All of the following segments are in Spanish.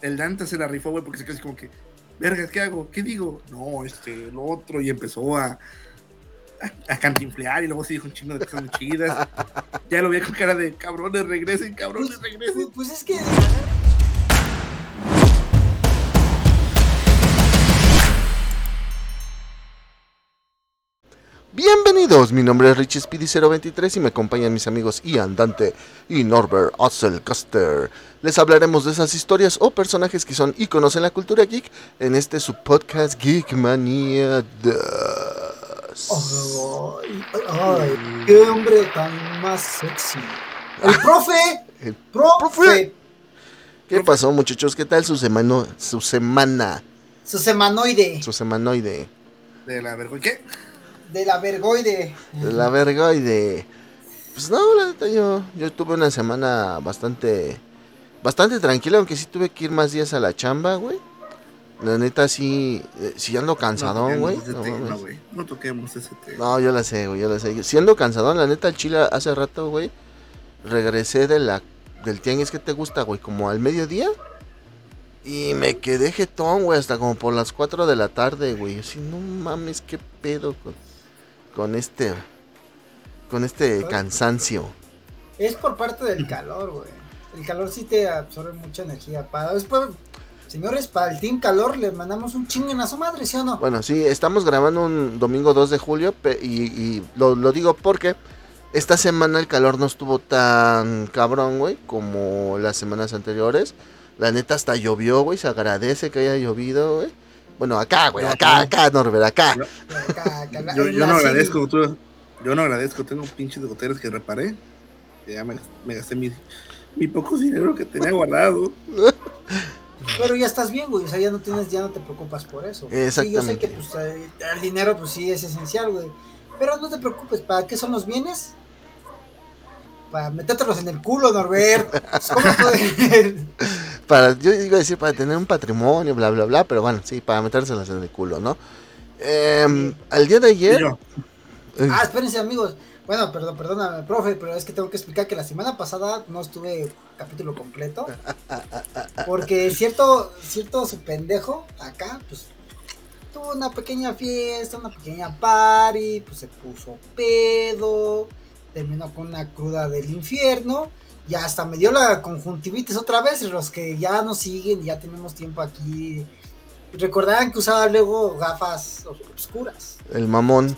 el Dante se la rifó, güey, porque se quedó así como que, vergas, ¿qué hago? ¿Qué digo? No, este, lo otro, y empezó a, a, cantinflear y luego se dijo un chingo de cosas muy chidas. ya lo vi con cara de cabrones, regresen, cabrones, Pues, regresen. pues es que. Bienvenidos, mi nombre es Richie Speedy 023 y me acompañan mis amigos Ian Dante y Norbert Osselcaster. Les hablaremos de esas historias o personajes que son íconos en la cultura geek en este su podcast Geek Mania 2. Ay, ay, qué hombre tan más sexy. El profe. El profe. profe. ¿Qué pasó, muchachos? ¿Qué tal su semana? Su semana, Su semanoide. su semanoide. De la vergüenza. ¿Qué? De la vergoide. De la vergoide. Pues no, la neta, yo, yo tuve una semana bastante, bastante tranquila, aunque sí tuve que ir más días a la chamba, güey. La neta, sí, eh, sí ando cansadón, güey. No, No, toquemos ese tema, mames. güey. No toquemos ese tema. No, yo la sé, güey, yo la sé. Siendo cansadón, la neta, al chile hace rato, güey, regresé de la, del tianguis que te gusta, güey, como al mediodía. Y me quedé jetón, güey, hasta como por las 4 de la tarde, güey. Así, no mames, qué pedo con, con este, con este cansancio. Es por parte del calor, güey. El calor sí te absorbe mucha energía. Para después, señores, para el Team Calor le mandamos un chinguen a su madre, ¿sí o no? Bueno, sí, estamos grabando un domingo 2 de julio y lo, lo digo porque esta semana el calor no estuvo tan cabrón, güey, como las semanas anteriores. La neta hasta llovió, güey, se agradece que haya llovido, güey. Bueno, acá, güey, No, acá, no. acá, Norbert, acá. No. Acá, acá, Yo, yo no agradezco, tú, yo no agradezco, tengo pinches goteras que reparé. que ya me, me gasté mi, mi poco dinero que tenía guardado. Pero ya estás bien, güey. O sea, ya no tienes, ya no te preocupas por eso. Sí, yo sé Exactamente. que pues, el dinero, pues sí es esencial, güey. Pero no te preocupes, ¿para qué son los bienes? Para metértelos en el culo, Norbert. ¿Cómo puede? Para, yo iba a decir para tener un patrimonio, bla, bla, bla, pero bueno, sí, para metérselas en el culo, ¿no? Em, al día de ayer... eh, Ah, espérense, amigos. Bueno, perdón, perdóname, profe, pero es que tengo que explicar que la semana pasada no estuve capítulo completo. Porque cierto, cierto su pendejo acá, pues tuvo una pequeña fiesta, una pequeña party, pues se puso pedo, terminó con una cruda del infierno. Y hasta me dio la conjuntivitis otra vez. Los que ya nos siguen, ya tenemos tiempo aquí. Recordarán que usaba luego gafas os- oscuras. el mamón.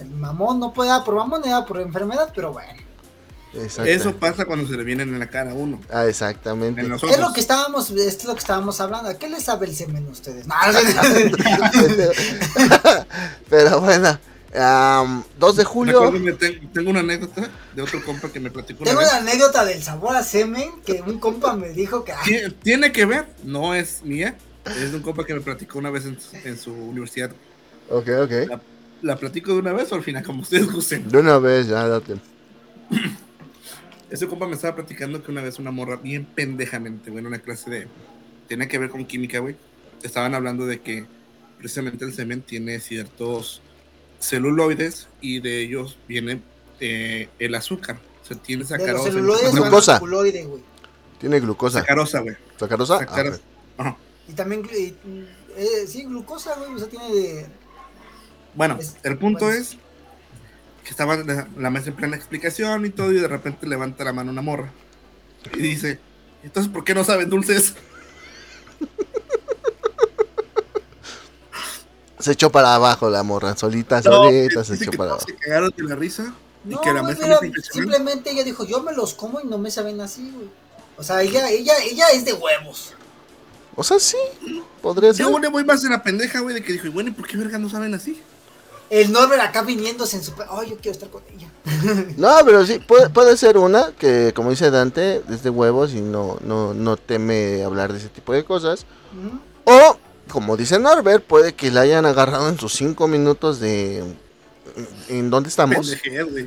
El mamón no puede dar por mamón, era por enfermedad, pero bueno. Eso pasa cuando se le vienen en la cara a uno. Ah, exactamente. Es lo que estábamos, esto es lo que estábamos hablando. ¿A qué les sabe el semen a ustedes? No, Pero bueno, am, 2 de julio. Recuérdame, tengo una anécdota de otro compa que me platicó una Tengo vez. una anécdota del sabor a semen que un compa me dijo que ah, Tie- Tiene que ver, no es mía, es de un compa que me platicó una vez en su, en su universidad. Ok, ok. ¿La platico de una vez o al final, como ustedes gusten? De una vez, ya, date. Ese compa me estaba platicando que una vez una morra, bien pendejamente, güey, en una clase de. Tiene que ver con química, güey. Estaban hablando de que precisamente el semen tiene ciertos celuloides y de ellos viene eh, el azúcar. O sea, tiene sacarosa. celuloides Glucosa. güey. Tiene glucosa. Sacarosa, güey. ¿Sacarosa? Ah, Sacarosa. Ajá. Y también, y, eh, sí, glucosa, güey, o sea, tiene de... Bueno, Es- el punto bueno. es que estaba la, la maestra en plena explicación y todo, y de repente levanta la mano una morra y dice: Entonces, ¿por qué no saben dulces? Se echó para abajo la morra, solita, No, solita, se echó que para abajo. se cagaron de la risa y No, que la güey, maestra mira, muy impresionante. simplemente ella dijo, yo me los como y no me saben así, güey. O sea, ella, ella, ella es de huevos. O sea, sí, podría ser. Yo le voy más de la pendeja, güey, de que dijo, "Y bueno, ¿y por qué verga no saben así? El Norbert acá viniéndose en su... Ay, yo quiero estar con ella. No, pero sí, puede, puede ser una que, como dice Dante, es de huevos y no, no, no teme hablar de ese tipo de cosas. O, como dice Norbert, puede que la hayan agarrado en sus cinco minutos de... ¿En dónde estamos?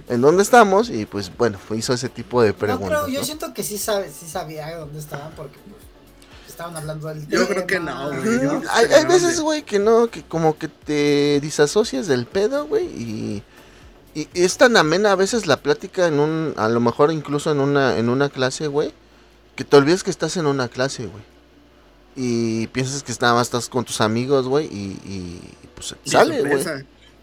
¿En dónde estamos? Y pues bueno, hizo ese tipo de No, preguntas. pero yo ¿no? siento que sí, sabe, sí sabía dónde estaban porque pues, estaban hablando del Yo creo que tema. no, güey. yo- Hay, hay veces, güey, que no, que como que te disasocias del pedo, güey, y, y es tan amena a veces la plática en un, a lo mejor incluso en una, en una clase, güey, que te olvides que estás en una clase, güey. Y piensas que nada más estás con tus amigos, güey, y, y pues Y sale, güey.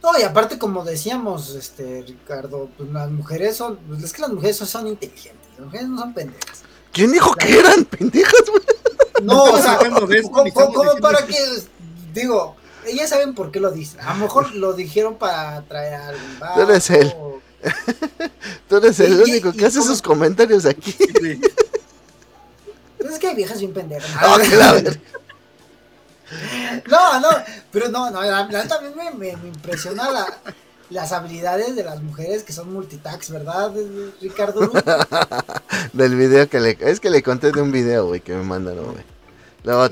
No, y aparte, como decíamos, este, Ricardo, pues las mujeres son, pues es que las mujeres son, son inteligentes, las mujeres no son pendejas. ¿Quién dijo que eran pendejas, güey? No, o sea, como, para que- digo, ellas saben por qué lo dicen. A lo mejor lo dijeron para atraer a algún Tú eres él. Tú eres el Y- único que hace esos comentarios aquí. Sí. Pues es que hay viejas bien pendejas. Ah, No, no, pero no, no, la, la mí me, me- me impresiona la- las habilidades de las mujeres que son multitax, ¿verdad, Ricardo? Del video que le... Es que le conté de un video, güey, que me mandaron, güey.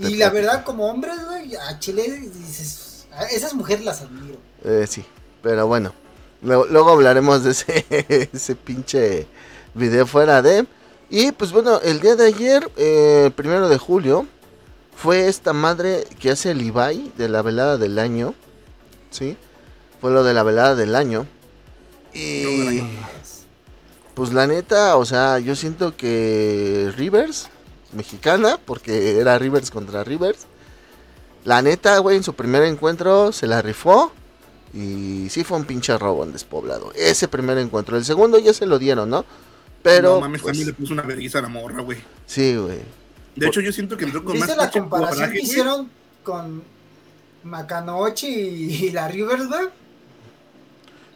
Y la verdad, como hombres, güey, a Chile dices, a esas mujeres las admiro. Eh, sí, pero bueno. Luego, luego hablaremos de ese, ese pinche video fuera de... Y pues bueno, el día de ayer, eh, primero de julio, fue esta madre que hace el Ibai de la velada del año. ¿Sí? Fue lo de la velada del año. Y... Pues la neta, o sea, yo siento que Rivers, mexicana, porque era Rivers contra Rivers. La neta, güey, en su primer encuentro se la rifó. Y sí fue un pinche robo en despoblado. Ese primer encuentro. El segundo ya se lo dieron, ¿no? Pero. no mames, pues, también le puso una vergüenza a la morra, güey. sí, güey. De hecho, yo siento que entró con más ¿Viste la pinche comparación que güey. hicieron con Macanochi y, y la Rivers, güey?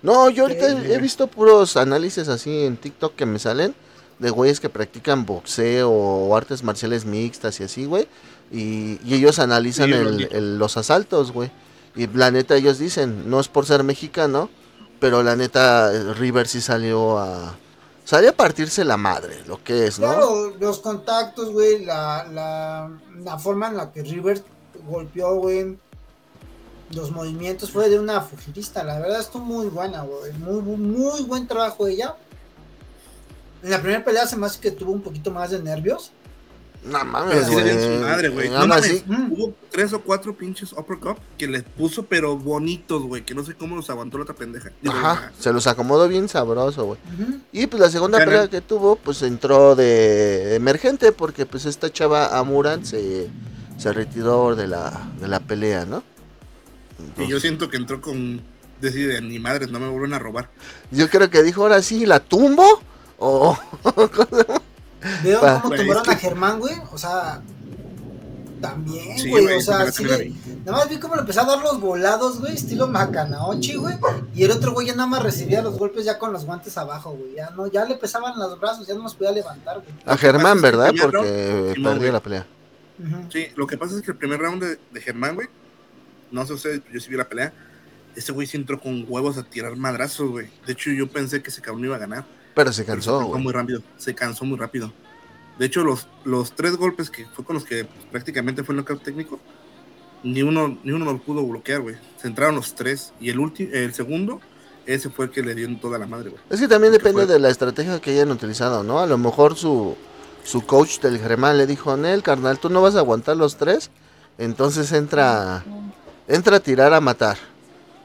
No, yo ahorita he visto puros análisis así en TikTok que me salen. De güeyes que practican boxeo o artes marciales mixtas y así, güey. Y, y ellos analizan el- los asaltos, güey. Y la neta, ellos dicen, no es por ser mexicano, pero la neta, River sí salió a. Salió a partirse la madre, lo que es, ¿no? Claro, los contactos, güey, la, la, la forma en la que River golpeó, güey, los movimientos fue de una fujirista, la verdad estuvo muy buena, güey, muy, muy, muy buen trabajo ella. En la primera pelea se me hace que tuvo un poquito más de nervios. No mames, güey. su madre, güey. No más mames. Mm. hubo tres o cuatro pinches uppercut que les puso, pero bonitos, güey. Que no sé cómo los aguantó la otra pendeja. Ajá, se los acomodó bien sabroso, güey. Y pues la segunda pelea que tuvo, pues entró de emergente porque pues esta chava Amuran se, se retiró de la, de la pelea, ¿no? Y yo siento que entró con. Decide, ni madres, no me vuelven a robar. yo creo que dijo, ahora sí, ¿la tumbo? O... Veo Pa- cómo tumbaron es que- a Germán, güey, o sea, también, Sí, güey, o sea, sí le- nada más vi cómo le empezó a dar los volados, güey, estilo Macanaochi, güey, y el otro güey ya nada más recibía los golpes ya con los guantes abajo, güey, ya no, ya le pesaban los brazos, ya no los podía levantar, güey. A Germán, ¿verdad? Porque perdió la pelea. Sí, lo que pasa es que el primer round de, de Germán, güey. No sé ustedes, yo sí vi la pelea. Ese güey sí entró con huevos a tirar madrazos, güey. De hecho, yo pensé que ese cabrón iba a ganar. Pero se pero cansó, se güey. muy rápido. Se cansó muy rápido. De hecho, los, los tres golpes que fue con los que pues, prácticamente fue el knockout técnico, ni uno, ni uno lo pudo bloquear, güey. Se entraron los tres. Y el último, el segundo, ese fue el que le dio en toda la madre, güey. Es que también ¿Qué depende fue? de la estrategia que hayan utilizado, ¿no? A lo mejor su, su coach del Germán le dijo, Nel, carnal, tú no vas a aguantar los tres, entonces entra, entra a tirar a matar.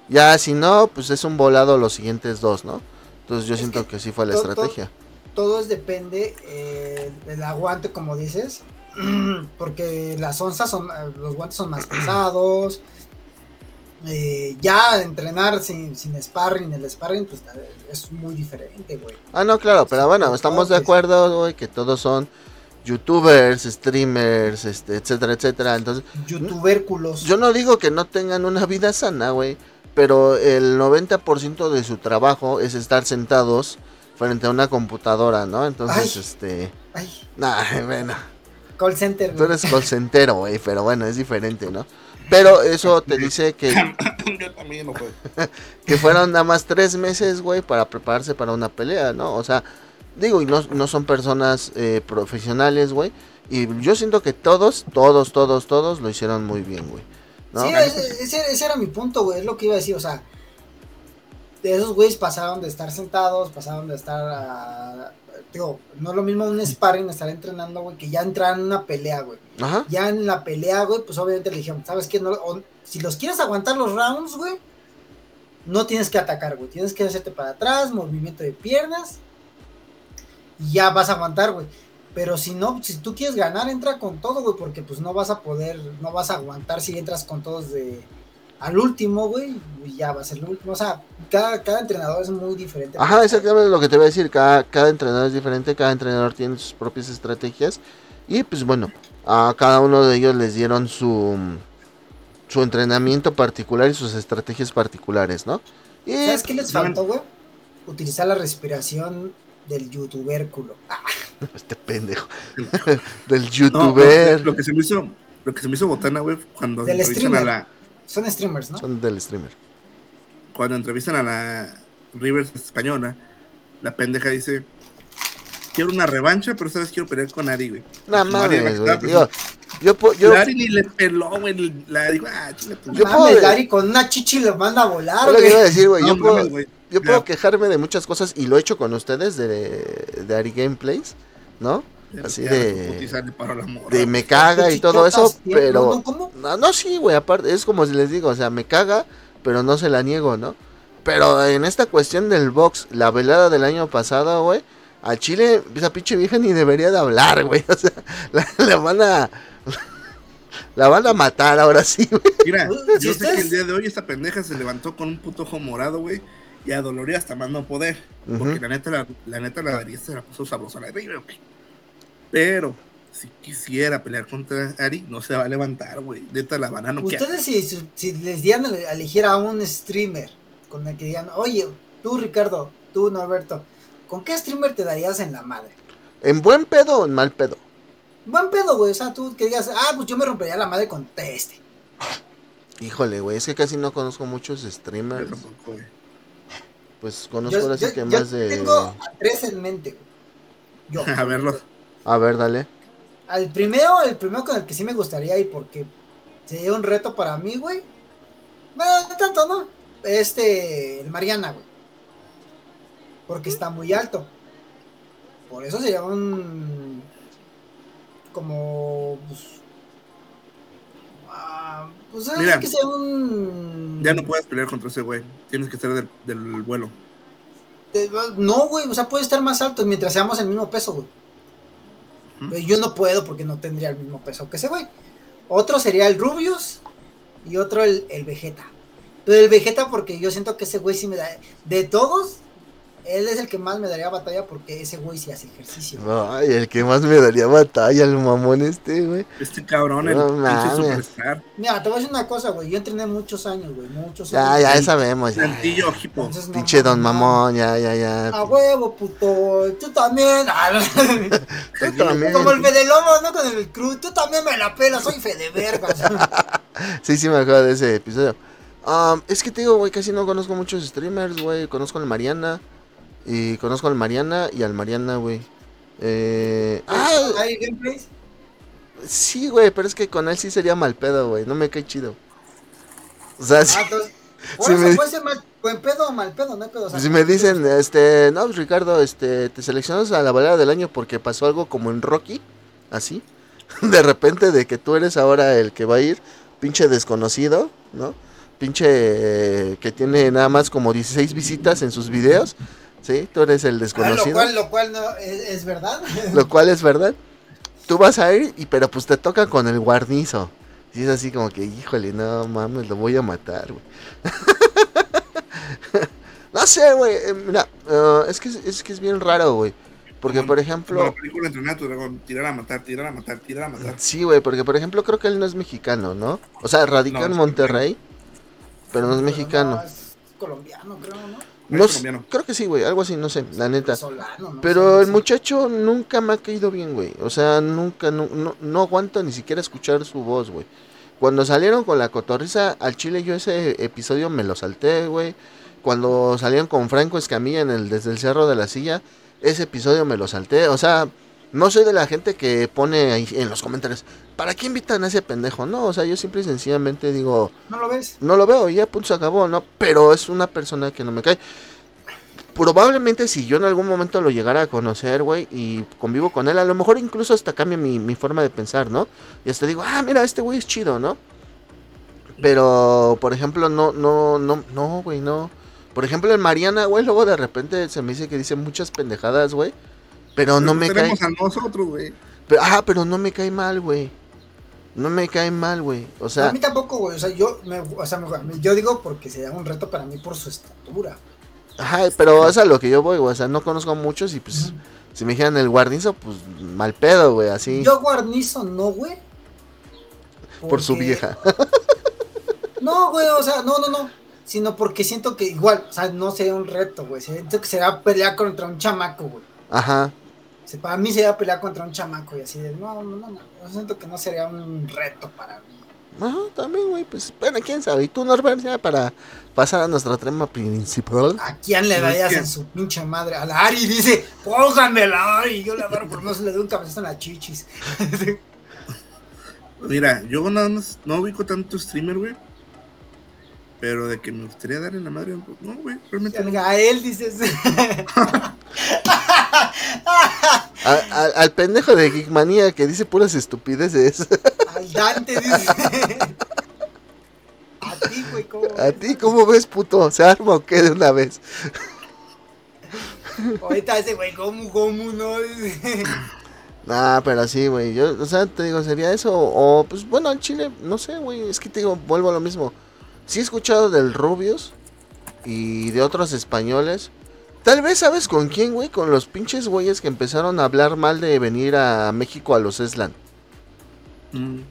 Ya, si no, pues es un volado los siguientes dos, ¿no? Entonces yo Es siento que que sí fue la estrategia. Todo es depende eh, del aguante, como dices, porque las onzas son, eh, los guantes son más pesados, eh, ya entrenar sin, sin sparring, el sparring pues es muy diferente, güey. Ah, no, claro, pero bueno, estamos de acuerdo, güey, que todos son youtubers, streamers, este, etcétera, etcétera. Entonces, Youtubérculos. Yo no digo que no tengan una vida sana, güey. Pero el 90% de su trabajo es estar sentados frente a una computadora, ¿no? Entonces, Ay. este... Ay, Nah, bueno. call center, Tú eres colcentero, güey. Pero bueno, es diferente, ¿no? Pero eso te dice que, yo también no puedo. que fueron nada más tres meses, güey, para prepararse para una pelea, ¿no? O sea, digo, y no, no son personas eh, profesionales, güey. Y yo siento que todos, todos, todos, todos lo hicieron muy bien, güey. ¿No? Sí, ese, ese- era mi punto, güey, es lo que iba a decir, o sea, de esos güeyes pasaron de estar sentados, pasaron de estar, ah, digo, no es lo mismo un sparring, estar entrenando, güey, que ya entrar en una pelea, güey. Ajá. Ya en la pelea, güey, pues obviamente le dijeron, ¿sabes qué? No, o- si los quieres aguantar los rounds, güey, no tienes que atacar, güey, tienes que hacerte para atrás, movimiento de piernas, y ya vas a aguantar, güey. Pero si no, si tú quieres ganar, entra con todo, güey, porque pues no vas a poder, no vas a aguantar si entras con todos de al último, güey, y ya va a ser el último. O sea, cada, cada entrenador es muy diferente. Ajá, exactamente lo que te voy a decir. Cada, cada entrenador es diferente, cada entrenador tiene sus propias estrategias. Y pues bueno, a cada uno de ellos les dieron su, su entrenamiento particular y sus estrategias particulares, ¿no? Y, ¿Sabes qué les faltó, güey? Utilizar la respiración del youtubérculo. Este pendejo. del youtuber. No, lo, que se me hizo, lo que se me hizo botana, güey, cuando Del entrevistan a la. Son streamers, ¿no? Son del streamer. Cuando entrevistan a la Rivers española, la pendeja dice. Quiero una revancha, pero sabes quiero pelear con Ari, güey. No mames, Ari, güey. yo, yo, Ari ni le peló, güey. La digo, ah, chile, tu Yo Yo puedo- Gary con una chichi lo manda a volar, es lo que güey. iba a decir, güey. No Yo puedo, mames, güey. Yo puedo quejarme de muchas cosas y lo he hecho con ustedes de, de Ari Gameplays, ¿no? Así de-. De me caga y todo eso, pero... no, no, ¿cómo? No, no, sí, güey, aparte, es como si les digo, o sea, me caga, pero no se la niego, ¿no? Pero en esta cuestión del box, la velada del año pasado, güey, al Chile, esa pinche vieja ni debería de hablar, güey, o sea, la, la van a... La van a matar ahora sí, güey. Mira, Si yo sé que el día de hoy esta pendeja se levantó con un puto ojo morado, güey. Y a Doloría hasta más no poder. Porque la neta, la, la neta, la Ari se la puso sabrosa a la River, güey. Pero, si quisiera pelear contra Ari, no se va a levantar, güey. Neta, la van a noquear. Ustedes si, si- les dieran a elegir a un streamer con el que digan, oye, tú Ricardo, tú Norberto, ¿con qué streamer te darías en la madre? ¿En buen pedo o en mal pedo? Buen pedo, güey, o sea, tú que digas, ah, pues yo me rompería la madre con este. Híjole, güey, es que casi no conozco muchos streamers. güey. Pues conozco Yo, ahora sí yo- que yo más de... tengo a tres en mente, güey. Yo. A verlo. A ver, dale. Al primero, el primero con el que sí me gustaría ir porque sería un reto para mí, güey. Bueno, no tanto, ¿no? Este, el Mariana, güey. Porque está muy alto. Por eso sería un. Como. Pues. ah, pues es Mira. que sea un. Ya no puedes pelear contra ese güey. Tienes que ser del, del vuelo. Eh, No, güey, o sea, puede estar más alto mientras seamos el mismo peso, güey. Pero Yo no puedo porque no tendría el mismo peso que ese güey. Otro sería el Rubius y otro el, el Vegeta. Pero el Vegeta porque yo siento que ese güey sí me da... De todos, él es el que más me daría batalla porque ese güey sí hace ejercicio. Ay, el que más me daría batalla, el mamón este, güey. Este cabrón, el pinche superstar. Mira, te voy a decir una cosa, güey. Yo entrené muchos años, güey. Muchos Ya, años. ya sabemos, ya. Plantillo, hipo. Entonces, no Pinche don mamón, ya, ya, ya. A huevo, puto. Tú también. Ah, Tú también. Como el Fede Lobo, ¿no? Con el cruz. Tú también me la pelas. Soy Fede Vergas. Sí, sí me acuerdo de ese episodio. Um, es que te digo, güey, casi no conozco muchos streamers, güey. Conozco al Mariana. Y conozco al Mariana y al Mariana, güey. Eh... Ah, ¿Hay gameplays? sí, güey, pero es que con él sí sería mal pedo, güey. No me cae chido. O sea, sí, Ah, entonces, Sí eso me- puede ser mal, buen pedo o mal pedo, no hay pedo. o sea, si me dicen, este, no, pues, Ricardo, este, te seleccionas a la balada del año porque pasó algo como en Rocky, así. De repente de que tú eres ahora el que va a ir, pinche desconocido, ¿no? Pinche eh, que tiene nada más como 16 visitas en sus videos, ¿sí? Tú eres el ah, lo desconocido. cual, lo cual no, es, es verdad. Lo cual es verdad. Tú vas a ir, y pero pues te toca con el guarnizo. Y es así como que, híjole, no mames, lo voy a matar, güey. no sé, güey. eh, mira, eh, es, que, es que es bien raro, güey. Porque, Como- por ejemplo... la película Entrenar tu dragón. Tirar a matar, tirar a matar, tirar a matar. Sí, güey, porque, por ejemplo, creo que él no es mexicano, ¿no? O sea, radica No, en Monterrey, pero no es Pero mexicano. no, es colombiano, creo, ¿no? No, creo que sí, güey, algo así, no sé, la neta. Solano, ¿no? Pero el sí. muchacho nunca me ha caído bien, güey. O sea, nunca, no, no, no aguanto ni siquiera escuchar su voz, güey. Cuando salieron con la cotorriza al Chile, yo ese episodio me lo salté, güey. Cuando salieron con Franco Escamilla en el Desde el Cerro de la Silla, ese episodio me lo salté. O sea, no soy de la gente que pone ahí en los comentarios, ¿para qué invitan a ese pendejo? No, o sea, yo simple y sencillamente digo, ¿No lo ves? no lo veo y ya punto se acabó, ¿no? Pero es una persona que no me cae. Probablemente si yo en algún momento lo llegara a conocer, güey, y convivo con él, a lo mejor incluso hasta cambia mi, mi forma de pensar, ¿no? Y hasta digo, ah, mira, este güey es chido, ¿no? Pero, por ejemplo, no, no, no, no, güey, no. Por ejemplo, en Mariana, güey, luego de repente se me dice que dice muchas pendejadas, güey. Pero no me cae. tenemos a nosotros, güey. Pero, ah, pero no me cae mal, güey. No me cae mal, güey. O sea, a mí tampoco, güey. O sea, yo, me, o sea, me- yo digo porque sería un reto para mí por su estatura. ajá, pero es a lo que yo voy, güey. O sea, no conozco muchos y pues, si me dijeran el guarnizo, pues mal pedo, güey, así. Yo guarnizo no, güey. por su vieja. No, güey, o sea, no, no, no. Sino porque siento que igual, o sea, no sería un reto, güey. Siento que será pelear contra un chamaco, güey. Ajá. Para mí sería pelear contra un chamaco y así de, no, no, no, no. Yo siento que no sería un reto para mí. Ajá, también, güey. Pues, bueno, quién sabe. Y tú, Norbert, ya para pasar a nuestro tema principal. ¿A quién le darías en su pinche madre? A la Ari dice, póngame la Ari. Yo le agarro por lo menos le doy un cabezazo en las chichis. Mira, yo no, no ubico tanto streamer, güey. Pero de que me gustaría darle la madre, no, güey, realmente no. A él dices. A- a- al pendejo de Geekmanía que dice puras estupideces. Al Dante dice. A ti, güey, ¿cómo? ¿A ves? ti cómo ves, puto? ¿Se arma o qué de una vez? Ahorita ese güey, ¿cómo, cómo no? Nah, pero sí, güey. Yo, o sea, te digo, sería eso. O, pues bueno, en Chile, no sé, güey. Es que te digo, vuelvo a lo mismo. Sí he escuchado del Rubius y de otros españoles. Tal vez sabes con quién, güey. Con los pinches güeyes que empezaron a hablar mal de venir a México a los Eslan. Mm.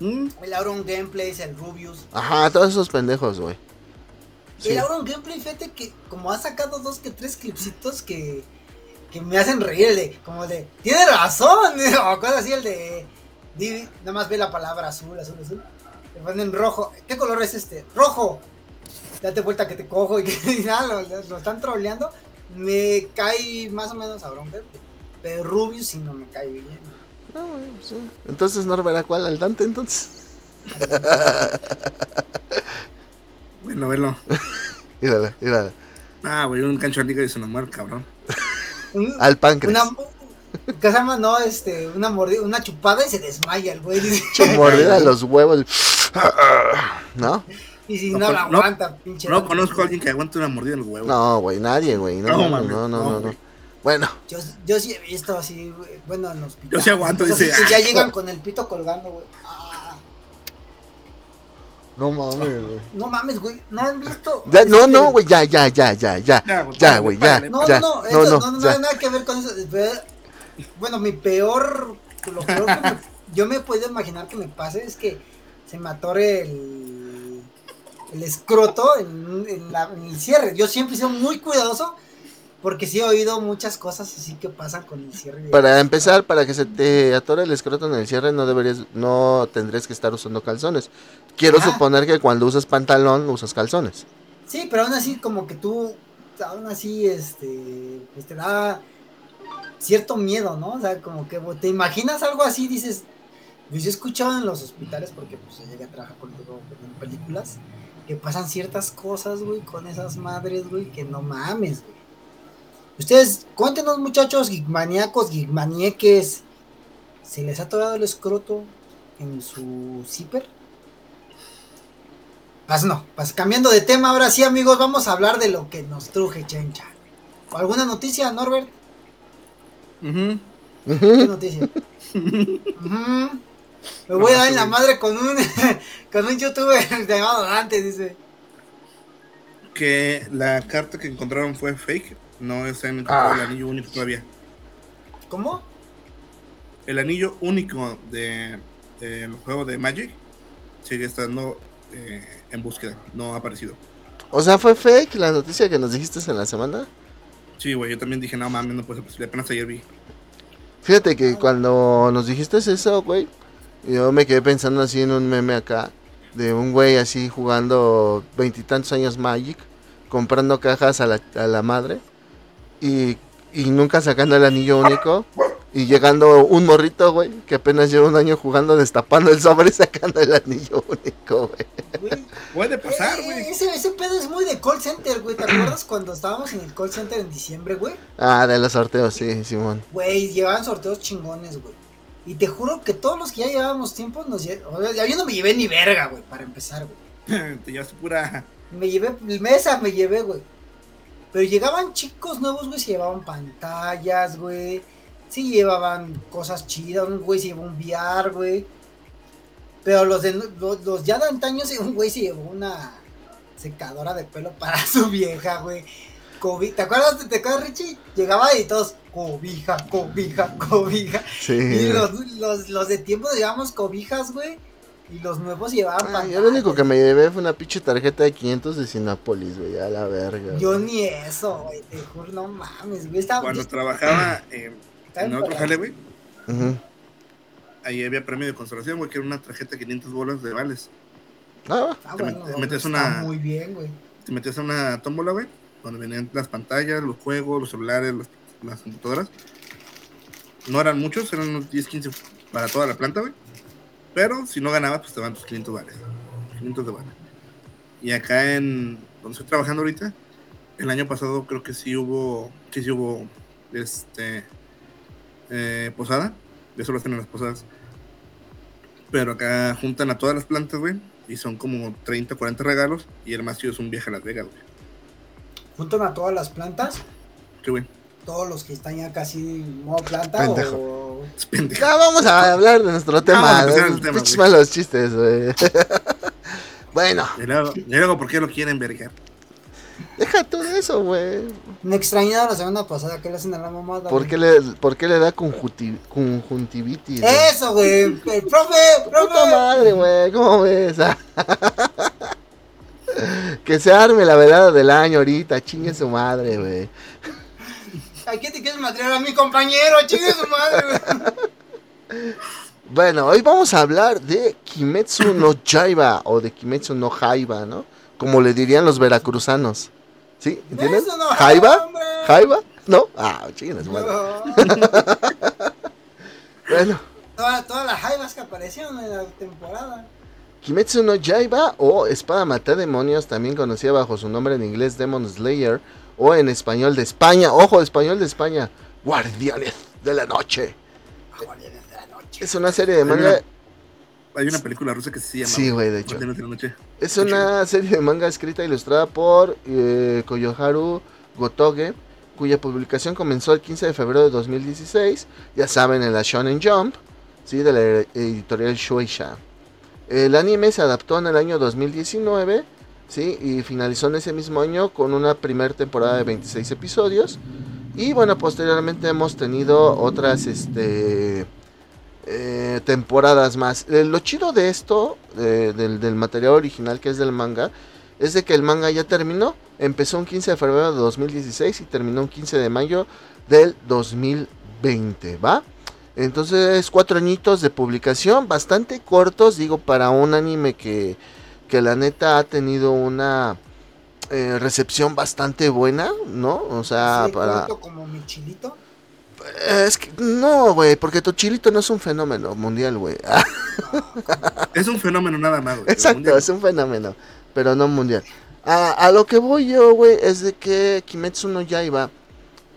Mm, El Auron Gameplay, el Rubius. Ajá, todos esos pendejos, güey. Sí. El Auron Gameplay, fíjate que como ha sacado dos que tres clipsitos que, que me hacen reír, el de, como de, tiene razón, o cosas así, el de, di- nada más ve la palabra azul, azul, azul, le ponen rojo, ¿qué color es este? Rojo, date vuelta que te cojo y que nada, lo, lo están troleando, me cae más o menos Auron Gameplay, pero Rubius sí no me cae bien. No, güey, sí. Entonces, Norbert, ¿a cuál? ¿Al Dante, entonces? Bueno, bueno. Mírala, mírala. Ah, güey, un cancho de liga y se nos muere, el cabrón. Al páncreas. una, ¿qué se llama? No, este, una mordida, una chupada y se desmaya el güey, mordida los huevos. ¿No? Y si No no, la no- aguanta, pinche. No conozco a alguien que aguante una mordida en los huevos. No, güey, nadie, güey. No, No, no, mames, no, no, no, no, no. Bueno, Yo, yo sí he visto así, güey, bueno, en los Yo sí aguanto, dice, que ya "Ah". llegan con el pito colgando, güey. Ah, no mames, güey. no mames, güey, no han visto. Ya, no, no, güey, ya, ya, ya, ya, ya. Ya, güey, Ya, párale, güey, ya. párale, No, ya. no, no, no, eso no, no, no, ya. tiene nada que ver con eso. Ve- Bueno, mi peor, lo peor que me- yo me puedo imaginar que me pase es que se me atore el, el escroto en, en la- en el cierre. Yo siempre he sido muy cuidadoso porque sí he oído muchas cosas así que pasan con el cierre. Para empezar, para que se te atore el escroto en el cierre, no deberías, no tendrías que estar usando calzones. Quiero Ah. suponer que cuando usas pantalón, usas calzones. Sí, pero aún así como que tú, aún así, este, pues te da cierto miedo, ¿no? O sea, como que te imaginas algo así, dices, pues yo he escuchado en los hospitales, porque pues yo llegué a trabajar contigo en películas, que pasan ciertas cosas, güey, con esas madres, güey, que no mames, güey. Ustedes, cuéntenos muchachos, geekmaníacos, geekmanieques, ¿se les ha atorado el escroto en su zipper? Pues no, pues cambiando de tema, ahora sí amigos, vamos a hablar de lo que nos truje Chencha. ¿Alguna noticia, Norbert? Ujú. ¿Qué noticia? Me voy a dar en la madre con un con un youtuber llamado Dante, dice. Que la carta que encontraron fue fake. No está en el anillo único todavía. ¿Cómo? El anillo único de- del juego de Magic sigue estando eh, en búsqueda. No ha aparecido. O sea, fue fake la noticia que nos dijiste en la semana. Sí, güey, yo también dije, no mames, no puede ser. Apenas ayer vi. Fíjate que cuando nos dijiste eso, güey, yo me quedé pensando así en un meme acá, de un güey así jugando veintitantos años Magic, comprando cajas a la, a la madre y, y nunca sacando el anillo único. Y llegando un morrito, güey, que apenas lleva un año jugando, destapando el sobre y sacando el anillo único, güey. Puede pasar, eh, güey. ese, ese pedo es muy de call center, güey. ¿Te acuerdas cuando estábamos en el call center en diciembre, güey? Ah, de los sorteos, sí, Simón. Güey, llevaban sorteos chingones, güey. Y te juro que todos los que ya llevábamos tiempo nos lle- o sea, yo no me llevé ni verga, güey, para empezar, güey. Te llevas pura. Me llevé, mesa me llevé, güey. Pero llegaban chicos nuevos, güey, se llevaban pantallas, güey. Sí llevaban cosas chidas, un güey se llevó un VR, güey. Pero los de los, ya de antaño, un güey se llevó una secadora de pelo para su vieja, güey. ¿Te acuerdas? ¿Te acuerdas, Richie? Llegaba y todos, cobija, cobija, cobija. Sí. Y los, los, los de tiempo llevamos cobijas, güey. Y los nuevos llevaban ah, Yo lo único que me llevé fue una pinche tarjeta de 500 de Cinápolis, güey, a la verga. Yo ni eso, güey, te juro, no mames, güey. Cuando trabajaba en otro jale, güey, ahí había premio de conservación, güey, que era una tarjeta de 500 bolas de vales. Ah, ah te, bueno, metes una, muy bien, güey. Te metías una tómbola, güey, donde venían las pantallas, los juegos, los celulares, las computadoras. No eran muchos, eran unos 10, 15 para toda la planta, güey. Pero si no ganabas, pues te van tus 500 dólares. 500 de vale. Y acá en donde estoy trabajando ahorita, el año pasado creo que sí hubo, sí, sí hubo, este, eh, posada. De eso lo hacen en las posadas. Pero acá juntan a todas las plantas, güey. Y son como 30, 40 regalos. Y el más chido es un viaje a Las Vegas, güey. ¿Juntan a todas las plantas? Sí, güey. Todos los que están ya casi en modo planta o ya vamos a hablar de nuestro tema. Pinches malos chistes, güey. bueno. Y luego, ¿por qué lo quieren vergar? Deja todo eso, güey. Me extrañaba la semana pasada que le hacen a la mamada. ¿Por qué le, por qué le da conjuntivitis? Eso, güey. profe, profe. Puta madre, güey. ¿Cómo ves? que se arme la velada del año ahorita. Chingue su madre, güey. ¿A quién te quieres material a mi compañero? Chingue su madre, Bueno, hoy vamos a hablar de Kimetsu no Jaiba o de Kimetsu no Jaiba, ¿no? Como le dirían los veracruzanos. ¿Sí? ¿Entienden? No ¿Jaiba? ¿Jaiba? ¿No? Ah, chingue su madre. bueno. Todas, las jaibas que aparecieron en la temporada. Kimetsu no Jaiba o Espada Mata Demonios, también conocida bajo su nombre en inglés Demon Slayer, o en español de España, ojo, español de España, Guardianes de la Noche. Guardianes de la Noche. Es una serie de manga. Hay una película rusa que se llama Sí, güey, de hecho. de la Noche. Es una serie de manga escrita e ilustrada por eh, Koyoharu Gotoge, cuya publicación comenzó el 15 de febrero de 2016, ya saben, en la Shonen Jump, ¿sí? de la editorial Shueisha. El anime se adaptó en el año 2019 ¿sí? Y finalizó en ese mismo año con una primera temporada de 26 episodios. Y bueno, posteriormente hemos tenido otras este, eh, temporadas más. Eh, lo chido de esto, del, material original que es del manga, es de que el manga ya terminó. Empezó un 15 de febrero de 2016 y terminó un 15 de mayo del 2020, ¿va? Entonces, cuatro añitos de publicación, bastante cortos, digo, para un anime que que la neta ha tenido una eh, recepción bastante buena, ¿no? O sea, para... como mi chilito? Es que no, güey, porque tu chilito no es un fenómeno mundial, güey. es un fenómeno nada más, güey. Exacto, es un fenómeno, pero no mundial. A, lo que voy yo, güey, es de que Kimetsu no Yaiba,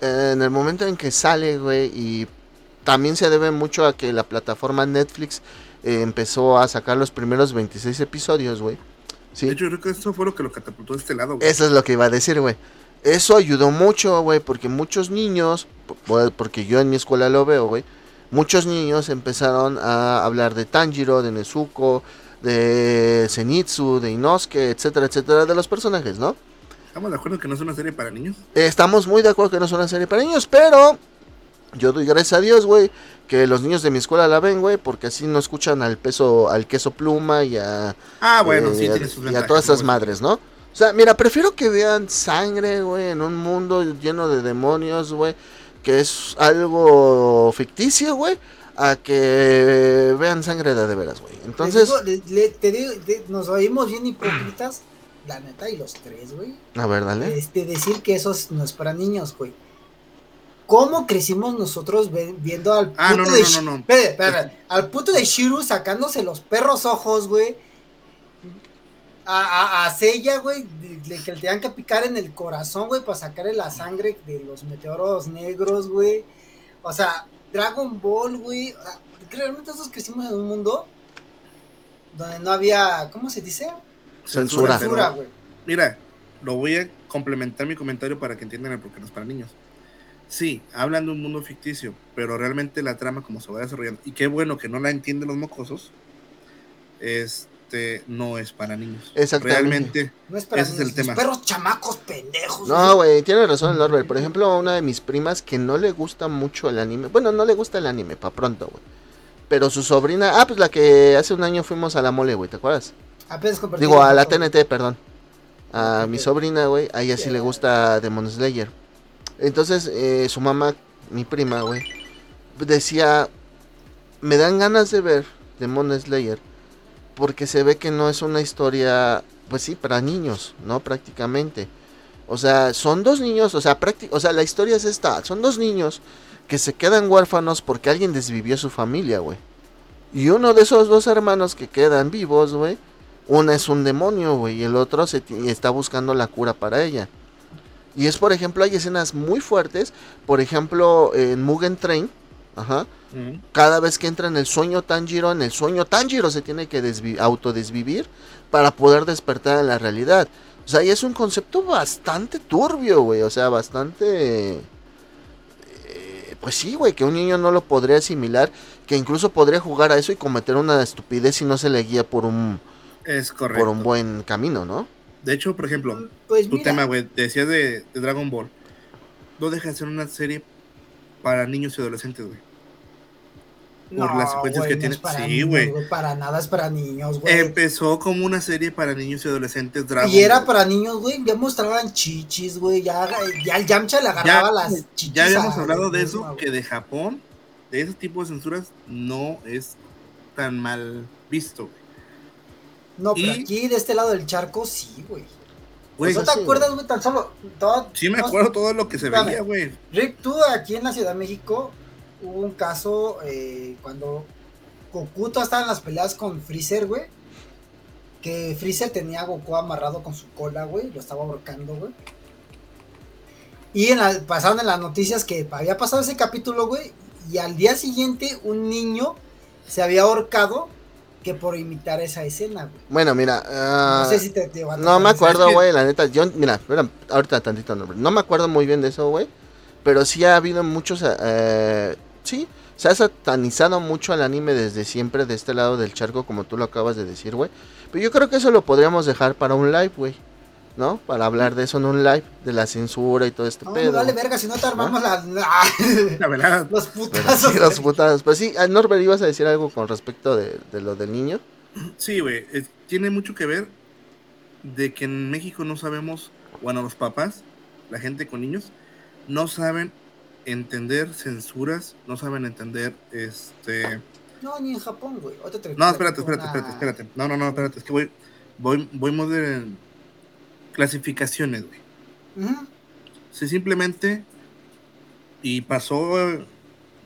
eh, en el momento en que sale, güey, y también se debe mucho a que la plataforma Netflix eh, empezó a sacar los primeros 26 episodios, güey. ¿Sí? De hecho, creo que eso fue lo que lo catapultó de este lado, güey. Eso es lo que iba a decir, güey. Eso ayudó mucho, güey, porque muchos niños, porque yo en mi escuela lo veo, güey, muchos niños empezaron a hablar de Tanjiro, de Nezuko, de Zenitsu, de Inosuke, etcétera, etcétera, de los personajes, ¿no? ¿Estamos de acuerdo que no es una serie para niños? estamos muy de acuerdo que no es una serie para niños, pero yo doy gracias a Dios, güey, que los niños de mi escuela la ven, güey, porque así no escuchan al peso, al queso pluma y a. Ah, bueno, sí, eh, y a, todas esas madres, ¿no? O sea, mira, prefiero que vean sangre, güey, en un mundo lleno de demonios, güey, que es algo ficticio, güey, a que vean sangre de de veras, güey. Entonces. te digo, nos oímos bien hipócritas, la neta, y los tres, güey. A ver, dale. Este, decir que eso no es para niños, güey ¿Cómo crecimos nosotros viendo al ah, puto de no, al puto de Shiru sacándose los perros ojos, güey? A, a, Seiya, güey, que le tenían que picar en el corazón, güey, para sacarle la sangre de los meteoros negros, güey. O sea, Dragon Ball, güey. Realmente nosotros crecimos en un mundo donde no había, ¿cómo se dice? Censura. güey. Mira, lo voy a complementar mi comentario para que entiendan el por qué no es para niños. Sí, hablan de un mundo ficticio, pero realmente la trama como se va desarrollando, y qué bueno que no la entienden los mocosos, este no es para niños. Exactamente. Realmente, No es para ese es el niños, los tema. perros chamacos pendejos. No, güey, tiene razón el Norbert. Por ejemplo, una de mis primas que no le gusta mucho el anime. Bueno, no le gusta el anime, pa' pronto, güey. Pero su sobrina, ah, pues la que hace un año fuimos a la mole, güey, ¿te acuerdas? Apenas Digo, a la. TNT, perdón. A Ok. mi sobrina, güey, a ella sí le gusta Demon Slayer. Entonces, eh, su mamá, mi prima, güey, decía, me dan ganas de ver Demon Slayer porque se ve que no es una historia, pues sí, para niños, ¿no? Prácticamente. O sea, son dos niños, o sea, o sea, la historia es esta, son dos niños que se quedan huérfanos porque alguien desvivió su familia, güey. Y uno de esos dos hermanos que quedan vivos, güey, una es un demonio, güey, y el otro se está buscando la cura para ella. Y es, por ejemplo, hay escenas muy fuertes, por ejemplo, en Mugen Train, ajá, cada vez que entra en el sueño Tanjiro, en el sueño Tanjiro se tiene que desvi- autodesvivir para poder despertar en la realidad. O sea, y es un concepto bastante turbio, güey, o sea, bastante... eh, Pues sí, güey, que un niño no lo podría asimilar, que incluso podría jugar a eso y cometer una estupidez si no se le guía por un, es correcto. por un buen camino, ¿no? De hecho, por ejemplo, Pues tu mira, tema, güey, decías de, de Dragon Ball. No deja de ser una serie para niños y adolescentes, güey. por las secuencias que no tiene. Sí, niños, güey. Para nada es para niños, güey. Empezó como una serie para niños y adolescentes Dragon y era para niños, güey. Ya mostraban chichis, güey. Ya, ya el Yamcha le agarraba las chichis. Ya habíamos hablado de eso, güey. que de Japón, de ese tipo de censuras, no es tan mal visto, güey. No, pero y- aquí de este lado del charco, sí, güey. Güey, ¿No Pues te sí, acuerdas, güey? Tan solo. todo- sí me no- acuerdo todo lo que se Espérame. veía, güey. Rick, tú aquí en la Ciudad de México hubo un caso eh, cuando Goku estaba en las peleas con Freezer, güey. Que Freezer tenía a Goku amarrado con su cola, güey. Lo estaba ahorcando, güey. Y en la- pasaron en las noticias que había pasado ese capítulo, güey. Y al día siguiente un niño se había ahorcado que por imitar esa escena, güey. Bueno, mira. ah, No sé si te, te va a No me acuerdo, güey, la neta. Yo, mira, espera, ahorita tantito nombre. No me acuerdo muy bien de eso, güey. Pero sí ha habido muchos. eh, sí, se ha satanizado mucho al anime desde siempre de este lado del charco, como tú lo acabas de decir, güey. Pero yo creo que eso lo podríamos dejar para un live, güey. ¿No? Para hablar de eso en un live, de la censura y todo este No, pedo. vale verga, si no te armamos la, La verdad, los Pero putazos. sí, los. Pues sí, ah, Norbert, ibas a decir algo con respecto de, de lo del niño. sí, güey. Tiene mucho que ver de que en México no sabemos, bueno, los papás, la gente con niños, no saben entender censuras, no saben entender este. No, ni en Japón, güey. No, espérate, espérate, espérate, espérate. No, no, no, espérate. Es que voy, voy, voy más de clasificaciones, güey. Sí, simplemente. Y pasó eh,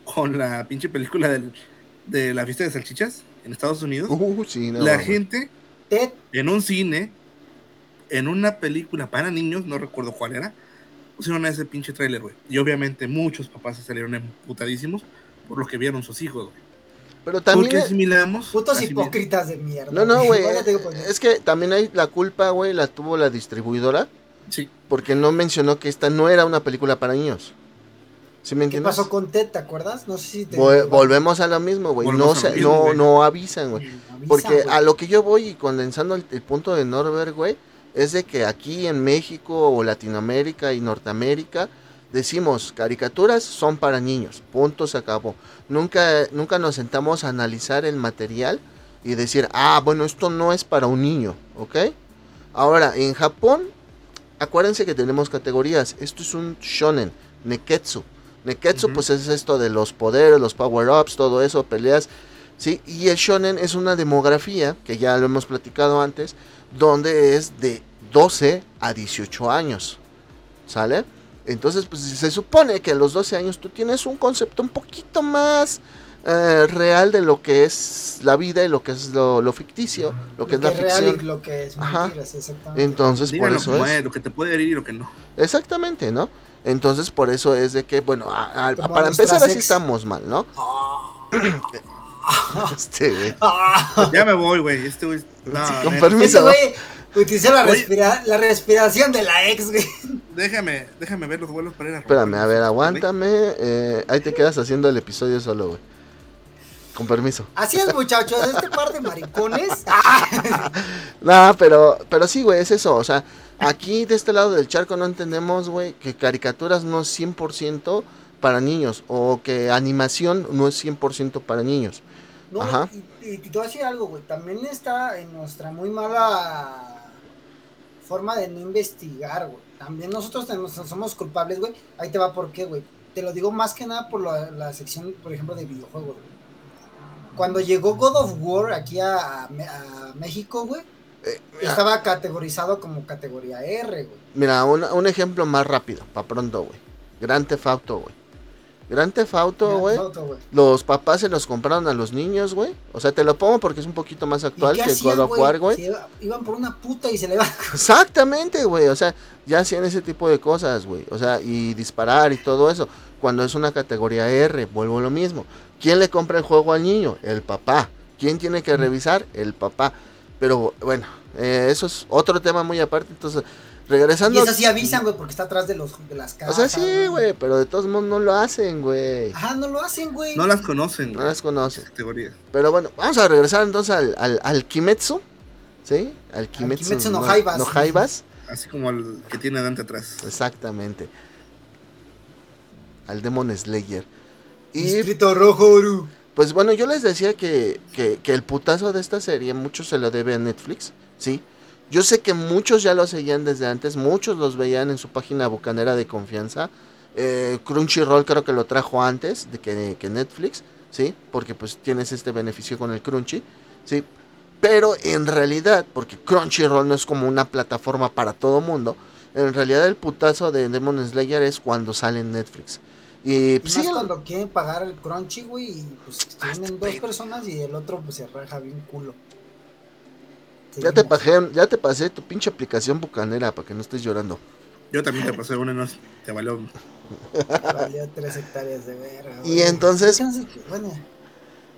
con la pinche película del- de la fiesta de salchichas en Estados Unidos. Uh, sí, no. la gente en un cine, en una película para niños, no recuerdo cuál era, pusieron ese pinche tráiler, güey. Y obviamente muchos papás se salieron emputadísimos por lo que vieron sus hijos, güey. Pero Porque también. asimilamos. putos hipócritas de mierda. No, no, güey. Es que también hay la culpa, güey, la tuvo la distribuidora. Sí, Porque no mencionó que esta no era una película para niños. ¿Sí me ¿Qué entiendes? pasó con Ted, te acuerdas? No sé si te. Vol- volvemos a lo mismo, güey. No, se- mismo, no, no avisan, güey. Avisa, Porque a lo que yo voy y condensando el, el punto de Norbert, güey, es de que aquí en México o Latinoamérica y Norteamérica decimos caricaturas son para niños, punto se acabó. Nunca, nunca nos sentamos a analizar el material y decir, ah, bueno, esto no es para un niño, ¿ok? Ahora, en Japón, acuérdense que tenemos categorías. Esto es un shonen, neketsu. Neketsu, pues es esto de los poderes, los power-ups, todo eso, peleas. ¿sí? Y el shonen es una demografía, que ya lo hemos platicado antes, donde es de 12 a 18 años. ¿Sale? Entonces, pues se supone que a los 12 años tú tienes un concepto un poquito más eh, real de lo que es la vida y lo que es lo, lo ficticio, lo que es la es real ficción. y lo que es Ajá. mentiras, exactamente. Entonces, por díganlo eso como es. lo que te puede herir y lo que no. Exactamente, ¿no? Entonces, por eso es de que, bueno, a- a- para empezar así ex. estamos mal, ¿no? Este, güey. Ah, Ya me voy, güey. Este güey. No, Sí, con permiso. Ese güey, Utilicé la, respira la respiración de la ex, güey. Déjame, déjame ver los vuelos para ir a Espérame, a ver, aguántame. Eh, ahí te quedas haciendo el episodio solo, güey. Con permiso. Así es, muchachos, este par de maricones. no, pero, pero sí, güey, es eso. O sea, aquí de este lado del charco no entendemos, güey, que caricaturas no es 100% para niños o que animación no es 100% para niños. No, Ajá. Y, te voy a decir algo, güey. También está en nuestra muy mala forma de no investigar, güey. También nosotros somos culpables, güey. Ahí te va por qué, güey. Te lo digo más que nada por la, sección, por ejemplo, de videojuegos, güey. Cuando llegó God of War aquí a, México, güey, eh, estaba categorizado como categoría R, güey. Mira, un, un ejemplo más rápido, para pronto, güey. Gran Theft Auto, güey. Gran Theft Auto, güey. Los papás se los compraron a los niños, güey. O sea, te lo pongo porque es un poquito más actual que God of War, güey. Iban por una puta y se le va. Exactamente, güey. O sea, ya hacían ese tipo de cosas, güey. O sea, y disparar y todo eso. Cuando es una categoría R, vuelvo a lo mismo. ¿Quién le compra el juego al niño? El papá. ¿Quién tiene que revisar? El papá. Pero bueno, eh, eso es otro tema muy aparte. Entonces, Regresando. Y eso sí avisan, güey, porque está atrás de, los, de las casas. O sea, sí, güey, pero de todos modos no lo hacen, güey. Ajá, no lo hacen, güey. No las conocen. No las conocen. Categoría. Pero bueno, vamos a regresar entonces al, al, al Kimetsu. ¿Sí? Al Kimetsu, al Kimetsu no, Jaibas. No Jaibas. Así como el que tiene Dante atrás. Exactamente. Al Demon Slayer. Y, Distrito Rojo, Pues bueno, yo les decía que, que, que el putazo de esta serie mucho se lo debe a Netflix, ¿sí? Yo sé que muchos ya lo seguían desde antes, muchos los veían en su página bucanera de confianza. Eh, Crunchyroll creo que lo trajo antes de que, Netflix, ¿sí? Porque pues tienes este beneficio con el Crunchy, ¿sí? Pero en realidad, porque Crunchyroll no es como una plataforma para todo mundo, en realidad el putazo de Demon Slayer es cuando sale en Netflix. Y pues, sí, cuando quieren pagar el Crunchy, güey, y pues tienen dos personas y el otro pues se raja bien culo. Ya te, pasé, ya te pasé tu pinche aplicación bucanera para que no estés llorando. Yo también te pasé una, no, te valió. valió tres hectáreas de verga. Y entonces.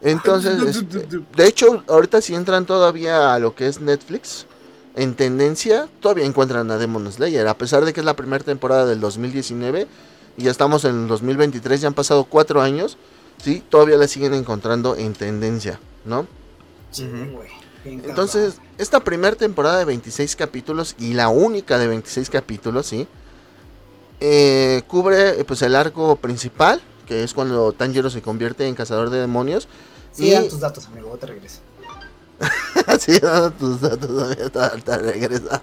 Entonces, este, de hecho, ahorita si entran todavía a lo que es Netflix, en tendencia, todavía encuentran a Demon Slayer, a pesar de que es la primera temporada del 2019 y ya estamos en el 2023, ya han pasado cuatro años, sí, todavía la siguen encontrando en tendencia, ¿no? Sí, güey. Entonces, esta primera temporada de 26 capítulos y la única de 26 capítulos, ¿sí? Eh, cubre pues el arco principal, que es cuando Tanjiro se convierte en cazador de demonios. Sí, y... dan tus datos, amigo, te regreso. sí, dan tus datos, amigo, te regreso.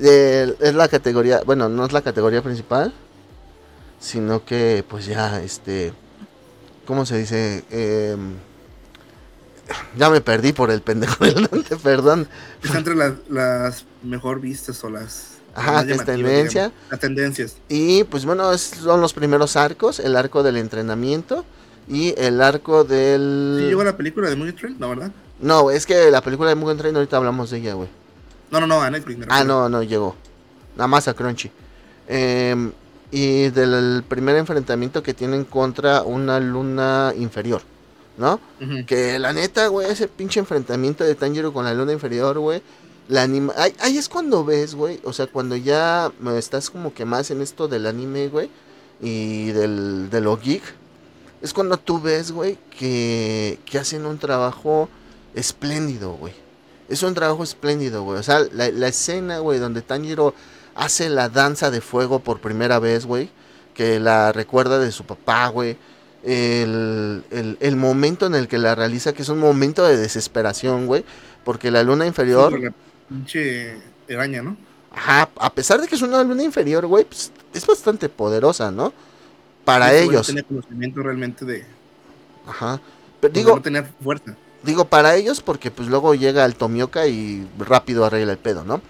es la categoría, bueno, no es la categoría principal, sino que pues ya, este, ¿cómo se dice? Eh, ya me perdí por el pendejo del perdón. Está entre las, mejor vistas o las. Ajá, que es tendencia. las tendencias. Y pues bueno, son los primeros arcos: el arco del entrenamiento y el arco del. ¿Sí llegó la película de Mugen Train? No, ¿verdad? No, es que la película de Mugen Train ahorita hablamos de ella, güey. No, no, no, a Netflix. ah, no, no llegó. Nada más a Crunchy. Em, y del primer enfrentamiento que tienen contra una luna inferior. ¿No? Que la neta, güey, ese pinche enfrentamiento de Tanjiro con la luna inferior, güey. La anima... Ahí, es cuando ves, güey. O sea, cuando ya estás como que más en esto del anime, güey. Y del, de lo geek. Es cuando tú ves, güey, que, que hacen un trabajo espléndido, güey. Es un trabajo espléndido, güey. O sea, la, la escena, güey, donde Tanjiro hace la danza de fuego por primera vez, güey. Que la recuerda de su papá, güey el, el, momento en el que la realiza, que es un momento de desesperación, güey, porque la luna inferior... la pinche araña, ¿no? Ajá, a pesar de que es una luna inferior, güey, pues, es bastante poderosa, ¿no? Para ellos. No tenía conocimiento realmente de... Ajá. Pero digo... No tenía fuerza. Digo, para ellos porque pues luego llega el Tomioka y rápido arregla el pedo, ¿no?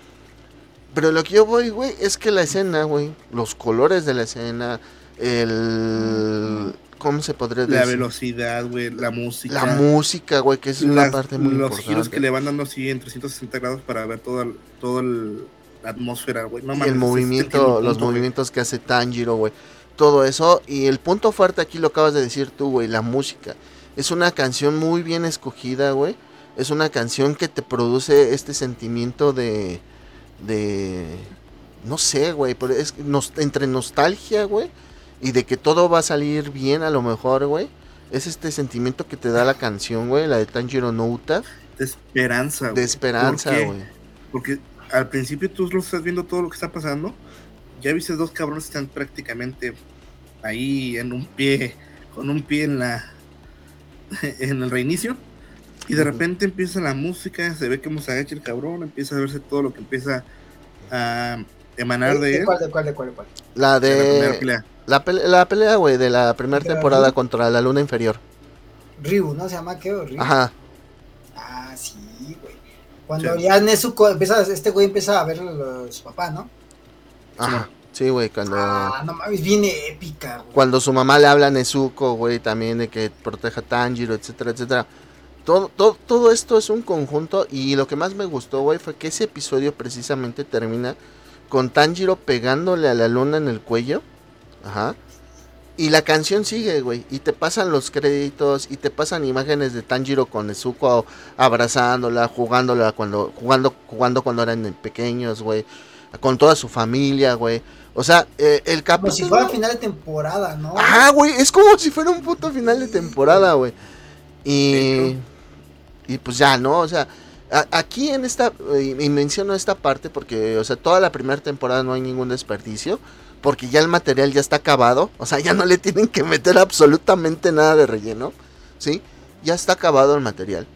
Pero lo que yo voy, güey, es que la escena, güey, los colores de la escena, el, ¿Cómo se podría decir? La velocidad, güey, la música. La música, güey, que es una parte muy los importante. giros que le van dando así en 360 grados para ver toda todo la atmósfera, güey. No, el movimiento, los movimientos que hace Tanjiro, güey. Todo eso. Y el punto fuerte aquí lo acabas de decir tú, güey, la música. Es una canción muy bien escogida, güey. es una canción que te produce este sentimiento de, de, no sé, güey, es entre nostalgia, güey, y de que todo va a salir bien a lo mejor, güey. Es este sentimiento que te da la canción, güey, la de Tanjiro Nouta. De esperanza, güey. De esperanza, güey. Porque al principio tú lo estás viendo todo lo que está pasando. Ya viste dos cabrones que están prácticamente ahí en un pie, con un pie en la en el reinicio. Y de repente empieza la música, se ve cómo se agacha el cabrón, empieza a verse todo lo que empieza a emanar de, él. ¿De cuál, de cuál, de cuál, La de. La la pelea, güey, de la primera temporada contra la luna inferior. Ryu, ¿no? Se llama ¿qué? Ryu. Ajá. Ah, sí, güey. Cuando ya Nezuko empieza, este güey empieza a ver a su papá, ¿no? Ajá. Sí, güey, cuando... Ah, no mames, viene épica, güey. Cuando su mamá le habla a Nezuko, güey, también de que proteja a Tanjiro, etcétera, etcétera. Todo, todo, todo esto es un conjunto y lo que más me gustó, güey, fue que ese episodio precisamente termina con Tanjiro pegándole a la luna en el cuello Ajá. Y la canción sigue, güey. Y te pasan los créditos y te pasan imágenes de Tanjiro con Nezuko abrazándola, jugándola cuando, jugando, jugando cuando eran pequeños, güey. Con toda su familia, güey. O sea, eh, el capítulo. Como si fuera final de temporada, ¿no? Ah, güey, es como si fuera un puto final de temporada, güey. Y. Y pues ya, ¿no? O sea, aquí en esta. Y menciono esta parte porque, o sea, toda la primera temporada no hay ningún desperdicio porque ya el material ya está acabado, o sea, ya no le tienen que meter absolutamente nada de relleno, ¿sí? Ya está acabado el material.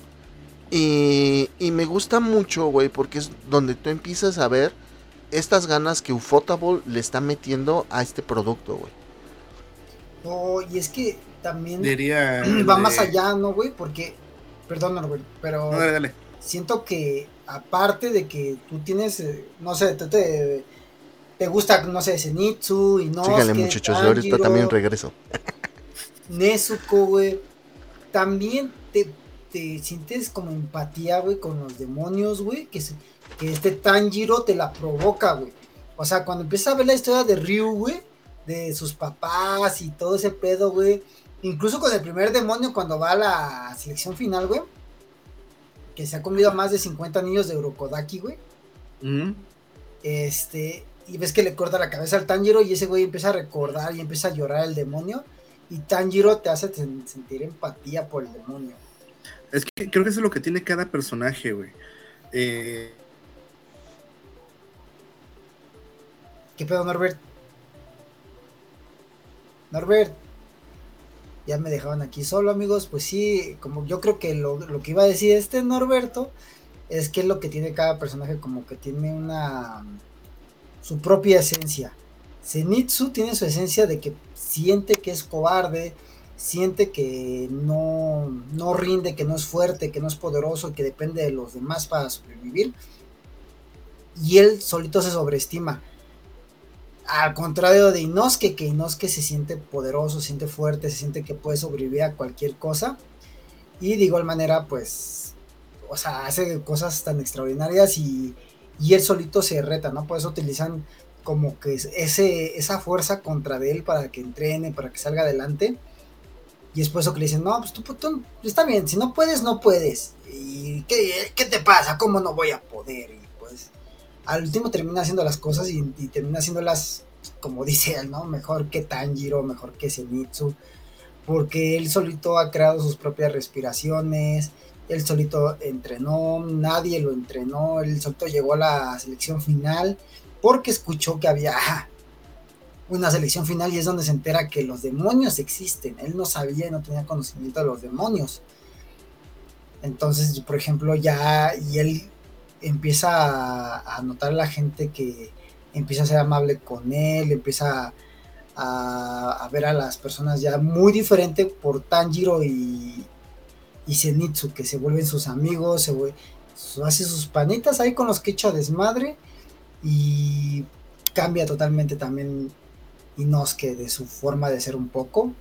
Y, y me gusta mucho, güey, porque es donde tú empiezas a ver estas ganas que Ufotable le está metiendo a este producto, güey. No, y es que también Diría va más allá, ¿no, güey? Porque, perdón, güey, pero siento que aparte de que tú tienes, eh, no sé, te, te te gusta, no sé, Zenitsu, y no. Síganle, muchachos, yo ahorita también regreso. Nezuko, güey. También te, te sientes como empatía, güey, con los demonios, güey. Que, que este Tanjiro te la provoca, güey. O sea, cuando empiezas a ver la historia de Ryu, güey, de sus papás y todo ese pedo, güey. Incluso con el primer demonio cuando va a la selección final, güey. Que se ha comido a más de 50 niños de Urokodaki, güey. Este, y ves que le corta la cabeza al Tanjiro y ese güey empieza a recordar y empieza a llorar el demonio y Tanjiro te hace sentir empatía por el demonio. Es que creo que eso es lo que tiene cada personaje, güey. Eh... ¿Qué pedo, Norbert? Norbert. Ya me dejaban aquí solo, amigos. Pues sí, como yo creo que lo, lo que iba a decir este Norberto es que es lo que tiene cada personaje, como que tiene una su propia esencia. Zenitsu tiene su esencia de que siente que es cobarde, siente que no, no rinde, que no es fuerte, que no es poderoso, que depende de los demás para sobrevivir. Y él solito se sobreestima. Al contrario de Inosuke, que Inosuke se siente poderoso, se siente fuerte, se siente que puede sobrevivir a cualquier cosa. Y de igual manera, pues, o sea, hace cosas tan extraordinarias y y él solito se reta, ¿no? Por eso utilizan como que ese, esa fuerza contra él para que entrene, para que salga adelante. Y es por eso que le dicen, no, pues tú, tú está bien, si no puedes, no puedes. ¿Y qué, te pasa? ¿Cómo no voy a poder? Y pues al último termina haciendo las cosas y, termina haciéndolas, como dice él, ¿no? Mejor que Tanjiro, mejor que Zenitsu. Porque él solito ha creado sus propias respiraciones, él solito entrenó, nadie lo entrenó, él solito llegó a la selección final porque escuchó que había una selección final y es donde se entera que los demonios existen. Él no sabía y no tenía conocimiento de los demonios. Entonces, por ejemplo, ya, y él empieza a, notar a la gente que empieza a ser amable con él, empieza a, a ver a las personas ya muy diferente por Tanjiro y, y Zenitsu, que se vuelven sus amigos, se hace sus panitas ahí con los que echa desmadre y cambia totalmente también Inosuke de su forma de ser un poco,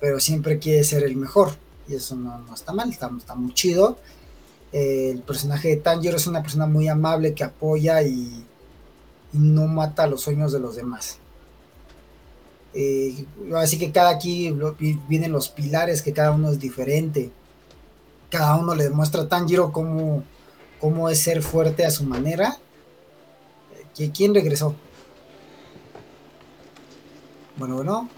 pero siempre quiere ser el mejor y eso no, está mal, está, muy chido. el personaje de Tanjiro es una persona muy amable que apoya y, no mata los sueños de los demás. Eh, así que cada aquí vienen los pilares, que cada uno es diferente cada uno le demuestra a Tanjiro cómo, cómo es ser fuerte a su manera. ¿Qui- ¿Quién regresó? Bueno, bueno.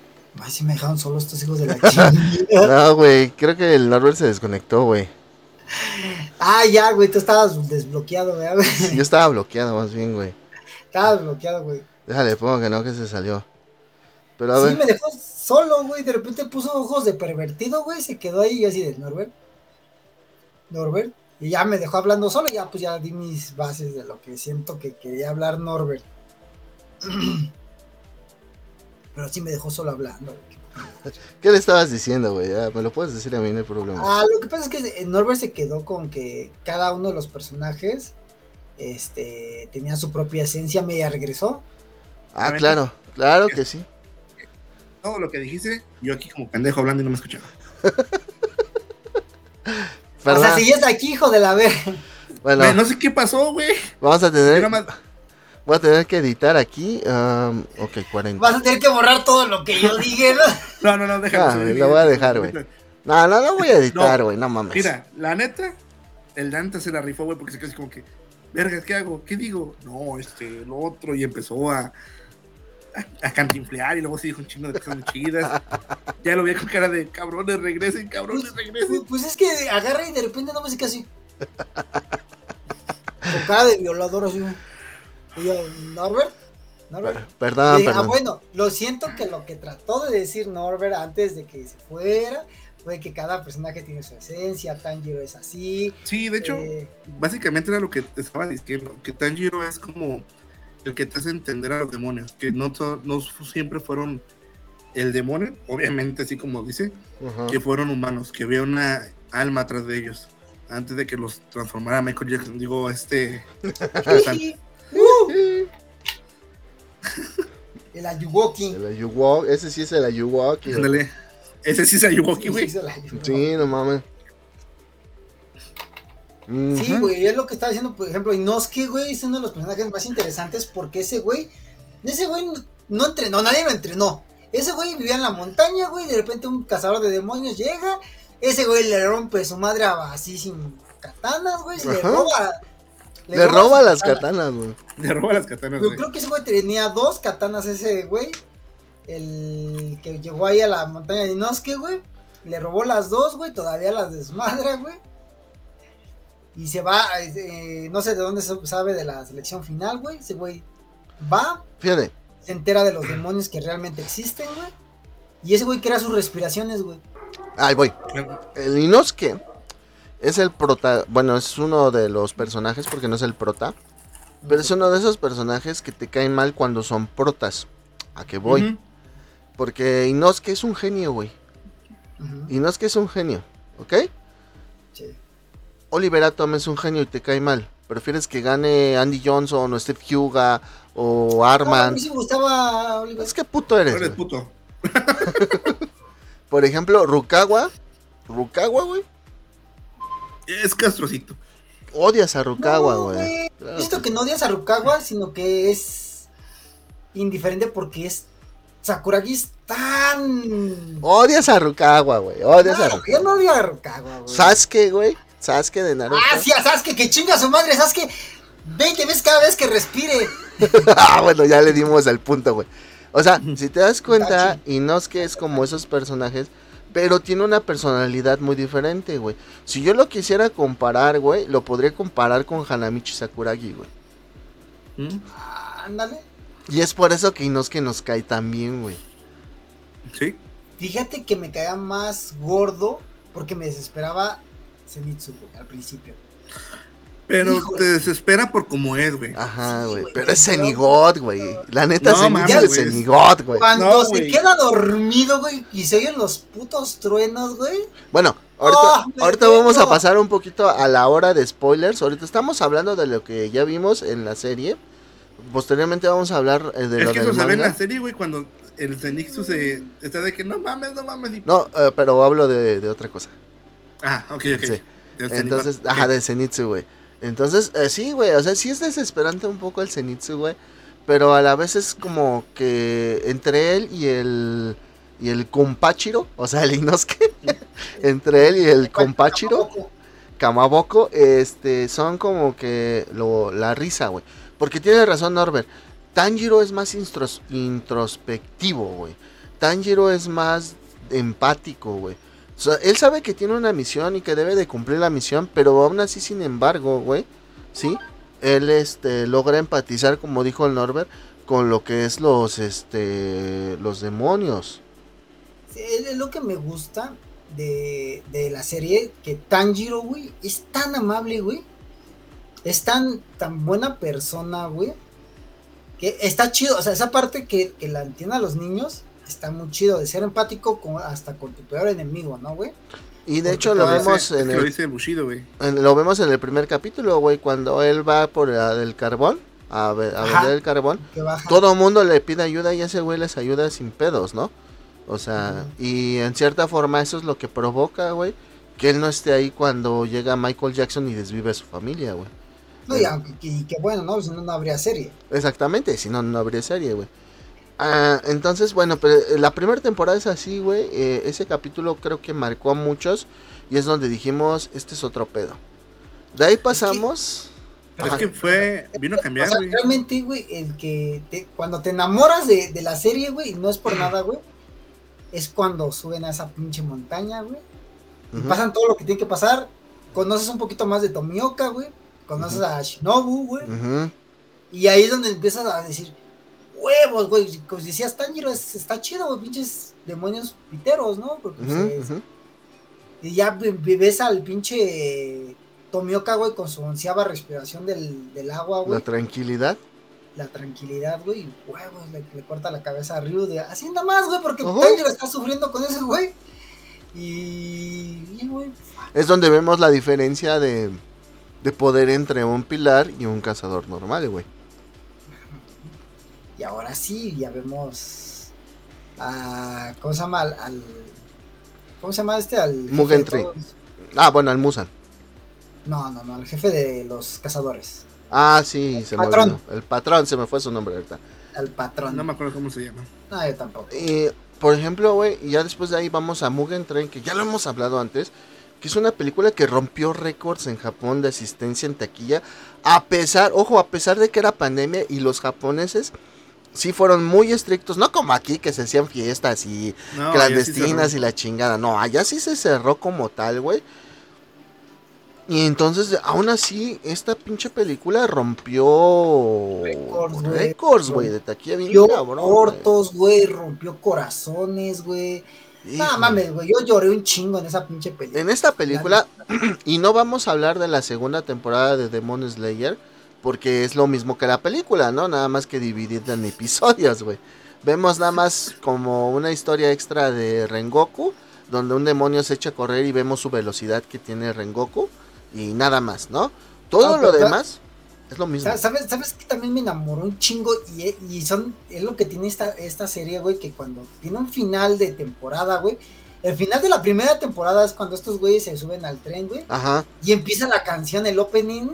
Ay, si me dejaron solo estos hijos de la chingada. No, güey, creo que el Norbert se desconectó, güey. ah, ya, güey, tú estabas desbloqueado, ¿verdad, güey? Yo estaba bloqueado más bien, güey. Estabas bloqueado, güey. Déjale, pongo que no, que se salió. Pero a Sí, ver, me dejó solo, güey. De repente puso ojos de pervertido, güey. Se quedó ahí y yo así de Norbert. Norbert. Y ya me dejó hablando solo. y Ya, pues ya di mis bases de lo que siento que quería hablar Norbert. Pero sí me dejó solo hablando. ¿qué le estabas diciendo, güey? Ya, me lo puedes decir a mí, no hay problema. Ah, lo que pasa es que eh, Norbert se quedó con que cada uno de los personajes este, tenía su propia esencia. Media regresó. Ah, claro, claro que sí. Todo lo que dijiste, yo aquí como pendejo hablando y no me escuchaba. O sea, ¿Verdad? sigues aquí, hijo de la ver. Bueno, no sé qué pasó, güey. vamos a tener, voy a tener que editar aquí. um, ok, 40. Vas a tener que borrar todo lo que yo dije, ¿no? No, no, no, déjalo. Ah, lo voy a dejar, güey. No, no, no voy a editar, güey, no, mames. Mira, la neta, el Dante se la rifó, güey, porque se quedó así como que, vergas, ¿qué hago? ¿Qué digo? No, este, lo otro, y empezó a, a, a cantinflear, y luego se dijo un chingo de cosas muy chidas. Ya lo vi con cara de, cabrones, regresen, cabrones, Pues, regresen. pues es que agarra y de repente no me sé qué así. Con cara de violador así. Y yo, Norbert, Norbert. Perdón, ah, perdón. bueno, lo siento que lo que trató de decir Norbert antes de que se fuera fue que cada personaje tiene su esencia, Tanjiro es así. Sí, de hecho, eh, básicamente era lo que te estaba diciendo, que Tanjiro es como el que te hace entender a los demonios, que no, no siempre fueron el demonio, obviamente así como dice, Ajá. que fueron humanos, que había una alma atrás de ellos, antes de que los transformara Michael Jackson, digo, este... el Ayuwoki. El Ayuwoki, ese sí es el Ayuwoki. Ándale. Ese sí se ayudó aquí, güey. Sí, el Ayuwoki. Mames. Sí, güey, es lo que estaba diciendo, por ejemplo, Inosuke, güey, es uno de los personajes más interesantes porque ese güey, ese güey no, no entrenó, nadie lo entrenó. Ese güey vivía en la montaña, güey, de repente un cazador de demonios llega, ese güey le rompe su madre a- así sin katanas, güey, le roba. Le roba las katana. katanas, güey. Le roba las katanas, Yo güey. creo que ese güey tenía dos katanas ese güey, el que llegó ahí a la montaña de Inosuke, güey, le robó las dos, güey, todavía las desmadra, güey. Y se va, eh, no sé de dónde se sabe de la selección final, güey. Ese güey va, Fíjate, se entera de los demonios que realmente existen, güey. Y ese güey crea sus respiraciones, güey. ahí voy. El Inosuke es el prota, bueno, es uno de los personajes porque no es el prota, pero es uno de esos personajes que te caen mal cuando son protas. ¿A qué voy? Porque Inosuke es un genio, güey. Ujú, Inosuke es un genio, ¿ok? Oliver Atom es un genio y te cae mal. Prefieres que gane Andy Johnson o Steve Huga o No, a Arman. mí sí me gustaba Oliver. Es que puto eres. Eres güey. puto. Por ejemplo, Rukawa. Rukawa, güey. Es castrocito. Odias a Rukawa, No, güey. güey. Claro Siento que no odias a Rukawa, sino que es indiferente porque es. Sakuragi es tan. Odias a Rukawa, güey. Odias a No, yo Rukawa. no odio a Rukawa, güey. Sasuke, güey. Sasuke de Naruto. Ah, sí, a Sasuke, que chinga su madre, Sasuke. 20 veces cada vez que respire. ah, bueno, ya le dimos el punto, güey. O sea, si te das cuenta. Inosuke es como esos personajes, pero tiene una personalidad muy diferente, güey. Si yo lo quisiera comparar, güey, lo podría comparar con Hanamichi Sakuragi, güey. ¿Mm? Ándale. Y es por eso que Inosuke nos cae tan bien, güey. Sí. Fíjate que me caía más gordo porque me desesperaba Zenitsu, güey, al principio. Pero Híjole. te desespera por cómo es, güey. Ajá, güey. Pero es Zenigod, güey. La neta, No, Zenitsu es güey. Zenigod, güey. Cuando No, se queda dormido, güey, y se oyen los putos truenos, güey. Bueno, ahorita, ¡Oh, ahorita vamos a pasar un poquito a la hora de spoilers. Ahorita estamos hablando de lo que ya vimos en la serie. Posteriormente vamos a hablar eh, de es lo que del eso se ve en la serie, güey, cuando el Zenitsu se está de que no mames, no mames. y- No, eh, pero hablo de, de otra cosa. Ah, ok, ok. Sí. Entonces, ajá, de Zenitsu, güey. Entonces, eh, sí, güey, o sea, sí es desesperante un poco el Zenitsu, güey. Pero a la vez es como que entre él y el y el Compachiro, o sea, el Inosuke, entre él y el Compachiro. Kamaboko, este, son como que lo, la risa, güey. Porque tiene razón Norbert. Tanjiro es más introspectivo, güey. Tanjiro es más empático, güey. Él sabe que tiene una misión y que debe de cumplir la misión, pero aún así, sin embargo, güey, ¿sí? Él este, logra empatizar, como dijo el Norbert, con lo que es los, este, los demonios. es lo que me gusta de, de la serie, que Tanjiro, güey, es tan amable, güey. Es tan, tan buena persona, güey. Que está chido, o sea, esa parte que, que la entiendan los niños, está muy chido de ser empático con, hasta con tu peor enemigo, ¿no, güey? Y de hecho lo vemos en el, lo dice Bushido, güey. lo vemos en el primer capítulo, güey, cuando él va por el carbón, a, a vender el carbón. Todo el mundo le pide ayuda y ese güey les ayuda sin pedos, ¿no? O sea, y en cierta forma eso es lo que provoca, güey, que él no esté ahí cuando llega Michael Jackson y desvive a su familia, güey. No, y, aunque, que bueno, ¿no? Si no, no habría serie. Exactamente, si no, no habría serie, güey. Ah, entonces, bueno, pero eh, la primera temporada es así, güey. Eh, ese capítulo creo que marcó a muchos y es donde dijimos, este es otro pedo. De ahí pasamos... Es que, fue, vino a cambiar, güey. realmente, güey, el que cuando te enamoras de, de la serie, güey, no es por nada, güey, es cuando suben a esa pinche montaña, güey. Y pasan todo lo que tiene que pasar. Conoces un poquito más de Tomioka, güey. Conoces a Shinobu, güey. Y ahí es donde empiezas a decir, huevos, güey. Como decías, Tanjiro está chido, güey, pinches demonios piteros, ¿no? Porque, pues, y ya ves al pinche Tomioka, güey, con su onceava respiración del, agua, güey. La tranquilidad. La tranquilidad, güey, huevos, le, corta la cabeza a Ryu de así nada más, güey, porque Tanjiro está sufriendo con ese güey. Y, güey. Es donde vemos la diferencia de, de poder entre un pilar y un cazador normal, güey. Y ahora sí, ya vemos a. ¿Cómo se llama? Al. ¿Cómo se llama este? Al. Mugen Ah, bueno, al Musan. No, no, no, al jefe de los cazadores. Ah, sí, se patrón. me El patrón, se me fue su nombre ahorita. El patrón. No me acuerdo cómo se llama. No, yo tampoco. Y, por ejemplo, güey, y ya después de ahí vamos a Mugen Train, que ya lo hemos hablado antes, que es una película que rompió récords en Japón de asistencia en taquilla, a pesar, ojo, a pesar de que era pandemia y los japoneses sí fueron muy estrictos, no como aquí que se hacían fiestas y clandestinas y la chingada, no, allá sí se cerró como tal, güey. Y entonces, aún así, esta pinche película rompió récords, güey, de taquilla bien cabrón. cortos, güey, rompió corazones, güey. No mames, güey, yo lloré un chingo en esa pinche película. En esta película, y no vamos a hablar de la segunda temporada de Demon Slayer, porque es lo mismo que la película, ¿no? Nada más que dividida en episodios, güey. Vemos nada más como una historia extra de Rengoku, donde un demonio se echa a correr y vemos su velocidad que tiene Rengoku, y nada más, ¿no? Todo lo demás es lo mismo. ¿Sabes, ¿Sabes que también me enamoró un chingo? Y, y son, es lo que tiene esta, esta serie, güey, que cuando tiene un final de temporada, güey, el final de la primera temporada es cuando estos güeyes se suben al tren, güey. Ajá. Y empieza la canción, el opening,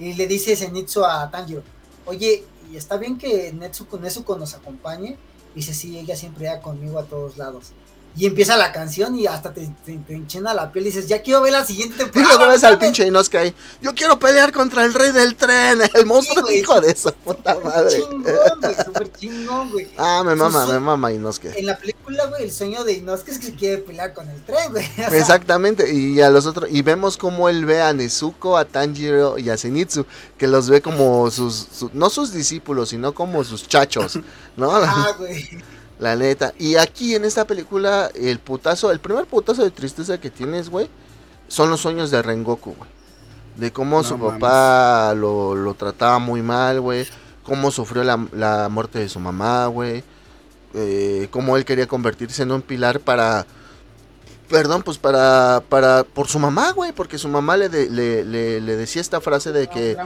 y le dice Zenitsu a Tanjiro, oye, ¿y está bien que Netsuko Nezuko nos acompañe? dice, sí, ella siempre va conmigo a todos lados. Y empieza la canción y hasta te, enchena la piel y dices, ya quiero ver la siguiente temporada. Y luego ves al pinche Inosuke ahí, yo quiero pelear contra el rey del tren, el monstruo hijo de esa puta madre. Chingón, güey, súper chingón, güey. Ah, me mama, me mama Inosuke. En la película, güey, el sueño de Inosuke es que se quiere pelear con el tren, güey. Exactamente, y a los otros, y vemos cómo él ve a Nezuko, a Tanjiro y a Zenitsu, que los ve como sus, no sus discípulos, sino como sus chachos, ¿no? Ah, güey. La neta. Y aquí en esta película, el putazo, el primer putazo de tristeza que tienes, güey, son los sueños de Rengoku, güey. De cómo su papá lo, trataba muy mal, güey. Cómo sufrió la, la muerte de su mamá, güey. Eh, cómo él quería convertirse en un pilar para Perdón, pues para, para, por su mamá, güey, porque su mamá le, le, le, decía esta frase de que...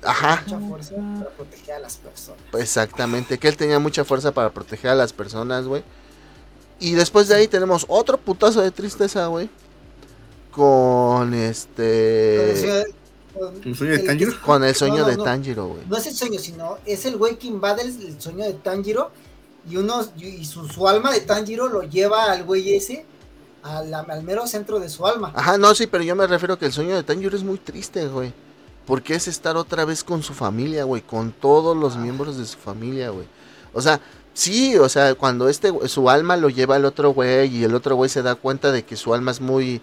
Ajá. Mucha fuerza para proteger a las personas. Exactamente, que él tenía mucha fuerza para proteger a las personas, güey. Y después de ahí tenemos otro putazo de tristeza, güey. Con este... ¿Con el sueño de Tanjiro? Con el sueño de Tanjiro, güey. No es el sueño, sino es el güey que invade el, sueño de Tanjiro y uno y su, su alma de Tanjiro lo lleva al güey ese al, al mero centro de su alma. Ajá, no, sí, pero yo me refiero que el sueño de Tanjiro es muy triste, güey. Porque es estar otra vez con su familia, güey, con todos los miembros de su familia, güey. O sea, sí, o sea, cuando este su alma lo lleva al otro güey y el otro güey se da cuenta de que su alma es muy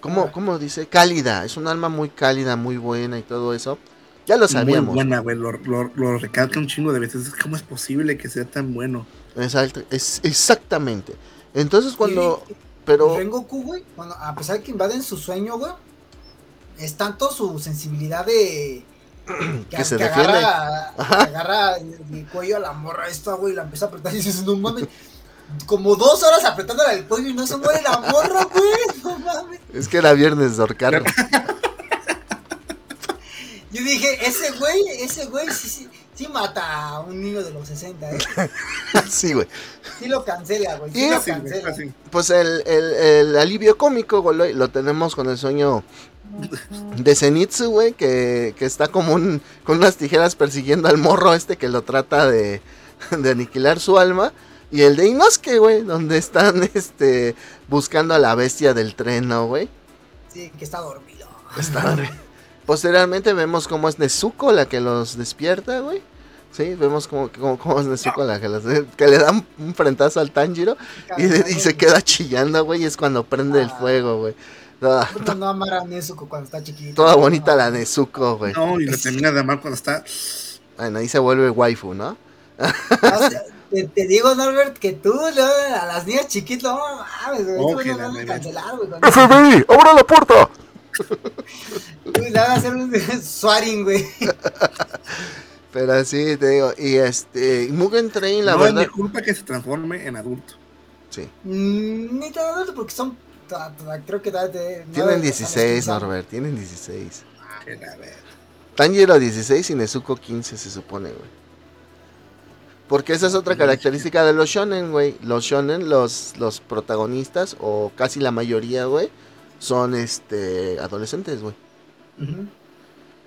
¿cómo, Ajá. cómo dice? Cálida, es un alma muy cálida, muy buena y todo eso. Ya lo sabíamos. Muy buena, güey. Lo, lo, lo recalca un chingo de veces. ¿Cómo es posible que sea tan bueno? Exacto, es exactamente. Entonces cuando pero Rengoku, güey, bueno, a pesar de que invaden su sueño, güey, es tanto su sensibilidad de. Que se defiende. agarra, que Ajá. agarra el, el cuello a la morra esta, güey, y la empieza a apretar y dices, no mames. Como dos horas apretándola el cuello y no se muere la morra, güey. No mames. es que era viernes de ahorcar. Yo dije, ese güey, ese güey sí, sí, sí mata a un niño de los 60, ¿eh? sí, güey. Sí lo cancela, güey. Sí Y- lo cancela. así. Pues el, el- el alivio cómico, güey, lo, tenemos con el sueño de Zenitsu, güey, que, que está como un, con unas tijeras persiguiendo al morro este que lo trata de, de aniquilar su alma. Y el de Inosuke, güey, donde están este, buscando a la bestia del tren, ¿no, güey? Sí, que está dormido. Está- Posteriormente vemos cómo es Nezuko la que los despierta, güey. Sí, vemos cómo, cómo, cómo es Nezuko la que los que le dan un frentazo al Tanjiro y, se queda chillando, güey, y es cuando prende el Ah. fuego, güey. Toda, ¿Cómo no amar a Nezuko cuando está chiquito? toda bonita la Nezuko, güey. No, y lo termina de amar cuando está. Bueno, ahí se vuelve waifu, ¿no? Te, te digo, Norbert, que tú le- a las niñas chiquitas, no mames, güey. No la a neta. cancelar, güey. FBI, abra la puerta. Le van a hacer un swaring, güey. Pero sí, te digo, y este, Mugen Train, la no verdad, es mi culpa que se transforme en adulto. sí. Mm, Ni tan adulto porque son. Creo que de- no Tienen de- 16, a los 15 Norbert, tienen 16. Que la ver. Tanjiro 16 y Nezuko 15 se supone, güey. Porque esa es otra característica de los shonen, güey. Los shonen, los, los protagonistas, o casi la mayoría, güey, son este adolescentes, güey.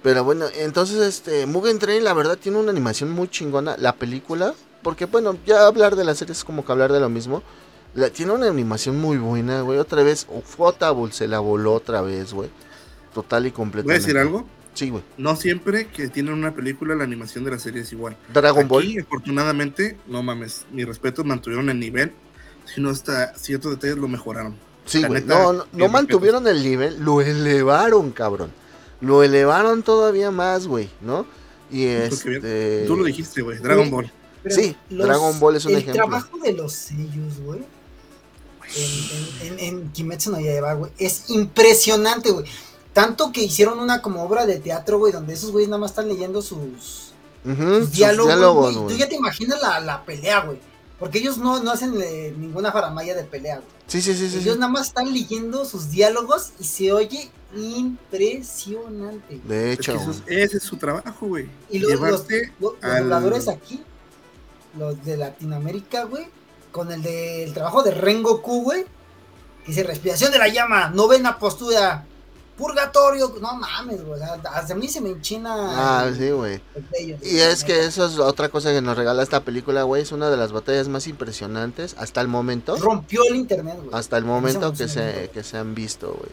Pero bueno, entonces este Mugen Train la verdad tiene una animación muy chingona. La película, porque bueno, ya hablar de la serie es como que hablar de lo mismo. La, tiene una animación muy buena, güey. Otra vez, Ufotable se la voló otra vez, güey. Total y Voy a completamente. decir algo. Sí, güey. No siempre que tienen una película, la animación de la serie es igual. Dragon Ball. Aquí, afortunadamente, no mames, mis respetos mantuvieron el nivel, sino hasta ciertos detalles lo mejoraron. Sí, güey. No, no, no mantuvieron el nivel, lo elevaron, cabrón. Lo elevaron todavía más, güey, ¿no? Y Porque este. Tú lo dijiste, güey, Dragon. Ball. Pero Sí, Dragon Ball es un el ejemplo. trabajo de los sellos, güey. En, en, en, en Kimetsu no Yaiba, güey. Es impresionante, güey. Tanto que hicieron una como obra de teatro, güey, donde esos güeyes nada más están leyendo sus, diálogos, güey. Tú ya te imaginas la, la pelea, güey. Porque ellos no, no hacen eh, ninguna faramaya de pelea, güey. Sí, sí, sí, sí. ellos sí. nada más están leyendo sus diálogos y se oye impresionante. güey. De Es que hecho, eso es- güey. ese es su trabajo, güey. Y los, los, los- los al- dobladores aquí, los de Latinoamérica, güey, con el del trabajo de Rengoku, güey, que dice respiración de la llama, novena postura, purgatorio, no mames, güey, hasta a mí se me enchina Ah, el- sí, güey. Y es que eso es otra cosa que nos regala esta película, güey. Es una de las batallas más impresionantes hasta el momento. rompió el internet, güey. Hasta el momento que se, que se han visto, güey.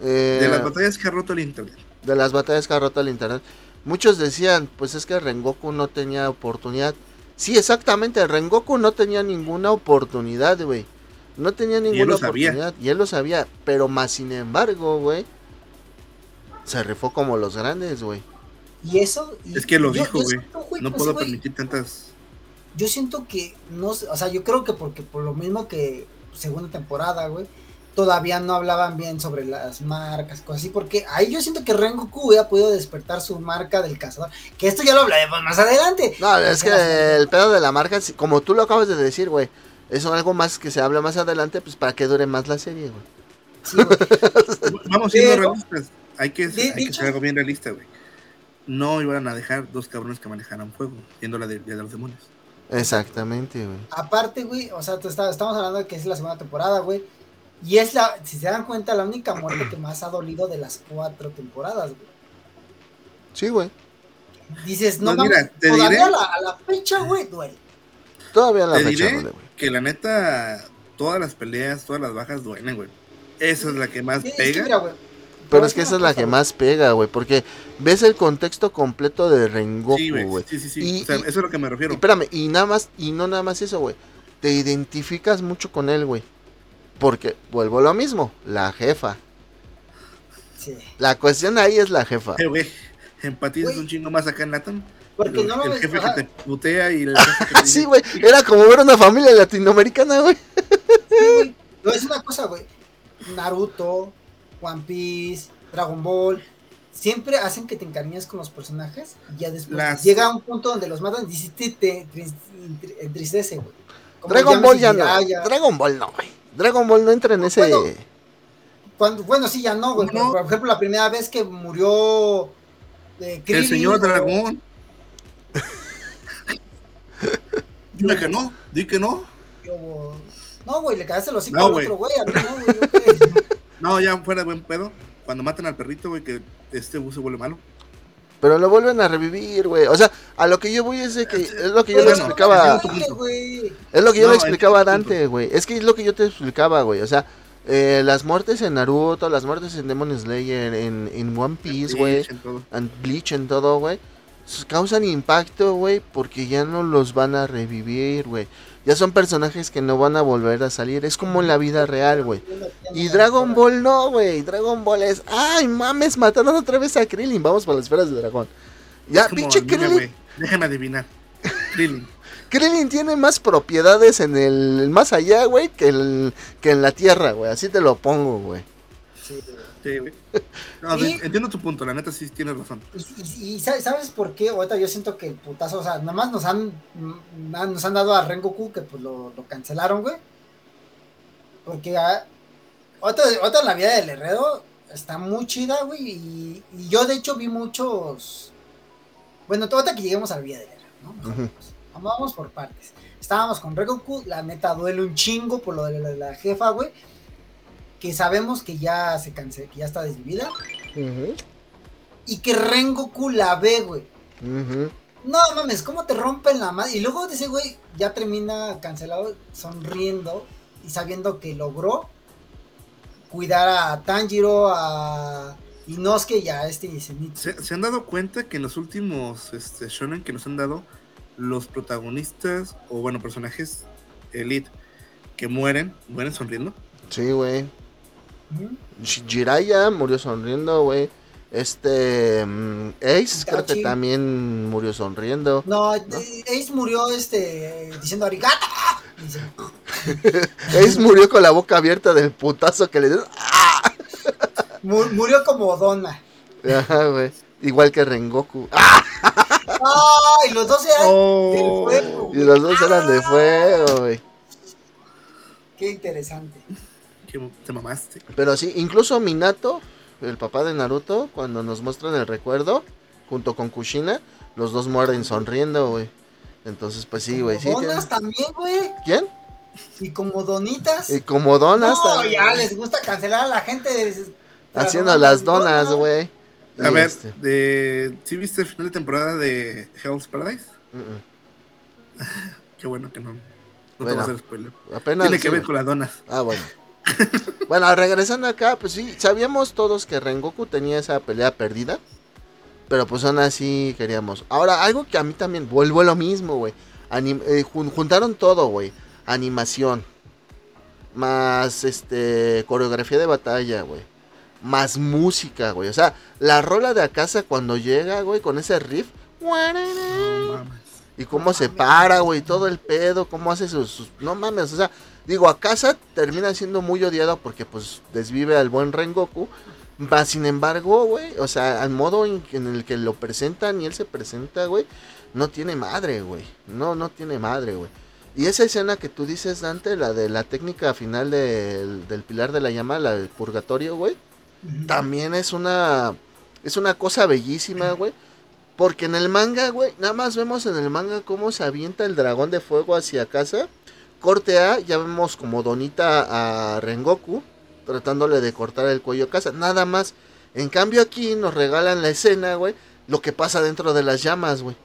Eh, de las batallas que ha roto el internet. de las batallas que ha roto el internet. Muchos decían, pues es que Rengoku no tenía oportunidad. Sí, exactamente, Rengoku no tenía ninguna oportunidad, güey. No tenía ninguna lo sabía. oportunidad. Y él lo sabía. Pero más sin embargo, güey. Se rifó como los grandes, güey. Y eso... y- Es que lo yo- dijo, güey. No pues, puedo permitir tantas. yo siento que no o sea, yo creo que porque por lo mismo que segunda temporada, güey, todavía no hablaban bien sobre las marcas, cosas así, porque ahí yo siento que Rengoku hubiera podido despertar su marca del cazador, que esto ya lo hablaremos más adelante. No, es que el pedo de la marca, como tú lo acabas de decir, güey. Es algo más que se habla más adelante, pues para que dure más la serie, güey. sí, güey. Vamos siendo realistas. Hay que, De- hay de que hecho- ser algo bien realista, güey. No iban a dejar dos cabrones que manejaran fuego, viendo la de, de los demonios. Exactamente, güey. Aparte, güey, o sea, tú está- estamos hablando de que es la segunda temporada, güey, y es la, si se dan cuenta, la única muerte que más ha dolido de las cuatro temporadas, güey. Sí, güey. Dices, no, Pues mira, mames, te todavía diré- a la, a la fecha, güey, duele. Todavía la Te fecha, diré duele, güey. que la neta, todas las peleas, todas las bajas duelen, güey. Esa es la que más Sí, es que pega. mira, güey, Pero es que esa es la que más pega, güey. Porque ves el contexto completo de Rengoku, sí, güey. güey. Sí, sí, sí. Y- o sea, y- eso es a lo que me Y refiero. espérame, y nada más, y no nada más eso, güey. Te identificas mucho con él, güey. Porque, vuelvo a lo mismo, la jefa. Sí. La cuestión ahí es la jefa. Eh, güey, empatizas un chingo más acá en Latam. Porque el, no el mames, jefe que te putea y el jefe que te Sí, güey, era como ver una familia latinoamericana, güey. Sí, güey. No, es una cosa, güey. Naruto, One Piece, Dragon Ball, siempre hacen que te encariñes con los personajes y ya después Las- llega un punto donde los matan y sí te, te, te entristece, güey. Dragon Ball ya no. Dragon Ball no, güey. Dragon Ball no entra en ese. Bueno. Cuando- bueno, sí, ya no, güey. No. Por ejemplo, la primera vez que murió eh, El señor dragón. Dime que no, di que no. o- No, güey, le cagaste los hocico No, al otro, güey. A mí no, güey. No, ya fuera de buen pedo. Cuando matan al perrito, güey, que este bus se vuelve malo. Pero lo vuelven a revivir, güey. O sea, a lo que yo voy es de que. Es lo que yo le explicaba. Es lo que yo No, le explicaba a Dante, güey. Es que es lo que yo te explicaba, güey. O sea, eh, las muertes en Naruto, las muertes en Demon Slayer, en, en One Piece, güey. En todo. en Bleach, en todo, güey. Causan impacto, güey, porque ya no los van a revivir, güey. Ya son personajes que no van a volver a salir. Es como en la vida real, güey. Y Dragon Ball no, güey. Dragon Ball es, ay, mames, mataron otra vez a Krillin. Vamos por las esferas de dragón. Ya, pinche mira, Krillin. Déjame adivinar. Krillin. Krillin tiene más propiedades en el más allá, güey, que, el, que en la tierra, güey. Así te lo pongo, güey. Sí, güey. Sí, güey. No, Y- Entiendo tu punto, la neta sí tienes razón. Y, y- y sa- ¿sabes por qué? Ahorita yo siento que el putazo, o sea, nada más nos han, nos han dado a Rengoku que pues lo, lo cancelaron, güey. Porque ah, ahorita, ahorita la vida del Herrero está muy chida, güey. Y, y yo de hecho vi muchos... Bueno, ahorita que lleguemos a la vida del Herrero, ¿no? Ujú. vamos. Por partes. Estábamos con Rengoku, la neta duele un chingo por lo de la, de la jefa, güey. Que sabemos que ya se canceló, que ya está desvivida. Y que Rengoku la ve, güey. No mames, ¿cómo te rompen la madre? Y luego ese güey ya termina cancelado sonriendo y sabiendo que logró cuidar a Tanjiro, a Inosuke y a este Zenitsu. ¿Se, se han dado cuenta que en los últimos este, shonen que nos han dado, los protagonistas, o bueno, personajes elite que mueren, mueren sonriendo? Sí, güey. Jiraiya murió sonriendo, güey. Este. mm, Ace creo que también murió sonriendo. No, eh, Ace murió este diciendo arigato. Dice, Ace murió con la boca abierta del putazo que le dio. mu- murió como. Ajá, güey. Igual que Rengoku. ¡Ah! ¡Ay! los dos eran Oh. del fuego. Y los dos eran de fuego, güey. Qué interesante. Que te mamaste. Pero sí, incluso Minato, el papá de Naruto, cuando nos muestran el recuerdo, junto con Kushina, los dos mueren sonriendo, güey. Entonces, pues sí, güey. Sí, donas también, güey. ¿Quién? Y como donitas. Y como donas. No, también, ya les gusta cancelar a la gente. de- Haciendo las donas, güey. A ver, este, de, ¿sí viste el final de temporada de Hell's Paradise? mm. Qué bueno que no. No te Bueno, voy a hacer spoiler. Apenas. Tiene que sí, ver con las donas. Ah, bueno. bueno, regresando acá, pues sí, sabíamos todos que Rengoku tenía esa pelea perdida. Pero pues aún así queríamos. Ahora, algo que a mí también vuelvo a lo mismo, güey. Eh, jun- juntaron todo, güey. Animación. Más este coreografía de batalla, güey. Más música, güey. O sea, la rola de Akasa cuando llega, güey, con ese riff. No. Y cómo se para, güey, todo el pedo, cómo hace sus, sus- No mames, o sea, digo, a casa termina siendo muy odiado porque pues desvive al buen Rengoku. Va, sin embargo, güey, o sea, al modo en, en el que lo presentan y él se presenta, güey, no tiene madre, güey. No, no tiene madre, güey. Y esa escena que tú dices, Dante, la de la técnica final del, del pilar de la llama, la del purgatorio, güey también es una es una cosa bellísima, güey. Porque en el manga, güey, nada más vemos en el manga cómo se avienta el dragón de fuego hacia casa. Corte A, ya vemos como Donita a Rengoku tratándole de cortar el cuello a casa, nada más. En cambio aquí nos regalan la escena, güey, lo que pasa dentro de las llamas, güey.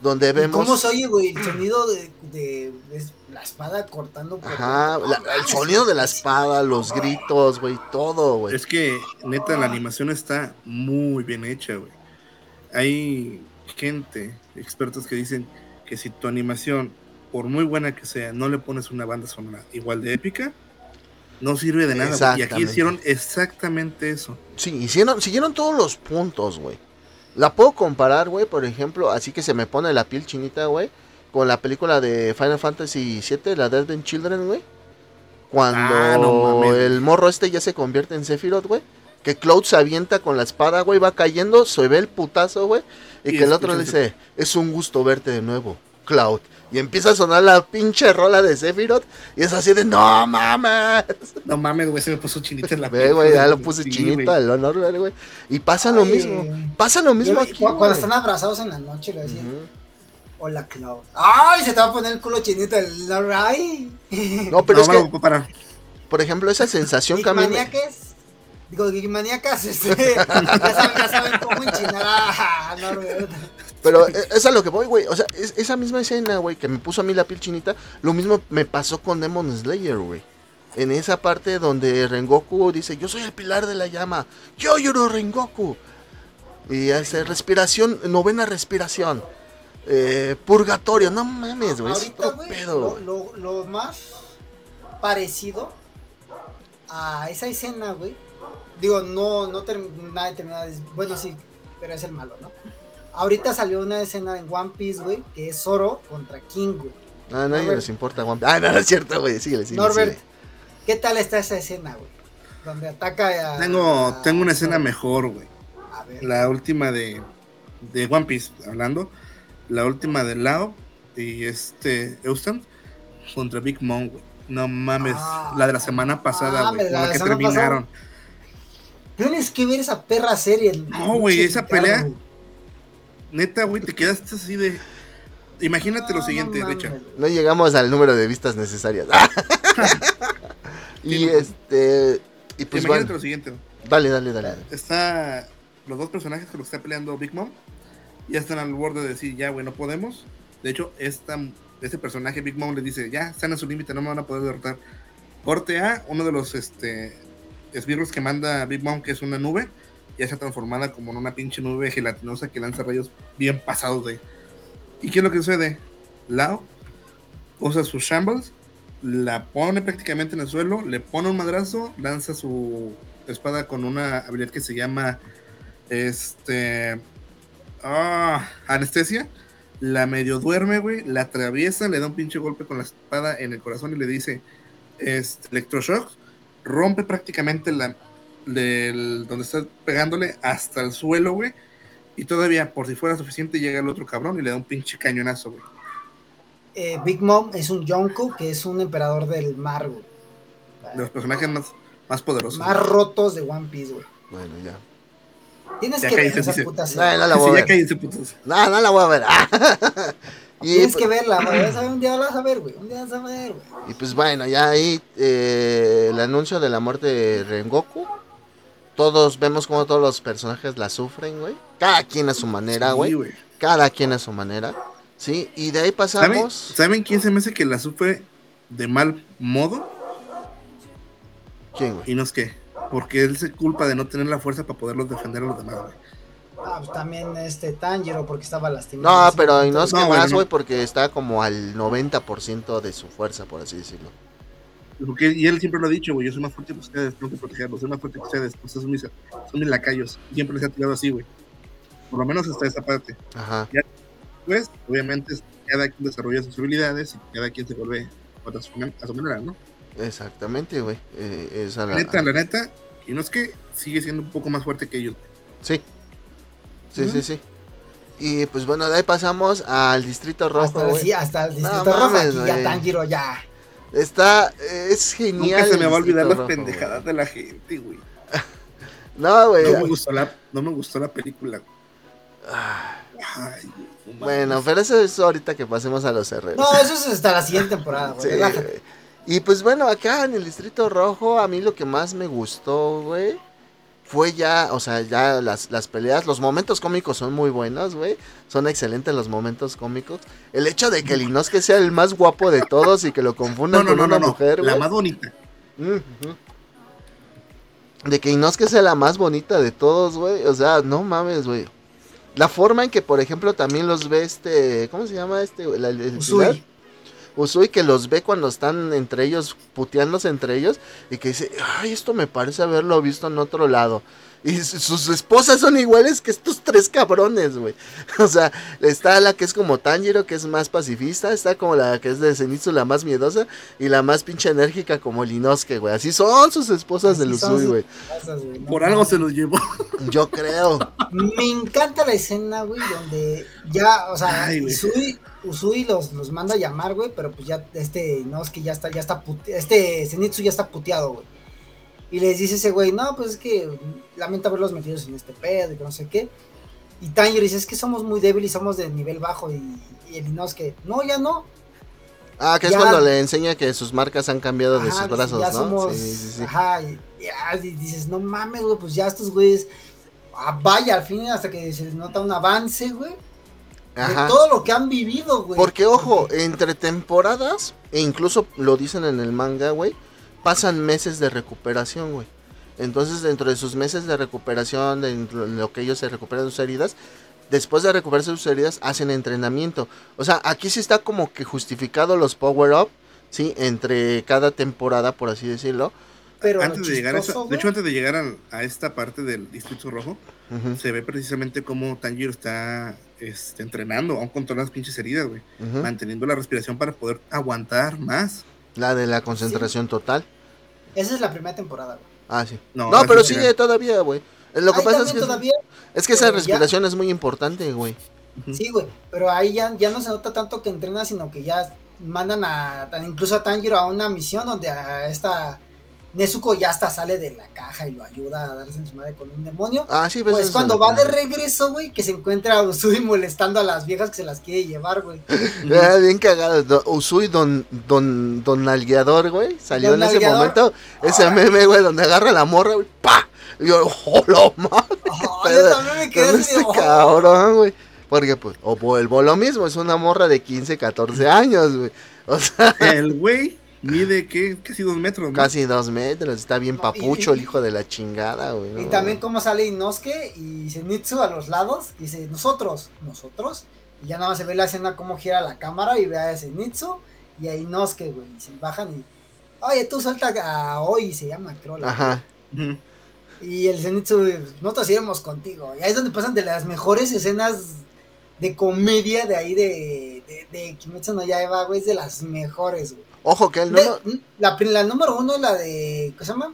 donde ¿Y vemos... ¿Cómo se oye, güey? El sonido de, de, de la espada cortando. por- Ajá, la- el sonido de la espada, los gritos, güey, todo, güey. Es que, neta, la animación está muy bien hecha, güey. Hay gente, expertos que dicen que si tu animación, por muy buena que sea, no le pones una banda sonora igual de épica, no sirve de nada. Y aquí hicieron exactamente eso. Sí, hicieron, siguieron todos los puntos, güey. La puedo comparar, güey, por ejemplo, así que se me pone la piel chinita, güey, con la película de Final Fantasy VII, la Dead and Children, güey. Cuando Ah, no el morro este ya se convierte en Sephiroth, güey. Que Cloud se avienta con la espada, güey, va cayendo, se ve el putazo, güey. Y, Y que el otro le dice, es un gusto verte de nuevo, Cloud. Y empieza a sonar la pinche rola de Sephiroth. Y es así de, no mames. No mames, güey, se me puso chinita en la Ve, güey, ya lo Sí, puse güey. chinita, el honor, güey. Y pasa lo mismo. Pasa lo mismo Yo- aquí. cu- Cuando están abrazados en la noche, le decían, Ujú. hola, Cloud. ¡Ay! Se te va a poner el culo chinito. El... ¡Ay! No, pero No, es que, parar. por ejemplo, esa sensación que a mí. Digo, geekmaniacas, este, ya, saben, ya saben cómo enchinar a Norbert. Pero eh, es a lo que voy, güey. O sea, es- esa misma escena, güey, que me puso a mí la piel chinita, lo mismo me pasó con Demon Slayer, güey. En esa parte donde Rengoku dice, yo soy el pilar de la llama, yo lloro Rengoku. Y hace respiración, novena respiración. Eh, purgatorio, no mames, güey. Es Ahorita, otro güey, pedo, lo, güey. lo, lo más parecido a esa escena, güey. Digo, no, no term- nada es- Bueno, sí, pero es el malo, ¿no? Ahorita salió una escena en One Piece, güey, que es Zoro contra King, güey. Ah, a nadie Norbert. les importa, Juan. Ah, no, no es cierto, güey. Síguele, síguele, Norbert, síguele. ¿qué tal está esa escena, güey? Donde ataca a... Tengo, a- tengo una escena Zoro. mejor, güey. A ver. La última de, de One Piece, hablando. La última de Lao y este Euston contra Big Mom, güey. No mames, Ah, la de la semana pasada, mames, güey. la Con la de que la semana terminaron. Tienes que ver esa perra serie. No, güey, esa pelea-. Neta, güey, te quedaste así de. Imagínate lo siguiente, güey. No llegamos al número de vistas necesarias. y Sí, este. Y pues Imagínate bueno. lo siguiente. Dale, dale, dale. Está. Los dos personajes que está peleando Big Mom. Ya están al borde de decir, ya, güey, no podemos. De hecho, esta, este personaje, Big Mom, le dice, ya, están a su límite, no me van a poder derrotar. Corte A, uno de los este, esbirros que manda Big Mom, que es una nube, ya está transformada como en una pinche nube gelatinosa que lanza rayos bien pasados de. ¿Y qué es lo que sucede? Lao usa sus shambles, la pone prácticamente en el suelo, le pone un madrazo, lanza su espada con una habilidad que se llama este ah, anestesia. La medio duerme, güey, la atraviesa, le da un pinche golpe con la espada en el corazón y le dice este, electroshock, rompe prácticamente la del donde está pegándole hasta el suelo, güey. Y todavía, por si fuera suficiente, llega el otro cabrón y le da un pinche cañonazo, güey. Eh, Big Mom es un Yonko, que es un emperador del mar, güey. De los personajes más, más poderosos. Más rotos de One Piece, güey. Bueno, ya. Tienes Ya que ver cállate, esa dice. puta No, serie. no la Sí, voy a ver. No, no la voy a ver. y, Tienes pues, que verla, güey. Un día la vas a ver, güey. Un día la vas a ver, güey. y pues bueno, ya ahí eh, el anuncio de la muerte de Rengoku. Todos vemos como todos los personajes la sufren, güey. Cada quien a su manera, güey. Cada quien a su manera. Sí, y de ahí ¿Saben, pasamos. ¿Saben quién se me hace que la sufre de mal modo? ¿Quién, güey? Y no es que. Porque él se culpa de no tener la fuerza para poderlos defender a los demás, güey. Ah, pues también este Tanjiro, porque estaba lastimado. No, pero y no es que No, güey, más, no. güey, porque está como al 90% de su fuerza, por así decirlo. Porque, y él siempre lo ha dicho, güey, yo soy más fuerte que ustedes, tengo que protegerlos, soy más fuerte que ustedes, ustedes son mis, son mis lacayos. Siempre les ha tirado así, güey. Por lo menos hasta esa parte. Ajá. Pues, obviamente, cada quien desarrolla sus habilidades y cada quien se vuelve a su, a su manera, ¿no? Exactamente, güey. Eh, esa La la- neta, la neta, y no es que sigue siendo un poco más fuerte que ellos. Sí. Sí, sí, sí. Y pues bueno, de ahí pasamos al Distrito hasta, Rojo, sí, hasta el distrito No rojo. mames, Aquí ya. Tanjiro ya. Está, eh, es genial. Nunca se me va a olvidar las Rojo, pendejadas güey. de la gente, güey. No, güey. No me gustó la, no me gustó la película. Ah, Ay, güey. Bueno, pero eso es ahorita que pasemos a los herreros. No, eso es hasta la siguiente temporada, güey. Sí, relájate. güey. Y pues bueno, acá en el Distrito Rojo, a mí lo que más me gustó, güey, fue ya, o sea, ya las, las peleas, los momentos cómicos son muy buenos, güey. Son excelentes los momentos cómicos. El hecho de que el Inosuke sea el más guapo de todos y que lo confundan No, no, con no, una no, no. mujer, La más bonita. De que Inosuke sea la más bonita de todos, güey. O sea, no mames, güey. La forma en que, por ejemplo, también los ve este. ¿Cómo se llama este? El, el-? Usui. Usui que los ve cuando están entre ellos, puteándose entre ellos. Y que dice, ay, esto me parece haberlo visto en otro lado. Y su- sus esposas son iguales que estos tres cabrones, güey. O sea, está la que es como Tanjiro, que es más pacifista. Está como la que es de Zenitsu, la más miedosa. Y la más pinche enérgica, como el Inosuke, güey. Así son sus esposas Usui, sus güey. Por algo se los llevó. Yo creo. Me encanta la escena, güey, donde ya, o sea, Ay, güey. Usui, los, los manda a llamar, güey, pero pues ya, este, no, es que ya está, ya está, este, Zenitsu ya está puteado, güey. Y les dice ese güey, no, pues es que lamenta verlos metidos en este pedo y que no sé qué. Y Tanjiro dice, es que somos muy débiles y somos de nivel bajo. Y, y el Inosuke, no, ya no. Ah, que es cuando le enseña que sus marcas han cambiado de sus brazos, ya ¿no? somos, Sí, sí, sí. ajá, y, dices, no mames, güey, pues ya estos güeyes, ah, vaya, al fin hasta que se les nota un avance, güey. Ajá. De todo lo que han vivido, güey. Porque, ojo, entre temporadas, e incluso lo dicen en el manga, güey, pasan meses de recuperación, güey. Entonces, dentro de sus meses de recuperación, dentro de lo que ellos se recuperan de sus heridas, después de recuperarse sus heridas, hacen entrenamiento. O sea, aquí sí está como que justificado los power-up, ¿sí? Entre cada temporada, por así decirlo. Pero antes de llegar a esa- de hecho, antes de llegar a, esta parte del Distrito Rojo, se ve precisamente cómo Tanjiro está este, entrenando, aún con todas las pinches heridas, güey. Manteniendo la respiración para poder aguantar más. La de la concentración total. esa es la primera temporada, güey. Ah, sí. No, pero sigue todavía, güey. Eh, Lo que Ahí pasa es que, todavía, es que esa ya- respiración es muy importante, güey. sí, güey, pero ahí ya, ya no se nota tanto que entrena, sino que ya mandan a- incluso a Tanjiro a una misión donde a esta Nezuko ya hasta sale de la caja y lo ayuda a darse en su madre con un demonio. Ah, sí, pues, Pues cuando va de regreso, güey, que se encuentra a Usui molestando a las viejas que se las quiere llevar, güey. Ah, bien cagado. Do- Usui, don, don, don Nalgueador, güey. Salió Don en ese Nalgueador. momento. Ese meme, güey, donde agarra la morra, güey. ¡Pa! Y yo, ¡oh, lo madre! Ay, yo también me quedé así este oh. cabrón, güey. Porque, pues, o vuelvo lo mismo. Es una morra de 15, 14 años, güey. O sea, El güey mide ¿qué? casi dos metros, ¿no? casi dos metros. Está bien papucho el hijo de la chingada, güey. Y no, también cómo sale Inosuke y Zenitsu a los lados. Y dice, nosotros, nosotros. Y ya nada más se ve la escena cómo gira la cámara y ve a Zenitsu y a Inosuke, güey. Y se bajan y, oye, tú suelta a Hoy, se llama, creo. la- Ajá. Y el Zenitsu, nosotros iremos contigo. Y ahí es donde pasan de las mejores escenas de comedia de ahí de, de, de Kimetsu no Yaiba, güey. Es de las mejores, güey. Ojo que él no. De- la, la número uno es la de, ¿qué se llama?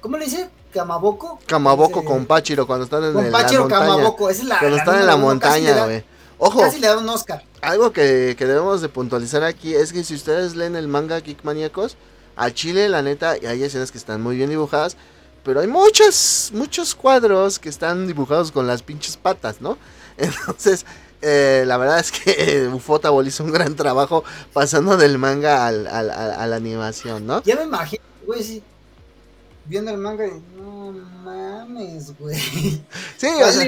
¿Cómo le dice? Kamaboko. Camaboko Este, con Pachiro cuando están en Con el- Pachiro la montaña. Kamaboko, esa es la. Cuando la están en la número montaña, güey. Ojo, Casi le da un Oscar. algo que, que debemos de puntualizar aquí es que si ustedes leen el manga Geek Maníacos, a Chile, la neta, hay escenas que están muy bien dibujadas, pero hay muchos, muchos cuadros que están dibujados con las pinches patas, ¿no? Entonces, eh, la verdad es que Ufotable hizo un gran trabajo pasando del manga al, al- al- a la animación, ¿no? Ya me imagino, güey, sí. Viendo el manga y no mames, güey. Sí, o sea,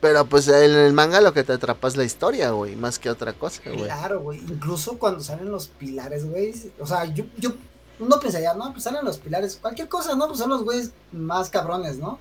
pero pues en el manga lo que te atrapa es la historia, güey, más que otra cosa, güey. Claro, güey. Incluso cuando salen los pilares, güey. O sea, yo, yo, uno pensaría, no, pues salen los pilares. Cualquier cosa, ¿no? Pues son los güeyes más cabrones, ¿no?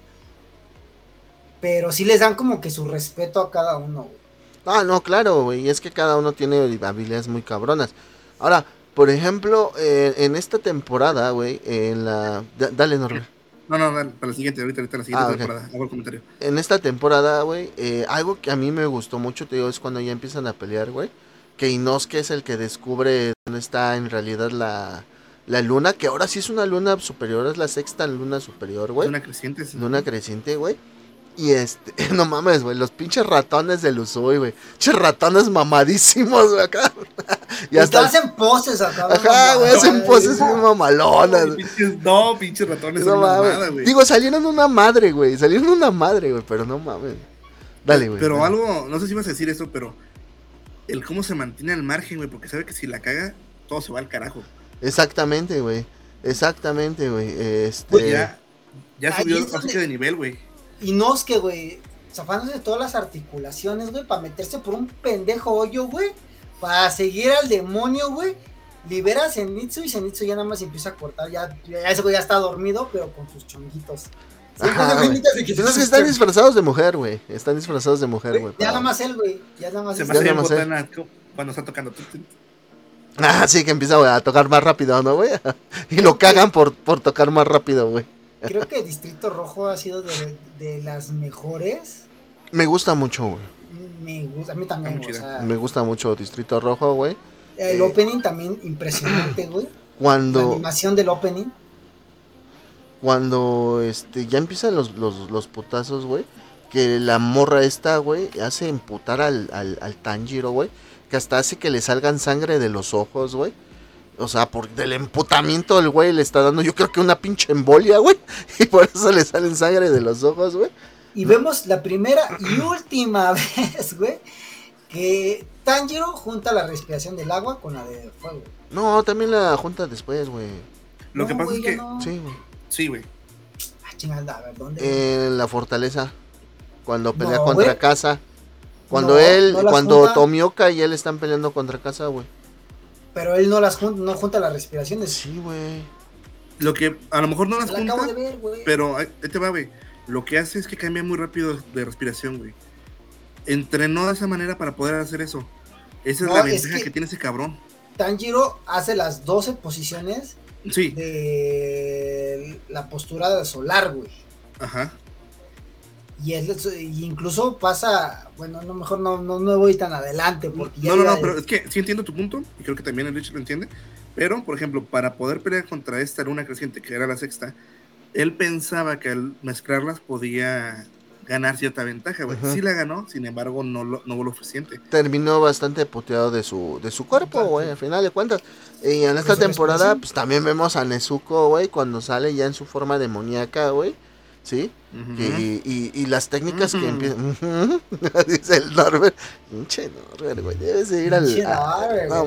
Pero sí les dan como que su respeto a cada uno, güey. Ah, no, claro, güey. Es que cada uno tiene habilidades muy cabronas. Ahora, por ejemplo, eh, en esta temporada, güey, en la... da- dale, Norbert. No, no, para la siguiente, ahorita, ahorita, la siguiente Ah, temporada. Hago el comentario. En esta temporada, güey, eh, algo que a mí me gustó mucho, te digo, es cuando ya empiezan a pelear, güey. Que Inosuke es el que descubre dónde está en realidad la, la luna, que ahora sí es una luna superior, es la sexta luna superior, güey. Una creciente. sí. Luna creciente, güey. Y este, no mames, güey, los pinches ratones del Usui, güey. Pinches ratones mamadísimos, güey, acá. y Y hasta... hacen poses acá. Ajá, güey, hacen poses bien mamalonas. No, pinches, no, pinches ratones No mames. mamada, güey. Digo, salieron una madre, güey. Salieron una madre, güey, pero no mames. Dale, güey. Pero dale. algo, no sé si ibas a decir eso, pero el cómo se mantiene al margen, güey, porque sabe que si la caga, todo se va al carajo. Exactamente, güey. Exactamente, güey. Este. Pues ya, subió así donde- que de nivel, güey. Y Nosuke, güey, zafándose de todas las articulaciones, güey, para meterse por un pendejo hoyo, güey, para seguir al demonio, güey. Libera a Zenitsu y Zenitsu ya nada más empieza a cortar. Ya, ya ese güey ya está dormido, pero con sus chonguitos. Ajá, de que que están disfrazados de mujer, güey. Están disfrazados de mujer, güey. Ya nada más él, güey. Ya nada más Se me hace cuando está tocando. Ah, sí, que empieza güey, a tocar más rápido, ¿no, güey? Y lo cagan por, por tocar más rápido, güey. Creo que Distrito Rojo ha sido de, de las mejores. Me gusta mucho, güey. Me gusta, a mí también, o sea, Me gusta mucho Distrito Rojo, güey. el eh, opening también impresionante, güey. La Cuando, animación del opening. cuando este, ya empiezan los, los, los putazos, güey. Que la morra esta, güey, hace emputar al, al, al Tanjiro, güey. Que hasta hace que le salgan sangre de los ojos, güey. O sea, por del emputamiento del güey le está dando, yo creo que una pinche embolia, güey. Y por eso le salen sangre de los ojos, güey. Y vemos la primera y última vez, güey, que Tanjiro junta la respiración del agua con la de fuego. No, también la junta después, güey. Lo No, que pasa güey, es que. no. Sí, güey. Sí, güey. Ah, chingada, a ver, ¿dónde? En la fortaleza. Cuando pelea No, contra güey. Casa. Cuando No, él, cuando junta. Tomioka y él están peleando contra Casa, güey. Pero él no las junta, no junta las respiraciones. Sí, güey. Lo que a lo mejor no las la acabo junta, de ver, güey. pero ahí te va, güey. Lo que hace es que cambia muy rápido de respiración, güey. Entrenó de esa manera para poder hacer eso. Esa es la es ventaja que- que... tiene ese cabrón. Tanjiro hace las 12 posiciones Sí, de la postura de solar, güey. ajá. Y él y incluso pasa, bueno, no mejor no, no, no voy tan adelante porque ya No, no, no, de- pero es que sí entiendo tu punto, y creo que también el Rich lo entiende. Pero, por ejemplo, para poder pelear contra esta luna creciente, que era la sexta, él pensaba que al mezclarlas podía ganar cierta ventaja, güey. Sí la ganó, sin embargo, no lo, no lo suficiente. Terminó bastante puteado de su, de su cuerpo, güey, al final de cuentas. Y en esta temporada, pues también vemos a Nezuko, güey, cuando sale ya en su forma demoníaca, güey. ¿Sí? Que- y, y las técnicas que empiezan. Dice el Norbert. Pinche Norbert, güey. Debes de ir al. Pinche Norbert, no.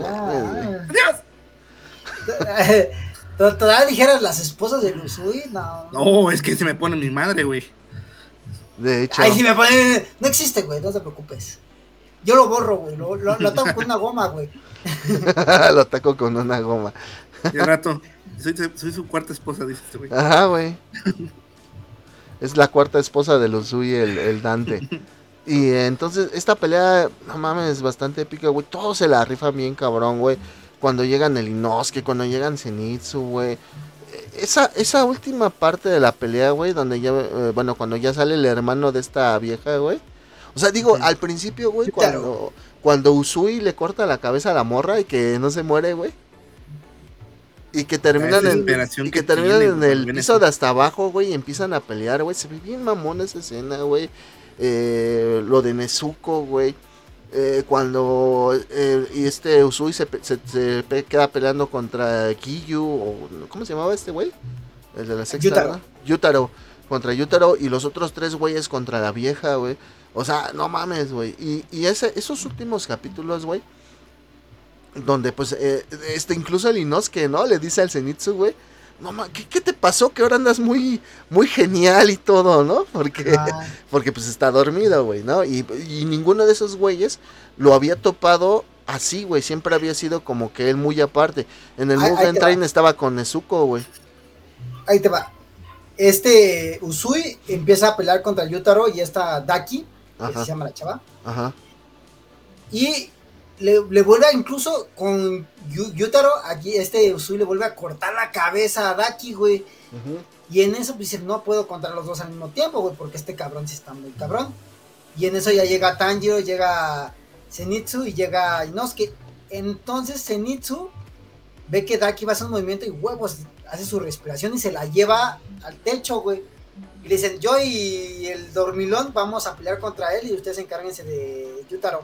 To- Todavía dijeras las esposas de Lusui, no. No, es que se me pone mi madre, güey. De hecho. Ay, si me ponen. No existe, güey, no te preocupes. Yo lo borro, güey. Lo, lo, lo ataco con una goma, güey. lo ataco con una goma. Y al rato, soy, soy su cuarta esposa, dice este güey. Ajá, güey. Es la cuarta esposa de Luzui, el, el Dante. Y entonces, esta pelea, no mames, bastante épica, güey. Todos se la rifan bien, cabrón, güey. Cuando llegan el Inosuke, cuando llegan Zenitsu, güey. Eh, Esa, esa última parte de la pelea, güey, donde ya, eh, bueno, cuando ya sale el hermano de esta vieja, güey. O sea, digo, al principio, güey, cuando, cuando Usui le corta la cabeza a la morra y que no se muere, güey. Y que terminan en, y que que terminan en el piso eso. de hasta abajo, güey, y empiezan a pelear, güey. Se ve bien mamón esa escena, güey. Eh, lo de Nezuko, güey. Eh, cuando eh, y este Usui se, queda peleando contra Kiyu, o ¿cómo se llamaba este güey? El de la sexta, Yutaro. Yutaro. Contra Yutaro y los otros tres güeyes contra la vieja, güey. O sea, no mames, güey. Y, y ese, esos últimos capítulos, güey. Donde pues, eh, este, incluso el Inosuke, ¿no? Le dice al Zenitsu, güey. No ma- ¿qué, qué te pasó? Que ahora andas muy, muy genial y todo, ¿no? Porque, Ah, porque pues está dormido, güey, ¿no? Y, y ninguno de esos güeyes lo había topado así, güey. Siempre había sido como que él muy aparte. En el Mugen Train va. estaba con Nezuko, güey. ahí te va. Este Usui empieza a pelear contra Yutaro y esta Daki, que se llama la chava. ajá. Y le, le vuelve a, incluso con Yu- Yutaro, aquí este Usui le vuelve a cortar la cabeza a Daki, güey. Y en eso pues dice, no puedo contra los dos al mismo tiempo, güey, porque este cabrón sí está muy cabrón. Y en eso ya llega Tanjiro, llega Zenitsu y llega Inosuke. Entonces Zenitsu ve que Daki va a hacer un movimiento y huevos, hace su respiración y se la lleva al techo, güey. Y le dicen, yo y el dormilón vamos a pelear contra él y ustedes encárguense de Yutaro.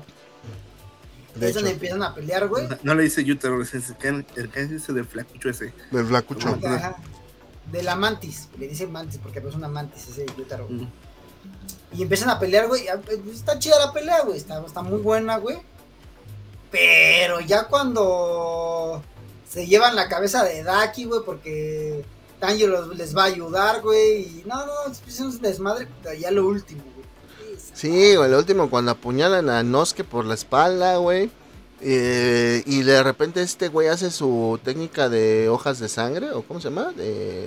De es donde empiezan a pelear, güey. No, no le dice Yutaro, le dice el que ese del flacucho ese. del flacucho. Ajá. De la mantis, le dice mantis porque no es una mantis ese Yutaro. Mm. Y empiezan a pelear, güey. Ah, pues, Está chida la pelea, güey. Está, está muy buena, güey. Pero ya cuando se llevan la cabeza de Daki, güey, porque Tanjiro les va a ayudar, güey. Y no, no, es un desmadre. Ya lo último. Sí, güey, lo último cuando apuñalan a Noske por la espalda, güey. Eh, y de repente este güey hace su técnica de hojas de sangre, o cómo se llama, de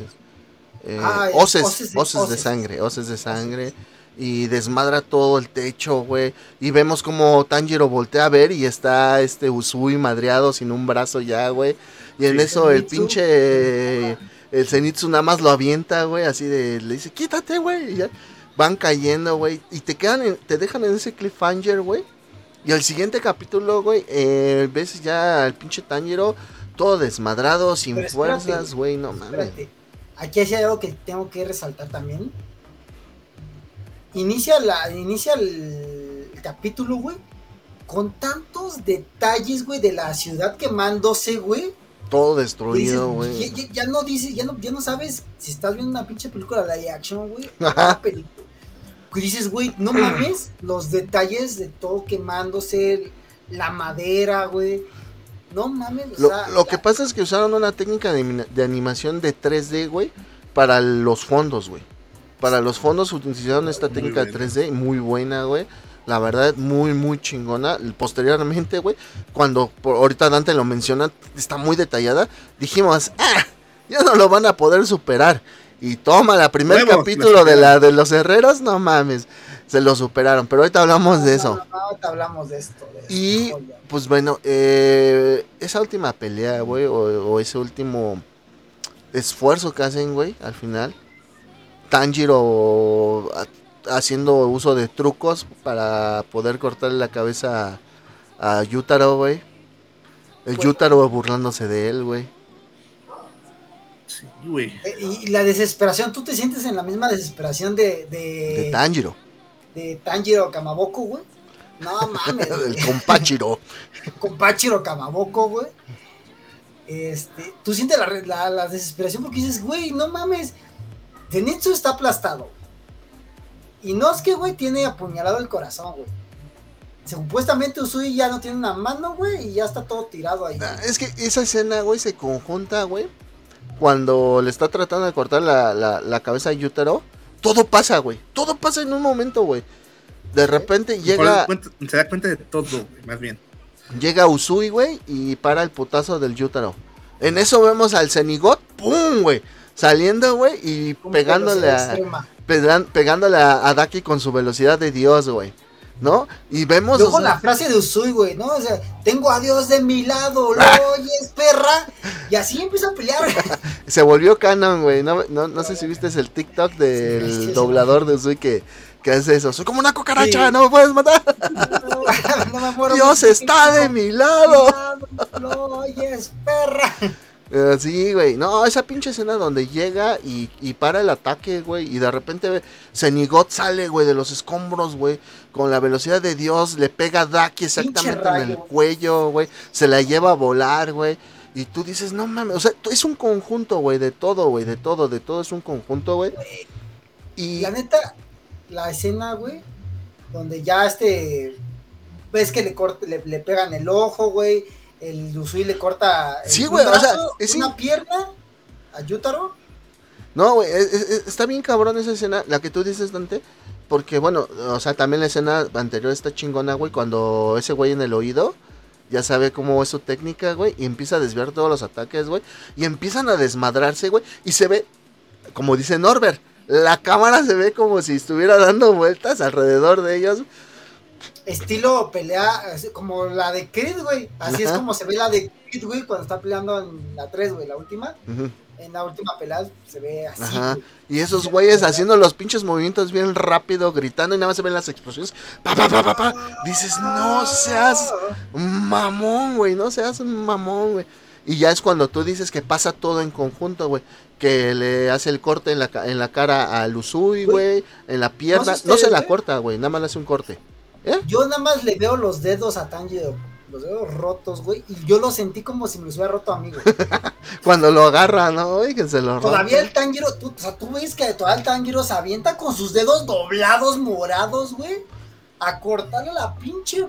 eh, Ah, hoces, hoces de- hoces de hoces. sangre, hoces de sangre. Y desmadra todo el techo, güey. Y vemos como Tanjiro voltea a ver y está este Usui madreado sin un brazo ya, güey. Y en Sí. eso el pinche... el Zenitsu nada más lo avienta, güey, así de... Le dice, quítate, güey. Y ya van cayendo, güey. Y te quedan, en- te dejan en ese cliffhanger, güey. Y al siguiente capítulo, güey, eh, ves ya al pinche Tanjiro todo desmadrado, sin espérate, fuerzas, güey, no mames. Espérate. Aquí hay algo que tengo que resaltar también. Inicia, la, inicia el, el capítulo, güey, con tantos detalles, güey, de la ciudad quemándose, güey. Todo destruido, ya, güey. ya- ya no dices, ya no, ya no sabes si estás viendo una pinche película de action, güey. Que dices, güey, no mames, los detalles de todo quemándose, la madera, güey. No mames, o Lo, sea, lo que pasa es que usaron una técnica de, anima- de animación de 3D, güey, para los fondos, güey. Para los fondos utilizaron esta técnica de buena. 3D, muy buena, güey. La verdad, muy, muy chingona. Posteriormente, güey, cuando por, ahorita Dante lo menciona, está muy detallada. Dijimos, ah, ya no lo van a poder superar. Y toma, la primer capítulo lo de la de los herreros, no mames, se lo superaron. Pero ahorita hablamos de eso. No, ahorita hablamos de esto. de Y pues bueno, eh, esa última pelea, güey, o, o ese último esfuerzo que hacen, güey, al final. Tanjiro ha- haciendo uso de trucos para poder cortarle la cabeza a, a Yutaro, güey. El Pues- Yutaro burlándose de él, güey. Sí, güey. Eh, Y, la desesperación, ¿tú te sientes en la misma desesperación de, de, De Tanjiro, de Tanjiro Kamaboko, güey? No mames, el compachiro. con Pachiro Kamaboko, güey. Este, tú sientes la, la, la desesperación porque dices, güey, no mames, Zenitsu está aplastado. Y no es que, güey, tiene apuñalado el corazón, güey. Supuestamente Usui ya no tiene una mano, güey, y ya está todo tirado ahí. Ah, Es que esa escena, güey, se conjunta, güey. Cuando le está tratando de cortar la, la- la cabeza a Yutaro. Todo pasa, güey. Todo pasa en un momento, güey. De repente llega, Cuenta- Se da cuenta de todo, güey, más bien. llega Usui, güey, y para el putazo del Yutaro. En eso vemos al Zenigot, ¡pum, güey! Saliendo, güey, y pegándole a, pegándole a, a Daki con su velocidad de Dios, güey. ¿No? Y vemos... Luego o sea, la frase de Usui, güey, ¿no? O sea, tengo a Dios de mi lado, ¿lo oyes, perra? Y así empieza a pelear. Se volvió canon, güey. No, no, no sé si viste el TikTok del Sí, sí, sí. doblador de Usui que, que hace eso. Soy como una cucaracha, no me puedes matar. No me muero, Dios está de mi lado. Lo oyes, perra. Eh, sí, güey. No, esa pinche escena donde llega y, y para el ataque, güey. Y de repente Zenigot sale, güey, de los escombros, güey. Con la velocidad de Dios. Le pega a Daki exactamente en el cuello, güey. Se la lleva a volar, güey. Y tú dices, no mames. O sea, es un conjunto, güey, de todo, güey. De todo, de todo es un conjunto, güey. Y. La neta, la escena, güey, donde ya este. Ves que le, corta, le, le pegan el ojo, güey. El Usui le corta. el- Sí, güey, o sea, es una pierna a Yutaro. No, güey, es- es- está bien cabrón esa escena, la que tú dices, Dante. Porque, bueno, o sea, también la escena anterior está chingona, güey, cuando ese güey en el oído ya sabe cómo es su técnica, güey, y empieza a desviar todos los ataques, güey, y empiezan a desmadrarse, güey, y se ve, como dice Norbert, la cámara se ve como si estuviera dando vueltas alrededor de ellos. Estilo pelea, así como la de Creed, güey. Así es como se ve la de Creed, güey, cuando está peleando en la 3, güey, la última. En la última pelea se ve así. Ajá. güey. Y esos güeyes haciendo los pinches movimientos bien rápido, gritando, y nada más se ven las explosiones. Pa, pa, pa, pa, pa. Dices, no seas mamón, güey, no seas un mamón, güey. Y ya es cuando tú dices que pasa todo en conjunto, güey. Que le hace el corte en la, en la cara al Usui, güey, en la pierna. sé No se la güey. corta, güey, nada más le hace un corte. ¿Eh? Yo nada más le veo los dedos a Tanjiro, los dedos rotos, güey, y yo lo sentí como si me los hubiera roto a mí, güey. Cuando lo agarra, ¿no? Oye, que se lo. Todavía el Tanjiro, tú, o sea, tú ves que todavía el Tanjiro se avienta con sus dedos doblados, morados, güey, a cortarle la pinche...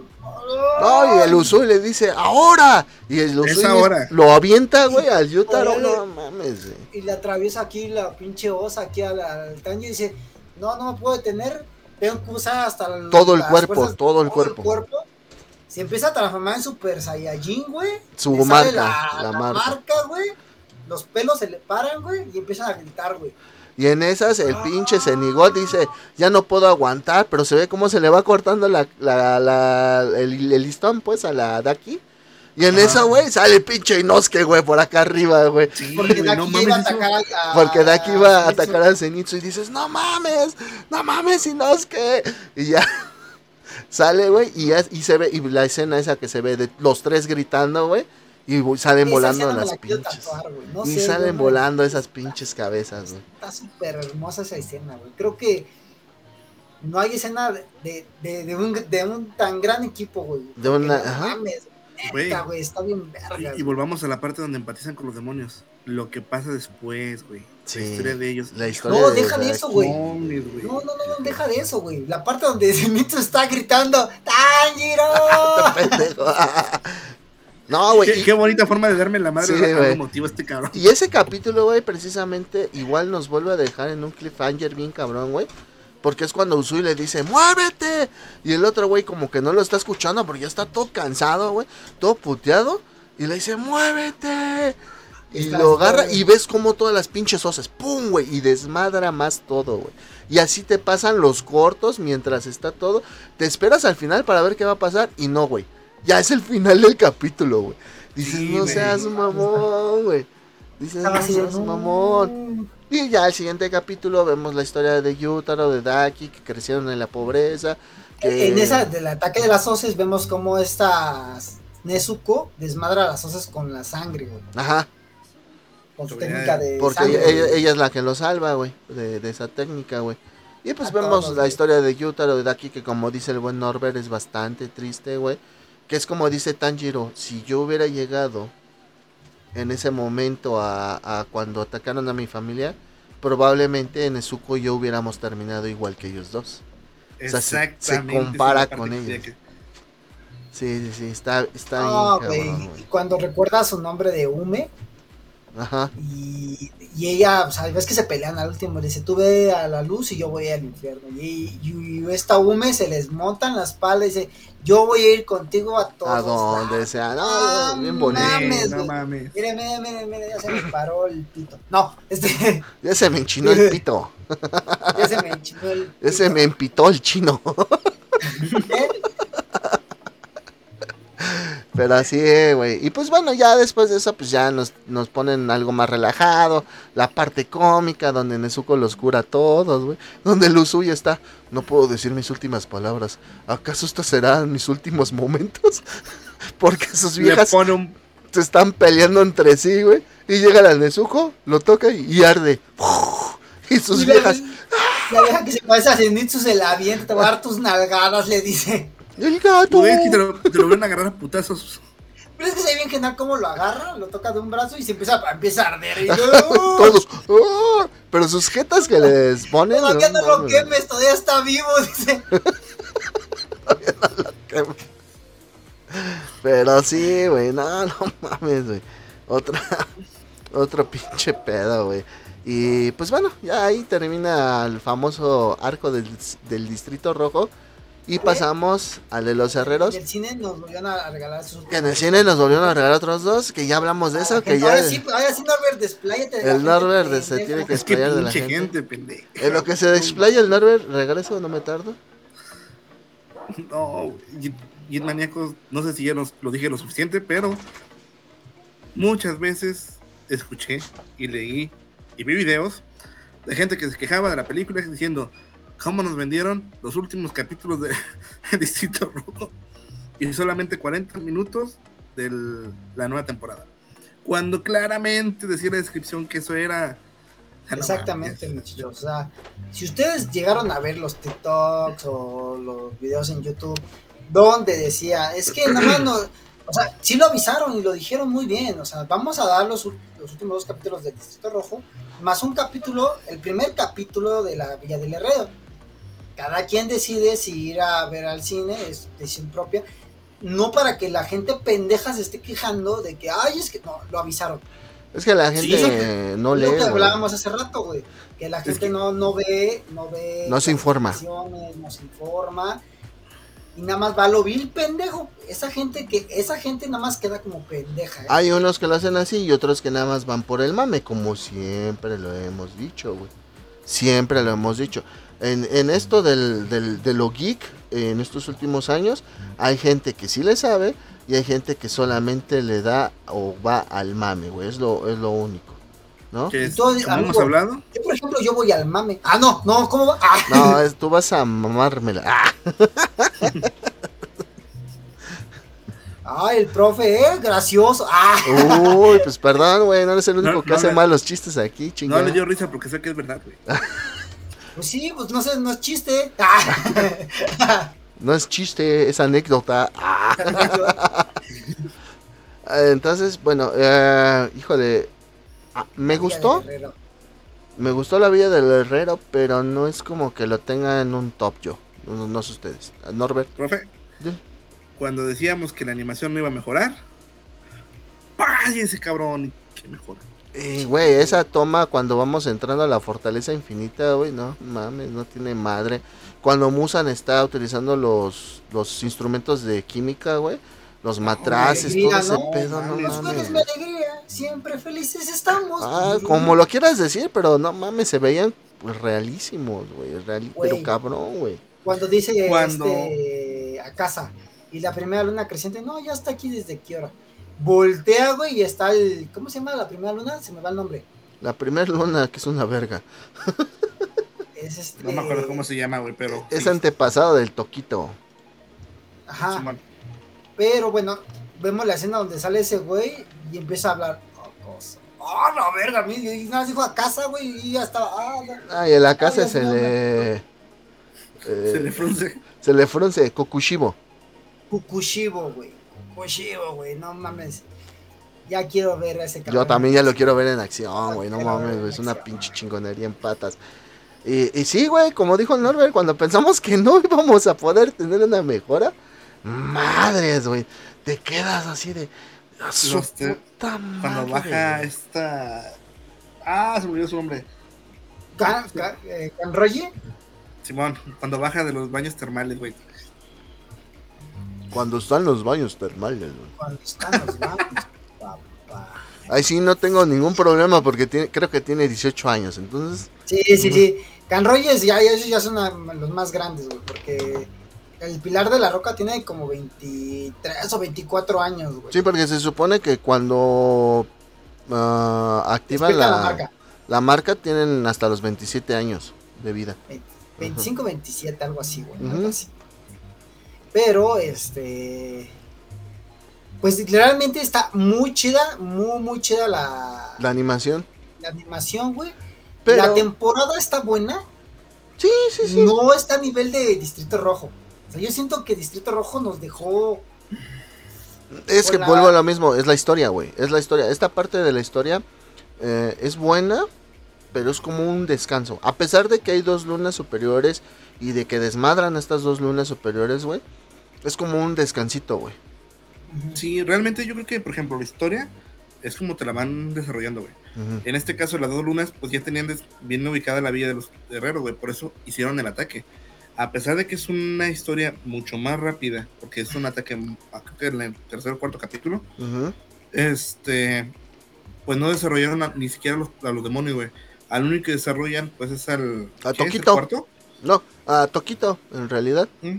No, y el Usui le dice, ¡ahora! Y el Usui ahora. lo avienta, güey, al Yutaro. No mames, güey. y le atraviesa aquí la pinche osa aquí al, al Tanjiro y dice, no, no me puedo detener, tengo que usar hasta el- Todo el cuerpo, fuerzas- todo el cuerpo. Se empieza a transformar en Super Saiyajin, güey. Su Le sale marca, la, la la marca. marca, güey. Los pelos se le paran, güey, y empiezan a gritar, güey. Y en esas el Ah. pinche Zenigol dice, ya no puedo aguantar, pero se ve cómo se le va cortando la, la, la- el, el listón pues a la Daki. Y en Ajá. esa, güey, sale el pinche Inosuke, güey, por acá arriba, güey. Sí, Porque güey, Daki no iba a eso- atacar a, Porque Daki iba a atacar al Zenitsu y dices, no mames, no mames, Inosuke. Y ya sale, güey, y, ya- y se ve, y la escena esa que se ve de los tres gritando, güey, y salen volando las la pinches. tatuar, güey. No y sé, salen güey, volando esas pinches cabezas, güey. Está súper hermosa esa escena, güey. Creo que no hay escena de, de, de, de un, de un tan gran equipo, güey. De una- no ajá. mames, Güey. neta, güey. Está bien verga. Y, volvamos a la parte donde empatizan con los demonios. Lo que pasa después, güey. Sí, La historia de ellos. la historia No, de deja de eso, güey. No, no, no, no, deja de eso, güey. La parte donde Zenitsu está gritando, ¡Tanjiro! no, güey. Qué, bonita forma de darme la madre Sí, motivo a este cabrón. Y ese capítulo, güey, precisamente igual nos vuelve a dejar en un cliffhanger bien cabrón, güey. Porque es cuando Usui le dice, ¡muévete! Y el otro güey como que no lo está escuchando porque ya está todo cansado, güey. Todo puteado. Y le dice, ¡muévete! Y lo agarra y ves como todas las pinches osas, ¡pum, güey! Y desmadra más todo, güey. Y así te pasan los cortos mientras está todo. Te esperas al final para ver qué va a pasar y no, güey. Ya es el final del capítulo, güey. Dices, Sí, no seas mamón, güey. Dices, no seas mamón. Y ya el siguiente capítulo vemos la historia de Yutaro, de Daki, que crecieron en la pobreza. Que... En esa del ataque de las hoces vemos cómo esta Nezuko desmadra las hoces con la sangre, güey. Ajá, Con su Porque- técnica de porque sangre. ella, es la que lo salva, güey, de, de esa técnica, güey. Y pues A vemos todos, la güey. historia de Yutaro, de Daki, que como dice el buen Norbert, es bastante triste, güey. Que es como dice Tanjiro, si yo hubiera llegado en ese momento a, a cuando atacaron a mi familia, probablemente en Nezuko y yo hubiéramos terminado igual que ellos dos. O sea, se- compara con ellos. que- Sí, sí, sí, está, está No, bien Y cuando recuerda su nombre de Ume Ajá. y, y ella, o sea, ves que se pelean al último, le dice, tú ve a la luz y yo voy al infierno. Y, y- y esta Ume se les monta en la espalda y dice, yo voy a ir contigo a todos A donde lados". sea. No, Ah, bien bonito. mames, no mames. Mire, mire, mire, mire, ya se me paró el pito. No, este, Ya se me enchinó el pito. ya se me enchinó el Ya se pito. me empitó el chino. ¿Eh? Pero así, güey. Y pues bueno, ya después de eso, pues ya nos, nos ponen algo más relajado. La parte cómica, donde Nezuko los cura a todos, güey. Donde Luzuya está. No puedo decir mis últimas palabras. ¿Acaso estos serán mis últimos momentos? Porque sus viejas pone un. se están peleando entre sí, güey. Y llega la Nezuko, lo toca y, arde. Y sus Y viejas. La vieja que se parece a Zenitsu se la avienta, te va a dar tus nalgadas, le dice. El gato. Güey, es que te lo, te lo van a agarrar a putazos. Pero es que se ve bien genial cómo lo agarra, lo toca de un brazo y se empieza, empieza a arder. Y Todos. ¡ah! Pero sus jetas que les ponen. Todavía no lo quemes, todavía está vivo, dice. Pero sí, güey. No, no mames, güey. Otra. Otro pinche pedo, güey. Y pues bueno, ya ahí termina el famoso arco del, del Distrito Rojo. Y pasamos al de los herreros. En el cine nos volvieron a regalar sus. Que en el cine nos volvieron a regalar otros dos. Que ya hablamos de eso. Que ya. Ahora sí, ahora sí, Norbert, despláyate. de la El gente Norbert se tiene que Es que desplayar de la gente. gente, pendejo. En lo que se desplaya el Norbert, regreso, no me tardo. No, y, y maníacos, no sé si ya nos, lo dije lo suficiente, pero muchas veces escuché y leí y vi videos de gente que se quejaba de la película diciendo cómo nos vendieron los últimos capítulos de Distrito Rojo y solamente 40 minutos de la nueva temporada. Cuando claramente decía la descripción que eso era... Ah, Exactamente, muchachos. O sea, si ustedes llegaron a ver los TikToks o los videos en YouTube, donde decía, es que nada no. O sea, sí lo avisaron y lo dijeron muy bien. O sea, vamos a dar los, los últimos dos capítulos del Distrito Rojo, más un capítulo, el primer capítulo de la Villa del Herrero. Cada quien decide si ir a ver al cine, es decisión propia. No para que la gente pendeja se esté quejando de que, ay, es que no, lo avisaron. Es que la gente no lee. Lo que hablábamos hace rato, güey. Que la gente que- no, no ve, no ve. No se informa. No se informa. Y nada más va a lo vil pendejo. Esa gente que, esa gente nada más queda como pendeja. ¿eh? Hay unos que lo hacen así y otros que nada más van por el mame, como siempre lo hemos dicho, güey. Siempre lo hemos dicho. En, en esto del, del- de lo geek, en estos últimos años, hay gente que sí le sabe y hay gente que solamente le da o va al mame, güey. Es lo, es lo único, ¿no? Que es, todo- como amigo. hemos hablado, Yo, por ejemplo, yo voy al mame. Ah, no, no, ¿cómo va? Ah. No, es- tú vas a mamármela. Ah, Ay, el profe, eh, gracioso. Ah. uy, pues perdón, güey, no eres el único No, que no hace le- malos chistes aquí, no chingada. le dio risa porque sé que es verdad, güey. Pues sí, pues no sé, no es chiste. Ah. No es chiste, es anécdota. Ah. Entonces, bueno, eh, híjole, ah, me gustó, me gustó la vida del herrero, pero no es como que lo tenga en un top yo, no, no sé ustedes. Norbert, Profe, Sí. cuando decíamos que la animación no iba a mejorar, ¡ay, ese cabrón! Que mejora. Eh, güey, esa toma cuando vamos entrando a la fortaleza infinita, güey, no mames, no tiene madre. Cuando Musan está utilizando los, los instrumentos de química, güey, los matraces, alegría, todo ese ¿no? pedo, no mames. Mi alegría, siempre felices estamos. Ah, como lo quieras decir, pero no mames, se veían pues, realísimos, güey, reali- pero cabrón, güey. Cuando dice Cuando- este, a casa y la primera luna creciente, no, ya está aquí desde qué hora. Voltea, güey, y está el. ¿Cómo se llama la primera luna? Se me va el nombre. La primer luna, que es una verga, Es este. No me acuerdo cómo se llama, güey, pero. es sí, antepasado del Toquito. Ajá. Pero bueno, vemos la escena donde sale ese güey y empieza a hablar. Oh, cosa. ¡Ah, la verga! Y nada más dijo a casa, güey, y ya estaba. Ah, la- Ay, en la casa Ay, se no, le... eh, Se le frunce. se le frunce Kokushibo. Kukushibo, güey. Kukushibo, güey, no mames. Ya quiero ver a ese Yo también ya lo quiero ver en acción, güey, no mames, güey, es una acción. pinche chingonería en patas. Y, y sí, güey, como dijo el Norbert, cuando pensamos que no íbamos a poder tener una mejora, madres, güey, te quedas así de... "A su te- puta Cuando madre, baja güey". esta. Ah, se olvidó su nombre. Can, Can- eh, Canroye, Simón, cuando baja de los baños termales, güey. Cuando están los baños termales, güey. cuando están los baños, papá. Ahí sí no tengo ningún problema porque tiene, creo que tiene 18 años, entonces... Sí, sí, sí. Canroyes ya, esos ya son los más grandes, güey, porque el Pilar de la Roca tiene como 23 o 24 años, güey. Sí, porque se supone que cuando ah, activan la, la marca. la marca tienen hasta los 27 años de vida. 25, 27, algo así, güey. Algo así. Pero, este. Pues literalmente está muy chida, muy, muy chida la, La animación. la animación, güey. Pero... La temporada está buena, Sí, sí, sí. no está a nivel de Distrito Rojo. O sea, yo siento que Distrito Rojo nos dejó. Es que vuelvo a lo mismo, es la historia, güey. Es la historia. Esta parte de la historia eh, es buena, pero es como un descanso. A pesar de que hay dos lunas superiores y de que desmadran estas dos lunas superiores, güey. Es como un descansito, güey. Sí, realmente yo creo que, por ejemplo, la historia es como te la van desarrollando, güey. En este caso, las dos lunas, pues ya tenían bien ubicada la vida de los guerreros, güey. Por eso hicieron el ataque. A pesar de que es una historia mucho más rápida, porque es un ataque, ah, creo que en el tercer o cuarto capítulo, este, pues no desarrollaron a- ni siquiera los, a los demonios, güey. Al único que desarrollan, pues es al. A ¿qué es? ¿El Toquito. cuarto? No, a Toquito, en realidad. ¿Mm?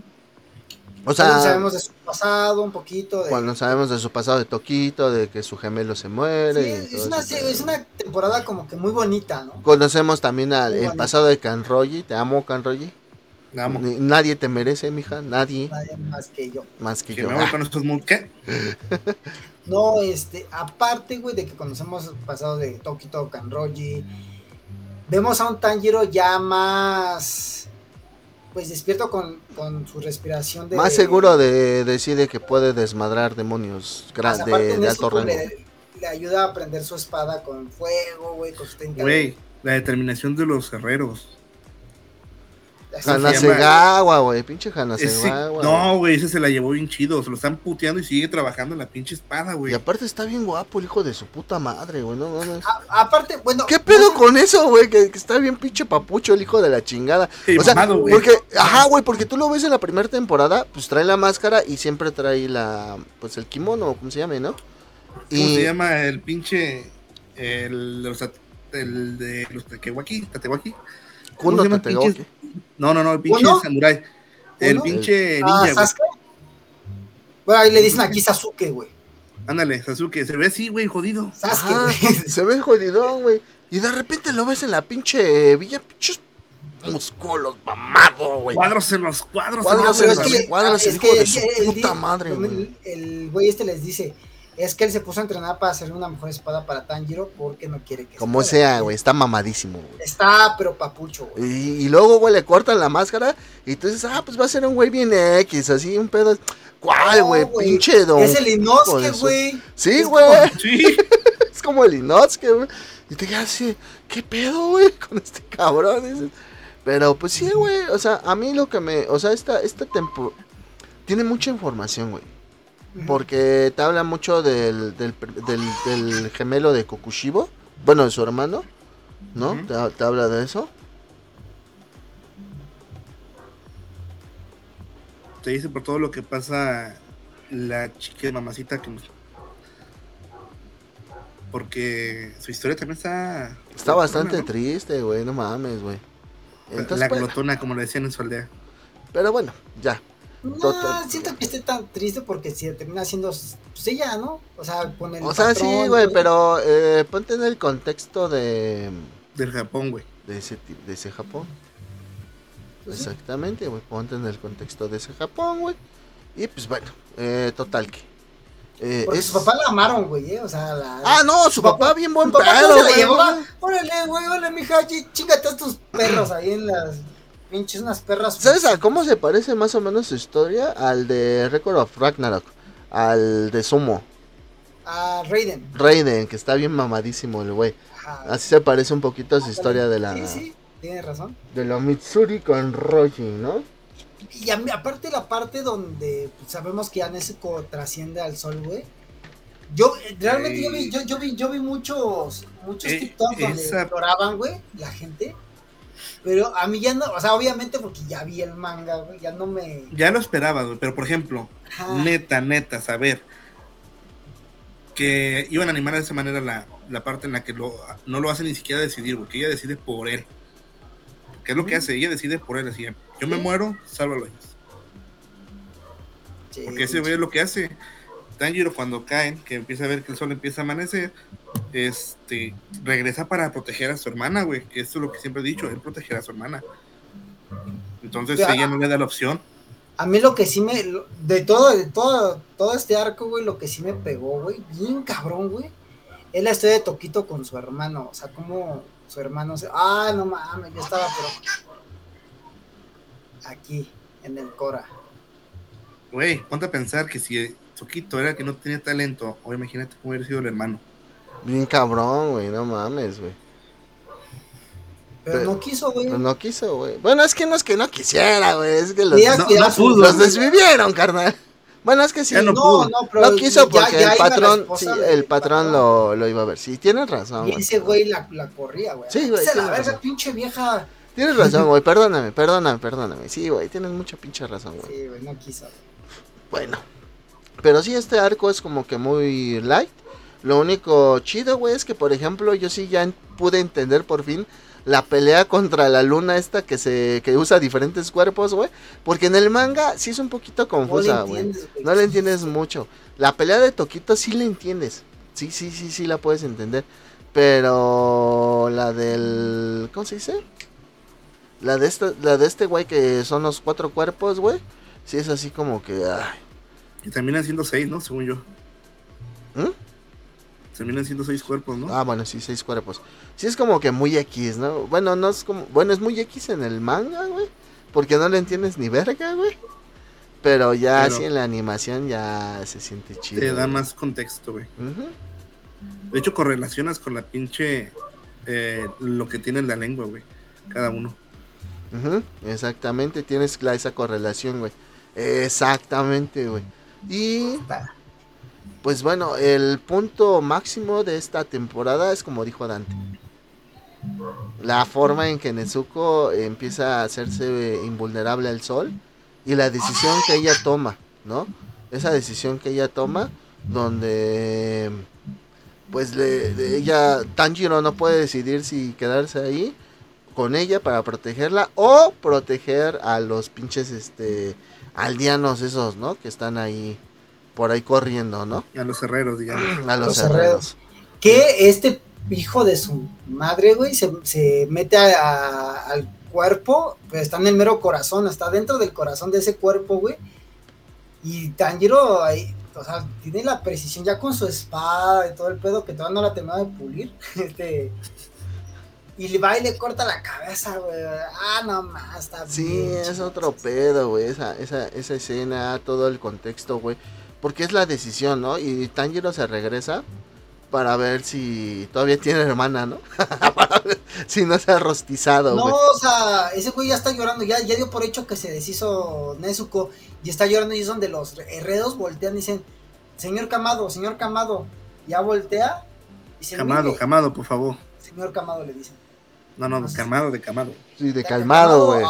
O Entonces sea, sabemos de su pasado un poquito. De, cuando sabemos de su pasado de Toquito, de que su gemelo se muere. Sí, y es, una, es temporada como que muy bonita, ¿no? Conocemos también al, el pasado de Canroyi. Te amo, Canroyi. Amo. Nadie te merece, mija. Nadie Nadie más que yo. más que Que yo. me voy con estos muy. ¿Qué? No, este, aparte, güey, de que conocemos el pasado de Tokito Kanroji, vemos a un Tanjiro ya más, pues despierto con, con su respiración de... Más seguro de decide que puede desmadrar demonios grandes de, de alto rango. le, le ayuda a prender su espada con fuego, güey, con su Güey, la determinación de los guerreros. Hanasegawa, güey, pinche Hanasegawa. no, güey, ese se la llevó bien chido. Se lo están puteando y sigue trabajando en la pinche espada, Y güey. aparte está bien guapo el hijo de su puta madre, güey, no mames. A- aparte, bueno. ¿Qué pedo con eso, güey? Que, que está bien pinche papucho el hijo de la chingada. Sí, o sea, mamado, güey. porque, ajá, güey, porque tú lo ves en la primera temporada, pues trae la máscara y siempre trae la, pues el kimono, como se llame, ¿no? ¿Cómo se llama el pinche. El de los, el de los Tatewaki? ¿Tatewaki? ¿Cómo Kuno No, no, no, el pinche ¿Uno? samurai. El ¿Uno? pinche Ah, ninja. Sasuke. Bueno, ahí le dicen aquí Sasuke, güey. Ándale, Sasuke, se ve así, güey, jodido. Sasuke, Ajá, güey. se ve jodidón, güey. Y de repente lo ves en la pinche villa, pinches músculos mamado, güey. Cuadros en los cuadros. Cuadros en los- cuadros, es que puta madre, güey. El güey este les dice, es que él se puso a entrenar para hacer una mejor espada para Tanjiro porque no quiere que Como sea, güey, está mamadísimo, güey. Está, pero papucho, güey. Y, y luego, güey, le cortan la máscara y dices, ah, pues va a ser un güey bien X, así un pedo. ¿Cuál, güey? Pinche don. Es el Inosuke, güey. Sí, güey. Sí. Es como el Inosuke, güey. Y te quedas así, ¿qué pedo, güey? Con este cabrón. dices. Pero pues sí, güey. O sea, a mí lo que me. O sea, esta, esta tempo. Tiene mucha información, güey. Porque te habla mucho del, del, del, del gemelo de Kokushibo. Bueno, de su hermano. ¿no? Te, te habla de eso. Te dice por todo lo que pasa la chica de mamacita que porque su historia también está Está bastante ¿no? triste, güey. No mames, güey. Entonces, la bueno, glotona como le decían en su aldea pero bueno, ya. No, Total. siento que esté tan triste porque si termina siendo, pues ella, ¿no? O sea, con el O sea, sí, güey, pero eh, ponte en el contexto de, del Japón güey de, ese, ti- de ese Japón. Pues. Exactamente, güey. Ponte en el contexto de ese Japón, güey. Y pues bueno, eh, total que. eh, Porque es- su papá la amaron, güey, ¿eh? O sea, la... Ah, no, su su papá, papá- bien buen papá pedo, güey. Órale, güey, órale, mija, chi- chingate a tus perros ahí en las pinches unas perras. ¿Sabes a cómo se parece más o menos su historia? Al de Record of Ragnarok. Al de Sumo. A Raiden. Raiden, que está bien mamadísimo el güey. Así se parece un poquito a su historia de la, Sí, sí, tienes razón. de la Mitsuri con Roji, ¿no? Y a mí- aparte la parte donde pues, sabemos que Anesco trasciende al sol, güey. Yo eh, realmente yo vi, yo, yo vi, yo vi muchos, muchos Eh, TikToks donde esa- exploraban, güey, la gente. Pero a mí ya no, o sea, obviamente porque ya vi el manga, güey, ya no me. ya lo esperaba güey pero por ejemplo Ajá. neta neta saber que iban a animar de esa manera la, la parte en la que lo, no lo hace ni siquiera decidir güey que ella decide por él ¿Qué es lo que hace? Ella decide por él, así, yo me muero, sálvalo. Sí, Porque ese güey es lo que hace. Tanjiro cuando caen, que empieza a ver que el sol empieza a amanecer, este, regresa para proteger a su hermana, güey. Que esto es lo que siempre he dicho, él protegerá a su hermana. Entonces Ya. ella no le da la opción. A mí lo que sí me. De todo, de todo, todo este arco, güey, lo que sí me pegó, güey, bien cabrón, güey. Es la historia de Toquito con su hermano. O sea, como su hermano se. Ah, no mames, yo estaba, pero. Aquí, en el Cora. Güey, ponte a pensar que si Toquito era el que no tenía talento, o imagínate cómo hubiera sido el hermano. Bien cabrón, güey, no mames, güey. Pero Pero- no quiso, güey. No quiso, güey. Bueno, es que no es que no quisiera, güey. Es que los, no- no pudo. los desvivieron, carnal. Bueno, es que sí. Ya no no, pudo. pero quiso ya- porque ya el patrón, el patrón lo, lo iba a ver. Sí, tienes razón, Y güey. ese güey la, la corría, güey. Sí, güey, la verga, pinche vieja. Tienes razón, güey. Perdóname, perdóname, perdóname. Sí, güey, tienes mucha pinche razón, güey. Sí, güey, no quiso. Bueno. Pero sí, este arco es como que muy light. Lo único chido, güey, es que, por ejemplo, yo sí ya pude entender por fin la pelea contra la luna esta que se que usa diferentes cuerpos, güey. Porque en el manga sí es un poquito confusa, no le güey. entiendes, güey. No le entiendes mucho. La pelea de Toquito sí la entiendes. Sí, sí, sí, sí la puedes entender. Pero la del. ¿Cómo se dice? La de este, la de este güey que son los cuatro cuerpos, güey. Sí es así como que. ay. Y terminan siendo seis, ¿no? Según yo. ¿Mm? Terminan siendo seis cuerpos, ¿no? Ah, bueno, sí, seis cuerpos. Sí es como que muy X, ¿no? Bueno, no es como. Bueno, es muy X en el manga, güey. Porque no le entiendes ni verga, güey. Pero ya Pero- así en la animación ya se siente chido. Te da güey. más contexto, güey. Ujú. De hecho, correlacionas con la pinche. eh, lo que tiene en la lengua, güey. Cada uno. Ujú, exactamente, tienes la- esa correlación, güey. Exactamente, güey. Y pues bueno, el punto máximo de esta temporada es como dijo Dante. La forma en que Nezuko empieza a hacerse invulnerable al sol y la decisión que ella toma, ¿no? Esa decisión que ella toma donde pues le, le- ella Tanjiro no puede decidir si quedarse ahí con ella para protegerla o proteger a los pinches este aldeanos esos, ¿no? Que están ahí por ahí corriendo, ¿no? A los herreros, digamos. A los, Los herreros. herreros. Que este hijo de su madre, güey, se, se mete a- a- al cuerpo, pues está en el mero corazón, está dentro del corazón de ese cuerpo, güey. Y Tanjiro ahí, o sea, tiene la precisión ya con su espada y todo el pedo que todavía no la terminó de pulir. Este. Y le va y le corta la cabeza, güey. Ah, no más, está Sí, bien es otro pedo, güey, esa, esa, esa escena, todo el contexto, güey. Porque es la decisión, ¿no? Y Tanjiro se regresa para ver si todavía tiene hermana, ¿no? Para ver si no se ha rostizado, No, o sea, ese güey ya está llorando, ya, ya dio por hecho que se deshizo Nezuko y está llorando y es donde los herreros voltean y dicen, señor Camado, señor Camado, ya voltea y se Camado, mire, Camado, por favor. señor Camado le dicen. No, no, Camado, de Camado. Sí, de calmado, güey.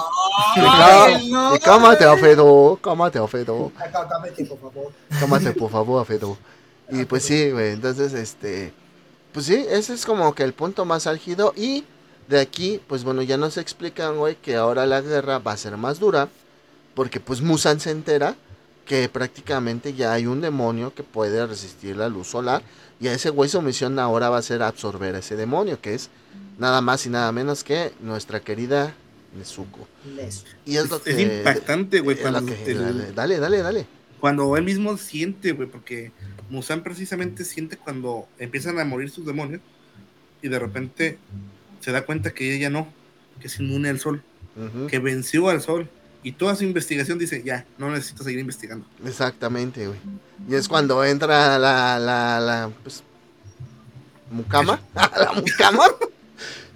No, Y cámate, güey. Afedo, cámate, Afedo. Ay, cá- cámate, por favor. Cámate, por favor, Afedo. Y pues sí, güey, entonces, este, pues sí, ese es como que el punto más álgido y de aquí, pues bueno, ya nos explican, güey, que ahora la guerra va a ser más dura porque pues Musan se entera que prácticamente ya hay un demonio que puede resistir la luz solar y a ese güey su misión ahora va a ser absorber a ese demonio, que es nada más y nada menos que nuestra querida Nezuko. Y es Es, lo es que... impactante, güey, es que- el- dale, dale, dale, dale. cuando él mismo siente, güey, porque Musan precisamente siente cuando empiezan a morir sus demonios y de repente se da cuenta que ella no, que es inmune al sol, que venció al sol. Y toda su investigación dice, ya, no necesito seguir investigando. Exactamente, güey. Y es cuando entra la, la, la, pues, mucama. la mucama.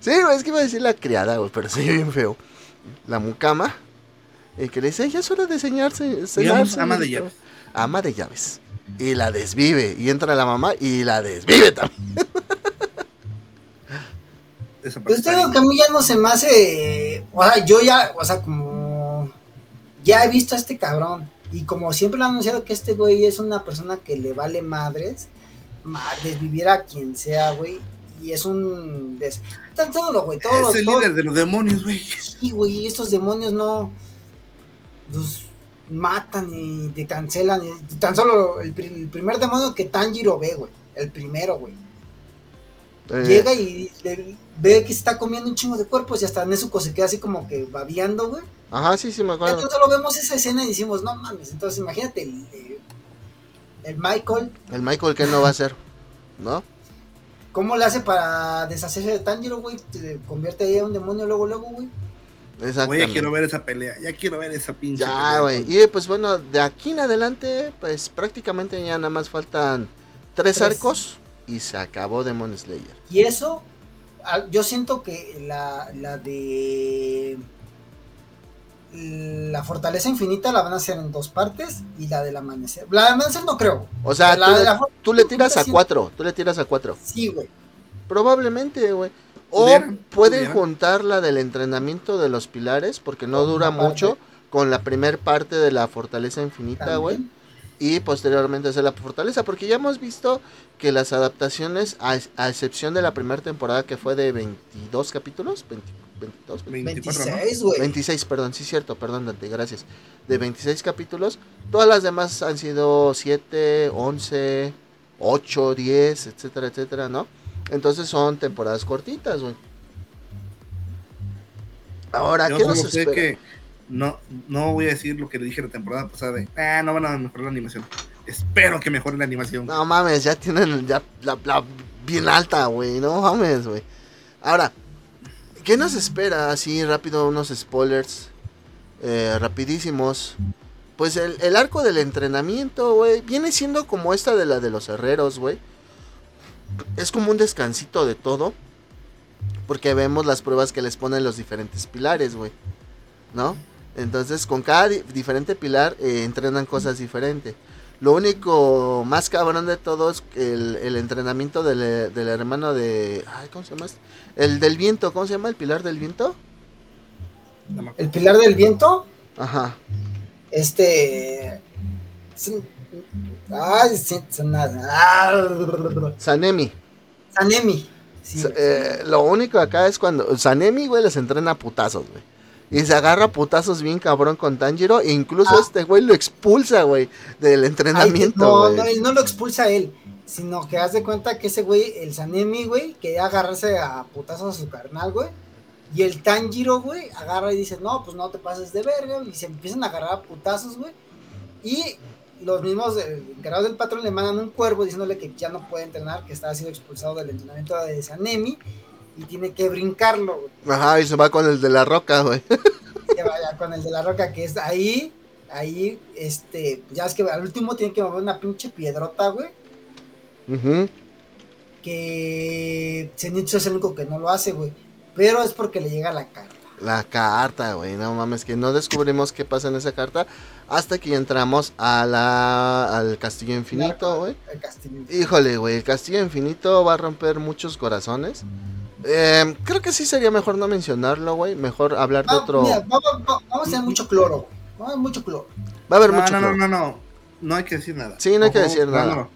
Sí, güey, es que iba a decir la criada, güey, pero soy bien feo. La mucama. Y que le dice, ya es hora de enseñarse. Digamos, ama de llaves. Ama de llaves. Y la desvive. Y entra la mamá y la desvive también. Pues está te digo bien. que a mí ya no se me hace, o sea, yo ya, o sea, como ya he visto a este cabrón y como siempre lo han anunciado que este güey es una persona que le vale madres, ma- desvivir a quien sea, güey, y es un des... tan todo lo, güey, todo Es el todo- líder de los demonios, güey. Sí, güey, estos demonios no los matan y te cancelan. y tan solo el, pri- el primer demonio que Tanjiro ve, güey, el primero, güey. Eh, Llega y le- ve que se está comiendo un chingo de cuerpos y hasta Nezuko se queda así como que babeando, güey. Ajá, sí, sí, me acuerdo. Entonces solo vemos esa escena y decimos, no mames. Entonces imagínate el, el Michael, El Michael, ¿qué no va a hacer? ¿No? ¿Cómo le hace para deshacerse de Tanjiro, güey? Se convierte ahí a un demonio luego, luego, güey. Exactamente. ya quiero ver esa pelea. Ya quiero ver esa pinche Ya, güey. Y pues bueno, de aquí en adelante, pues prácticamente ya nada más faltan tres, Tres. arcos y se acabó Demon Slayer. Y eso, yo siento que la, la de la fortaleza infinita la van a hacer en dos partes y la del amanecer. La del amanecer no creo. O sea, La tú, le- la for- tú le tiras a cuatro, tú le tiras a cuatro. Sí, güey. Probablemente, güey. O pueden juntar la del entrenamiento de los pilares, porque no Con dura parte. mucho, con la primer parte de la fortaleza infinita, güey. Y posteriormente hacer la fortaleza, porque ya hemos visto que las adaptaciones, a, a excepción de la primera temporada que fue de 22 capítulos, 20 22, 24, ¿no? 26, güey. 26, perdón, sí cierto, perdón Dante, gracias, de 26 capítulos, todas las demás han sido 7, 11, 8, 10, etcétera, etcétera, ¿no? Entonces son temporadas cortitas, güey. Ahora, Yo ¿qué nos sé espera? que no, no voy a decir lo que le dije la temporada pasada de, ah, no van a mejorar la animación. Espero que mejoren la animación. No mames, ya tienen ya la, la bien alta, güey. No mames, güey. Ahora, ¿qué nos espera? Así rápido, unos spoilers eh, rapidísimos. Pues el, el arco del entrenamiento, güey, viene siendo como esta de la de los herreros, güey. Es como un descansito de todo. Porque vemos las pruebas que les ponen los diferentes pilares, güey. ¿no? Entonces, con cada di- diferente pilar eh, entrenan cosas diferentes. Lo único más cabrón de todo es el, el entrenamiento del, eh, del hermano de. Ay, ¿cómo se llama? este? El del viento, ¿cómo se llama? ¿El pilar del viento? El pilar del viento, Ajá. este. Ay, sí, ah, Sanemi. Sanemi. Sí, eh, lo único acá es cuando. Sanemi, güey, les entrena a putazos, güey. Y se agarra putazos bien cabrón con Tanjiro. E incluso Ah. este güey lo expulsa, güey, del Ay, entrenamiento, no, güey. no, él no lo expulsa él, sino que haz de cuenta que ese güey, el Sanemi, güey, quería agarrarse a putazos a su carnal, güey. Y el Tanjiro, güey, agarra y dice, no, pues no te pases de verga. Y se empiezan a agarrar a putazos, güey. Y los mismos encargados del patrón le mandan un cuervo diciéndole que ya no puede entrenar, que está sido expulsado del entrenamiento de Sanemi. Y tiene que brincarlo, güey. Ajá, y se va con el de la roca, güey. que vaya con el de la roca que es ahí, ahí, este, ya es que al último tiene que mover una pinche piedrota, güey, Ujú. que Zenitsu es el único que no lo hace, güey, pero es porque le llega la carta. La carta, güey, no mames, que no descubrimos qué pasa en esa carta hasta que entramos a la, al castillo infinito, güey. Híjole, güey, el castillo infinito va a romper muchos corazones. Eh, creo que sí sería mejor no mencionarlo, güey. Mejor hablar de otro. mira, va- va- va- vamos a tener mucho cloro, güey. Va a haber mucho cloro. Va a haber No, mucho. no, no, cloro. no, no. No hay que decir nada. Sí, no hay que decir nada.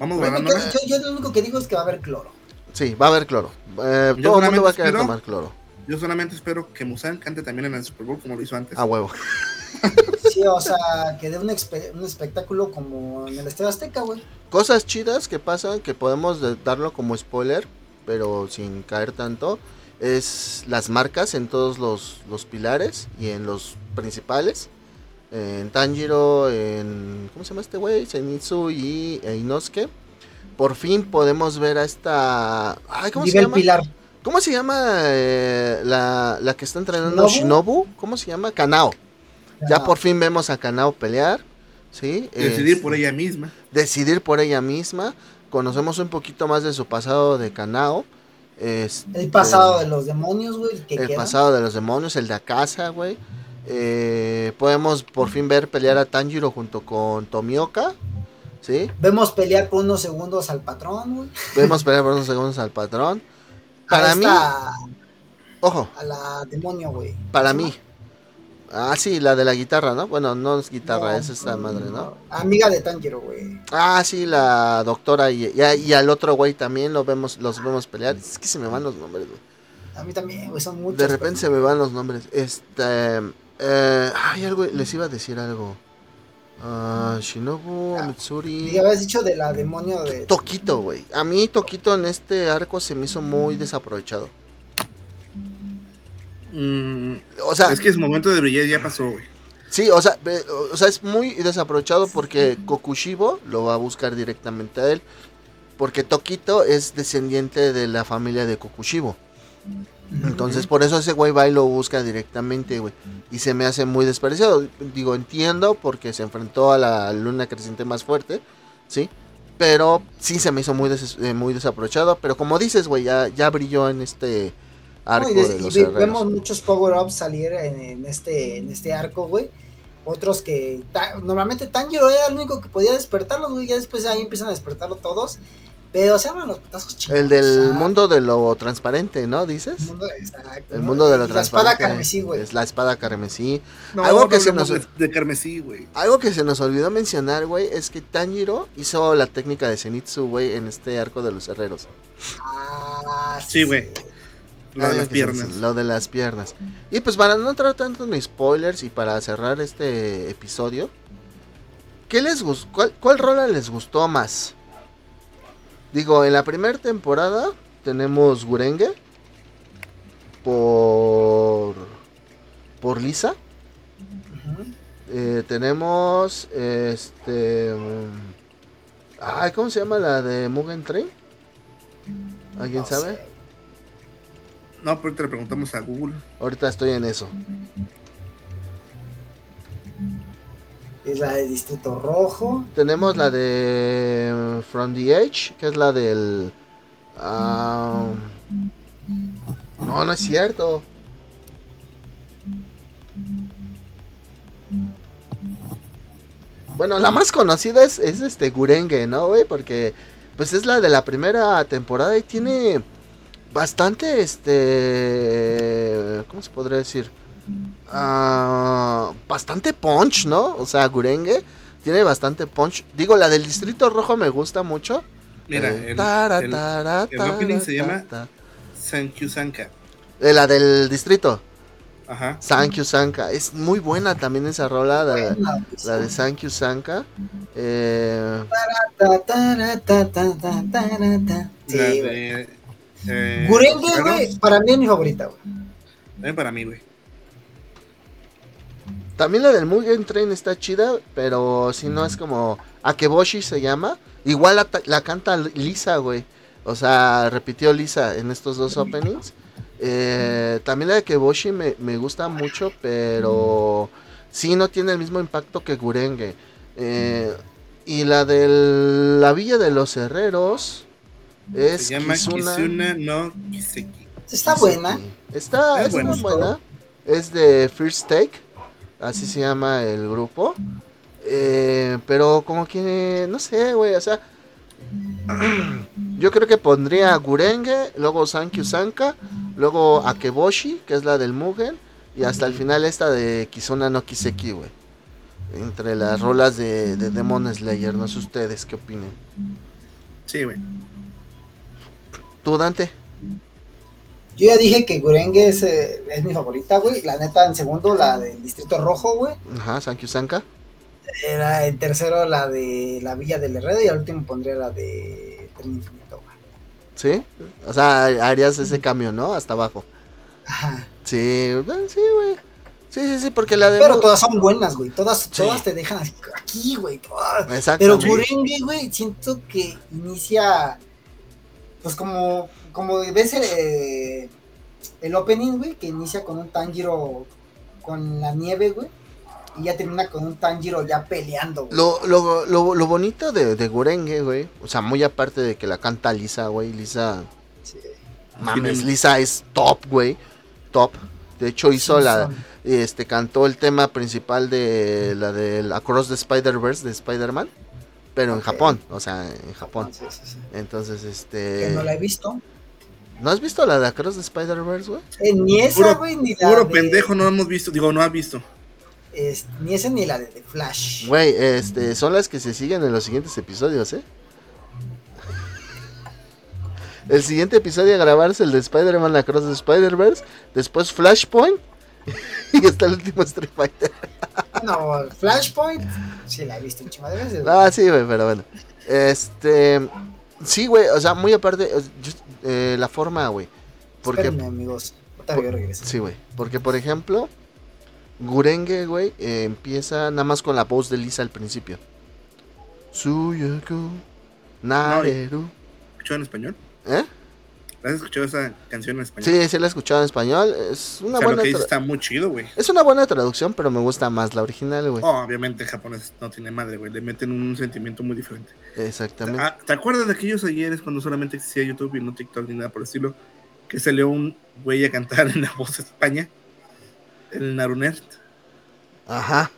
Vamos Yo, guardándolo. yo- yo lo único que digo es que va a haber cloro. Sí, va a haber cloro. Eh, Yo todo el mundo solamente va a querer espero- tomar cloro. Yo solamente espero que Musan cante también en el Super Bowl como lo hizo antes. A huevo. Sí, o sea, que dé un, espe- un espectáculo como en el Estadio Azteca, güey. Cosas chidas que pasan que podemos de- darlo como spoiler, pero sin caer tanto. Es las marcas en todos los, los pilares y en los principales. En Tanjiro, en. ¿Cómo se llama este güey? Zenitsu y e Inosuke. Por fin podemos ver a esta. Ay, ¿cómo se llama? pilar. ¿Cómo se llama eh, la, la que está entrenando ¿Shinobu? Shinobu? ¿Cómo se llama? Kanao. Ya por fin vemos a Kanao pelear. ¿Sí? Decidir Es- por ella misma. decidir por ella misma. Conocemos un poquito más de su pasado de Kanao. Este, El pasado de los demonios, güey. el queda. pasado de los demonios, el de Akasa, güey. Eh, podemos por fin ver pelear a Tanjiro junto con Tomioka. ¿Sí? Vemos pelear por unos segundos al patrón, güey. Vemos pelear por unos segundos al patrón. A Para mí, ojo, A la demonio, güey. para ¿Cómo se mí. Ah, sí, la de la guitarra, ¿no? Bueno, no es guitarra, No, es esta madre, ¿no? Amiga de Tanjiro, güey. Ah, sí, la doctora y, y, y al otro güey también lo vemos, los vemos pelear. Es que se me van los nombres, güey. A mí también, güey, son muchos. De repente se me van los nombres. Este. Eh, ay, algo. Les iba a decir algo. Ah, Shinobu, Ah, Mitsuri. Y habías dicho de la demonio de. Toquito, güey. A mí Toquito en este arco se me hizo muy desaprovechado. Mm, O sea, es que su momento de brillar ya pasó, güey. sí, o sea, o sea, es muy desaprovechado porque Kokushibo lo va a buscar directamente a él. Porque Toquito es descendiente de la familia de Kokushibo. Entonces, por eso ese güey va y lo busca directamente, güey. Y se me hace muy desperdiciado. Digo, entiendo porque se enfrentó a la luna creciente más fuerte, ¿sí? Pero sí se me hizo muy, des- eh, muy desaprovechado. Pero como dices, güey, ya, ya brilló en este No, arco y de- de y los herreros. vemos muchos power-ups salir en, en este, en este arco, güey. Otros que ta- normalmente Tanjiro era el único que podía despertarlos, güey. Ya después ahí empiezan a despertarlo todos. Pero se llaman los putazos chicos. El del mundo de lo transparente, ¿no? ¿Dices? El mundo, exacto, El ¿no? mundo de lo Y La espada transparente. carmesí, güey. Es la espada carmesí. No, Algo que no se hablemos nos- de, de carmesí, güey. Algo que se nos olvidó mencionar, güey, es que Tanjiro hizo la técnica de Zenitsu, güey, en este arco de los herreros. Ah, Sí, güey. Lo de las piernas. Lo de las piernas. Y pues para no entrar tanto en spoilers y para cerrar este episodio, ¿qué les gustó? ¿Cuál, cuál rola les gustó más? Digo, en la primera temporada tenemos Gurenge por por Lisa. Eh, tenemos este mm, ay, ¿cómo se llama la de Mugen Train? ¿Alguien No sabe? sé. No, pero ahorita le preguntamos a Google. Ahorita estoy en eso. Es la de Distrito Rojo. Tenemos la de From the Edge, que es la del... Ah, no, no es cierto. Bueno, la más conocida es, es este Gurenge, ¿no, güey? Porque pues es la de la primera temporada y tiene bastante, este... ¿Cómo se podría decir? Ah, bastante punch, ¿no? O sea, Gurenge tiene bastante punch. Digo, la del Distrito Rojo me gusta mucho. Mira, Eh, el, tara, el- tara, el opening se llama ta. Sankyu Sanka. Eh, la del Distrito. Ajá. Sankyu Sanka. Es muy buena también esa rola, la, Buena, la de Sankyu Sanka. Eh, La de. Eh, Gurenge, güey, para mí es mi favorita, güey. También para mí, güey. también la del Mugen Train está chida, pero si no es como Akeboshi se llama. Igual la, la canta Lisa, güey. O sea, repitió Lisa en estos dos openings. Eh, también la de Akeboshi me, me gusta mucho, pero sí no tiene el mismo impacto que Gurenge. Eh, y la de la Villa de los Herreros es Se llama Kizuna- Kizuna no Kiseki. Está buena. Está, Es es buena. muy buena. Es de First Take. Así se llama el grupo. Eh, pero como que, no sé, güey, o sea... Yo creo que pondría Gurenge, luego Sankyu Sanka, luego Akeboshi, que es la del Mugen, y hasta el final esta de Kizuna no Kiseki, güey. Entre las rolas de, de Demon Slayer, no sé ustedes qué opinen. Sí, güey. ¿Tú, Dante? Yo ya dije que Gurenge es, eh, es mi favorita, güey. La neta, en segundo, la del Distrito Rojo, güey. Ajá, Sankyu Sanka. Era en tercero la de la Villa del Herrero y al último pondría la de Tren Infinito, güey. ¿Sí? O sea, harías ese cambio, ¿no? Hasta abajo. Ajá. Sí, eh, sí, güey. Sí, sí, sí, porque la de... Pero todas son buenas, güey. Todas, Sí. todas te dejan aquí, güey. Exacto. Pero sí. Gurenge, güey, siento que inicia, pues como, como ves el, eh, el opening, güey, que inicia con un Tanjiro con la nieve, güey, y ya termina con un Tanjiro ya peleando, güey. Lo, lo, lo, lo bonito de, de Gurenge, güey, o sea, muy aparte de que la canta Lisa, güey, Lisa, Sí. mames, Lisa es top, güey, top. De hecho, hizo Sí, la, son- este, cantó el tema principal de la del Across the Spider-Verse de Spider-Man, pero en. Japón, o sea, en Japón. Sí, sí, sí. Entonces, Que este... no la he visto. ¿No has visto la de Across the Spider-Verse, güey? Eh, ni esa, güey, ni la Puro de- pendejo no hemos visto. Digo, no ha visto. es- ni esa ni la de The Flash. Güey, este, son las que se siguen en los siguientes episodios, ¿eh? El siguiente episodio a grabarse el de Spider-Man Across the Spider-Verse, después Flashpoint y hasta el último Street Fighter. No, Flashpoint, sí la he visto un chingo de veces. Ah, sí, güey, pero bueno. Este, sí, güey, o sea, muy aparte, eh, yo- eh, la forma, güey. Porque, Espérenme, amigos. Sí, güey, porque por ejemplo, Gurenge, güey, eh, empieza nada más con la voz de Lisa al principio. Suyaku, Nareru. ¿Escuchado en español? ¿Eh? ¿Has escuchado esa canción en español? Sí, sí la he escuchado en español. Es una o sea, lo buena que dice tra- está muy chido, güey. es una buena traducción, pero me gusta más la original, güey. Oh, obviamente el japonés no tiene madre, güey. Le meten un sentimiento muy diferente. Exactamente. Ah, ¿Te acuerdas de aquellos ayeres cuando solamente existía YouTube y no TikTok ni nada por el estilo? Que salió un güey a cantar en la voz de España. El Narunert. Ajá.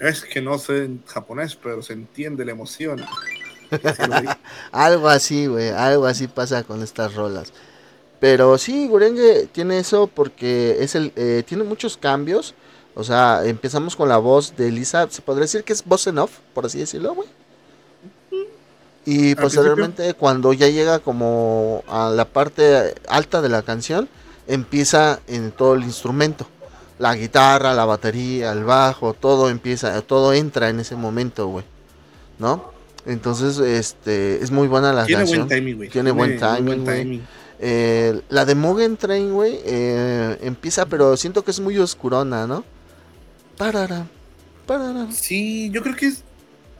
Es que no sé en japonés, pero se entiende la emoción. Algo así, güey. Algo así pasa con estas rolas. Pero sí, Gurenge tiene eso porque es el eh, tiene muchos cambios. O sea, empezamos con la voz de Lisa. Se podría decir que es voz en off, por así decirlo, güey. Y posteriormente, cuando ya llega como a la parte alta de la canción, empieza en todo el instrumento. La guitarra, la batería, el bajo, todo empieza, todo entra en ese momento, güey. ¿No? Entonces, este, es muy buena la Tiene canción. buen timing, güey. Tiene buen timing. Eh, la de Mugen Train, güey, eh, empieza, pero siento que es muy oscurona, ¿no? Parara, parara. Sí, yo creo que es.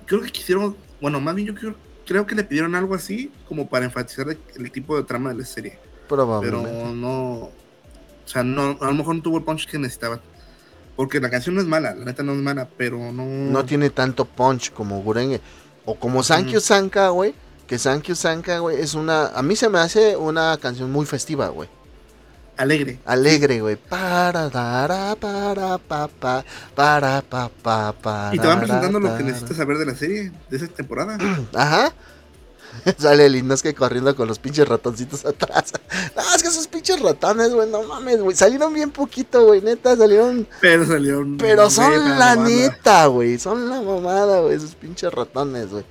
Creo que quisieron. Bueno, más bien yo creo, creo que le pidieron algo así como para enfatizar el, el tipo de trama de la serie. Pero Probablemente. no. O sea, no, a lo mejor no tuvo el punch que necesitaba. Porque la canción no es mala, la neta no es mala, pero no. No tiene tanto punch como Gurenge. O como Sankyu Ujú. Sanka, güey. Que Sankyu Sanka, güey, es una. A mí se me hace una canción muy festiva, güey. Alegre. Alegre, güey. Para, para, para, pa, pa, para, pa, pa, pa. Y te van presentando lo que necesitas saber de la serie, de esa temporada. Ajá. Sale el Inosuke corriendo con los pinches ratoncitos atrás. No, es que esos pinches ratones, güey, no mames, güey. Salieron bien poquito, güey, neta, salieron. Pero salieron. Pero son neta, la mamada. neta, güey. Son la mamada, güey, esos pinches ratones, güey.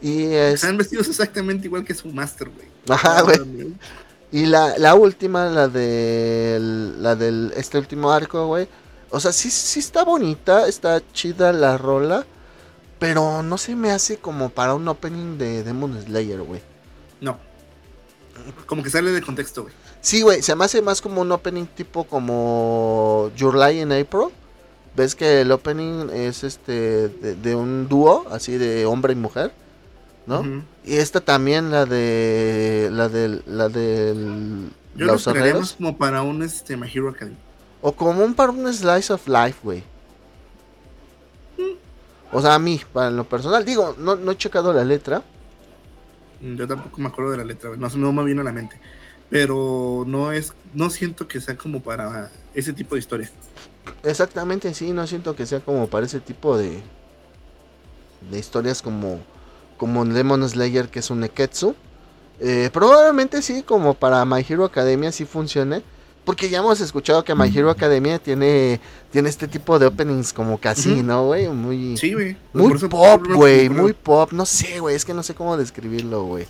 Y es. Están vestidos exactamente igual que su master, güey. Ajá, güey. Y la, la última, la del. La del. Este último arco, güey. O sea, sí, sí está bonita, está chida la rola. Pero no se me hace como para un opening de Demon Slayer, güey. No. Como que sale de contexto, güey. Sí, güey, se me hace más como un opening tipo como Your Lie in April. Ves que el opening es este de, de un dúo, así de hombre y mujer, ¿no? Y esta también, la de. La del. La del. Yo lo Los más como para un este, My Hero Academy. O como un para un slice of life, güey. O sea, a mí, para lo personal, digo, no, no he checado la letra. Yo tampoco me acuerdo de la letra. No, no me vino a la mente. Pero no es, no siento que sea como para ese tipo de historia. Exactamente, sí, no siento que sea como para ese tipo de. de historias como. como Demon Slayer, que es un Neketsu. Eh, probablemente sí, como para My Hero Academia sí funcione. Porque ya hemos escuchado que My Hero Academia tiene, tiene este tipo de openings como Ujú. ¿no, güey? Muy, Sí, güey. muy pop, güey, muy pop. No sé, güey, es que no sé cómo describirlo, güey.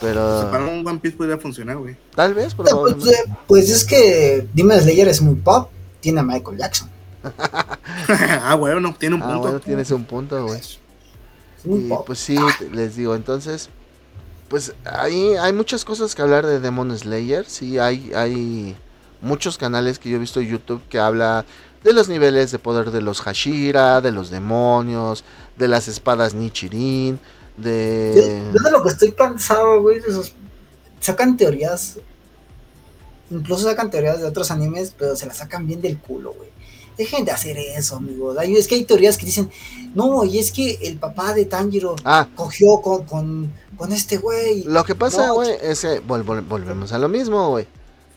O sea, para Pero un One Piece podría funcionar, güey. tal vez, Pues, probablemente. eh, pues es que Demon Slayer es muy pop, tiene a Michael Jackson. ah, bueno, tiene un Ah, punto. bueno, tienes un punto, güey. Es muy Y pop. pues sí, les digo, entonces, pues ahí hay muchas cosas que hablar de Demon Slayer. Sí, hay, hay muchos canales que yo he visto en YouTube que habla de los niveles de poder de los Hashira, de los demonios, de las espadas Nichirin, de... yo de lo que estoy cansado, güey, de esos. Sacan teorías. Incluso sacan teorías de otros animes, pero se las sacan bien del culo, güey. Dejen de hacer eso, amigos. Es que hay teorías que dicen, no, y es que el papá de Tanjiro Ah, cogió con, con, con este güey. Lo que pasa, No, güey, es que vol- vol- volvemos a lo mismo, güey.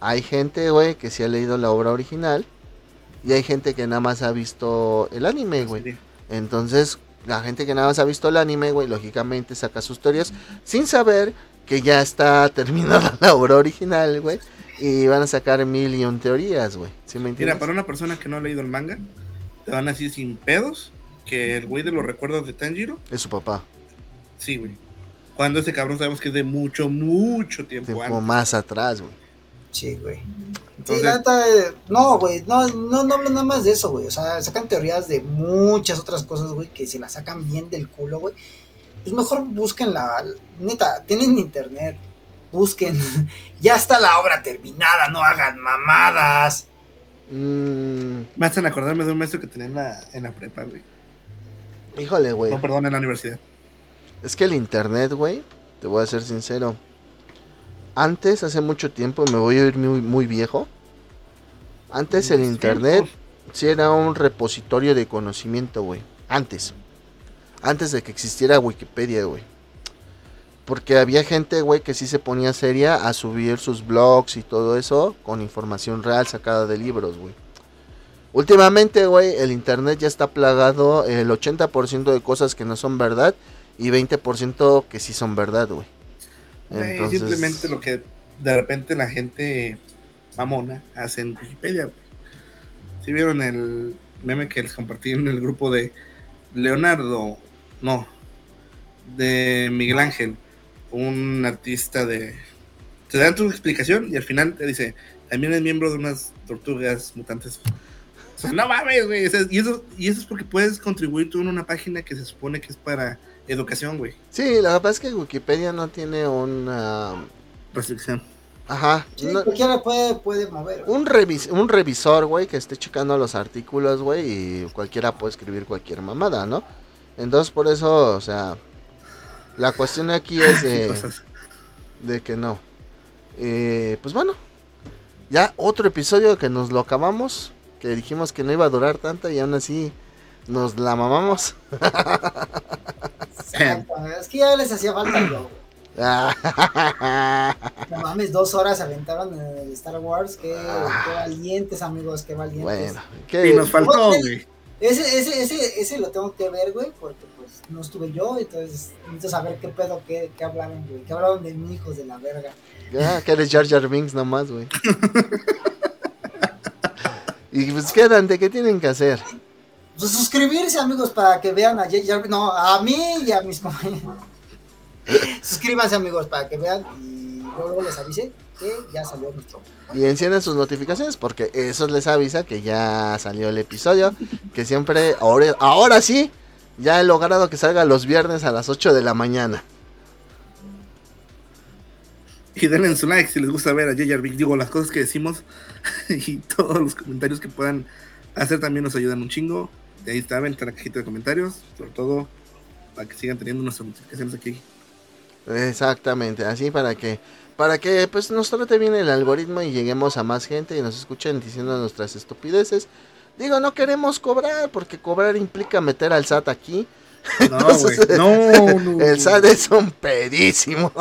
Hay gente, güey, que sí ha leído la obra original y hay gente que nada más ha visto el anime, güey. Entonces, la gente que nada más ha visto el anime, güey, lógicamente saca sus teorías sin saber que ya está terminada la obra original, güey. Y van a sacar mil y un teorías, güey. ¿Sí me entiendes? Mira, para una persona que no ha leído el manga, te van a decir sin pedos que el güey de los recuerdos de Tanjiro, Es su papá. sí, güey. Cuando ese cabrón sabemos que es de mucho, mucho tiempo Tiempo antes. más atrás, güey. Sí, güey. Entonces- neta, no, güey, no, no, no hablan nada más de eso, güey. O sea, sacan teorías de muchas otras cosas, güey, que se las sacan bien del culo, güey. Pues mejor busquen la, neta, tienen internet, busquen. ya está la obra terminada, no hagan mamadas. Mm, Me hacen acordarme de un maestro que tenía en la, en la prepa, güey. híjole, güey. No, perdón, en la universidad. Es que el internet, güey, te voy a ser sincero. Antes, hace mucho tiempo, me voy a ir muy, muy viejo. Antes el internet sí era un repositorio de conocimiento, güey. Antes. Antes de que existiera Wikipedia, güey. Porque había gente, güey, que sí se ponía seria a subir sus blogs y todo eso con información real sacada de libros, güey. Últimamente, güey, el internet ya está plagado el 80% de cosas que no son verdad y 20% que sí son verdad, güey. Simplemente lo que de repente la gente mamona hace en Wikipedia. ¿Sí vieron el meme que les compartí en el grupo de Leonardo? No, de Miguel Ángel, un artista de... Te dan tu explicación y al final te dice, también es miembro de unas tortugas mutantes. No mames, y, eso, y eso es porque puedes contribuir tú en una página que se supone que es para educación, güey. Sí, la verdad es que Wikipedia no tiene una... Restricción. Ajá. Sí, no- cualquiera puede, puede mover. güey. un, revis- un revisor, güey, que esté checando los artículos, güey, y cualquiera puede escribir cualquier mamada, ¿no? Entonces, por eso, o sea, la cuestión aquí es de, Cosas. de que no. Eh, pues bueno, ya otro episodio que nos lo acabamos, que dijimos que no iba a durar tanto y aún así nos la mamamos. Es que ya les hacía falta yo, no mames, dos horas aventaron el Star Wars. Qué, qué valientes, amigos, qué valientes. Bueno, Y nos faltó, güey. Ese, ese, ese, ese lo tengo que ver, güey, porque pues no estuve yo, entonces necesito saber qué pedo, qué, qué hablaron, güey. Qué hablaron de mi hijos de la verga. Ya, que eres Jar Jar Binks nomás, güey. y pues qué, Dante, ¿qué tienen que hacer? Pues suscribirse, amigos, para que vean a Jar Jar- no, a mí y a mis compañeros. Suscríbanse, amigos, para que vean y luego les avise que ya salió nuestro. Y encienden sus notificaciones porque eso les avisa que ya salió el episodio. Que siempre, ahora, ahora sí, ya he logrado que salga los viernes a las 8 de la mañana. Y denle su like si les gusta ver a J.J. Big. Digo, las cosas que decimos y todos los comentarios que puedan hacer también nos ayudan un chingo. Y ahí está, a la cajita de comentarios. Sobre todo para que sigan teniendo nuestras notificaciones aquí. Exactamente, así para que para que pues nos trate bien el algoritmo y lleguemos a más gente y nos escuchen diciendo nuestras estupideces. Digo, no queremos cobrar porque cobrar implica meter al SAT aquí. No, güey. No, no. El SAT es un pedísimo.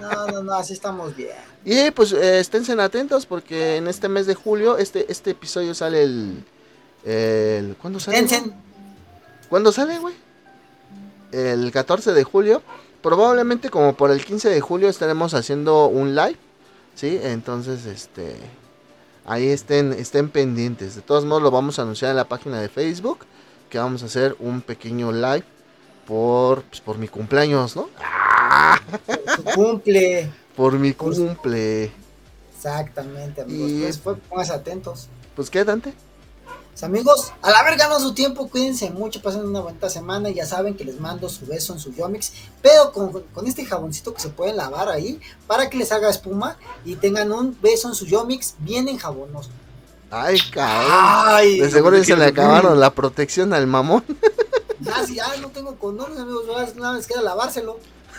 No, no, no, así estamos bien. Y pues eh, esténse atentos porque en este mes de julio este este episodio sale el el ¿cuándo sale? Tencent, ¿Cuándo sale, güey? El 14 de julio. Probablemente como por el 15 de julio estaremos haciendo un live. ¿Sí? Entonces, este... Ahí estén, estén pendientes. De todos modos lo vamos a anunciar en la página de Facebook. Que vamos a hacer un pequeño live por, pues, por mi cumpleaños, ¿no? su cumple. Por mi cumple. Exactamente, amigos. Y- Pues fue, pónganse atentos. Pues qué, Dante. Pues, amigos, a la verga no su tiempo, cuídense mucho, pasen una buena semana, ya saben que les mando su beso en su Yomix, pero con, con este jaboncito que se pueden lavar ahí, para que les haga espuma y tengan un beso en su Yomix bien enjabonoso. Ay, cabrón. Ay, De seguro ya se le acabaron la protección al mamón. ya, si ya no tengo condones, amigos, nada más queda lavárselo.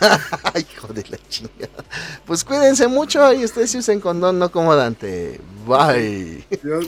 Ay, hijo de la chingada. Pues cuídense mucho y ustedes sí usen condón, no como Dante. Bye. Dios.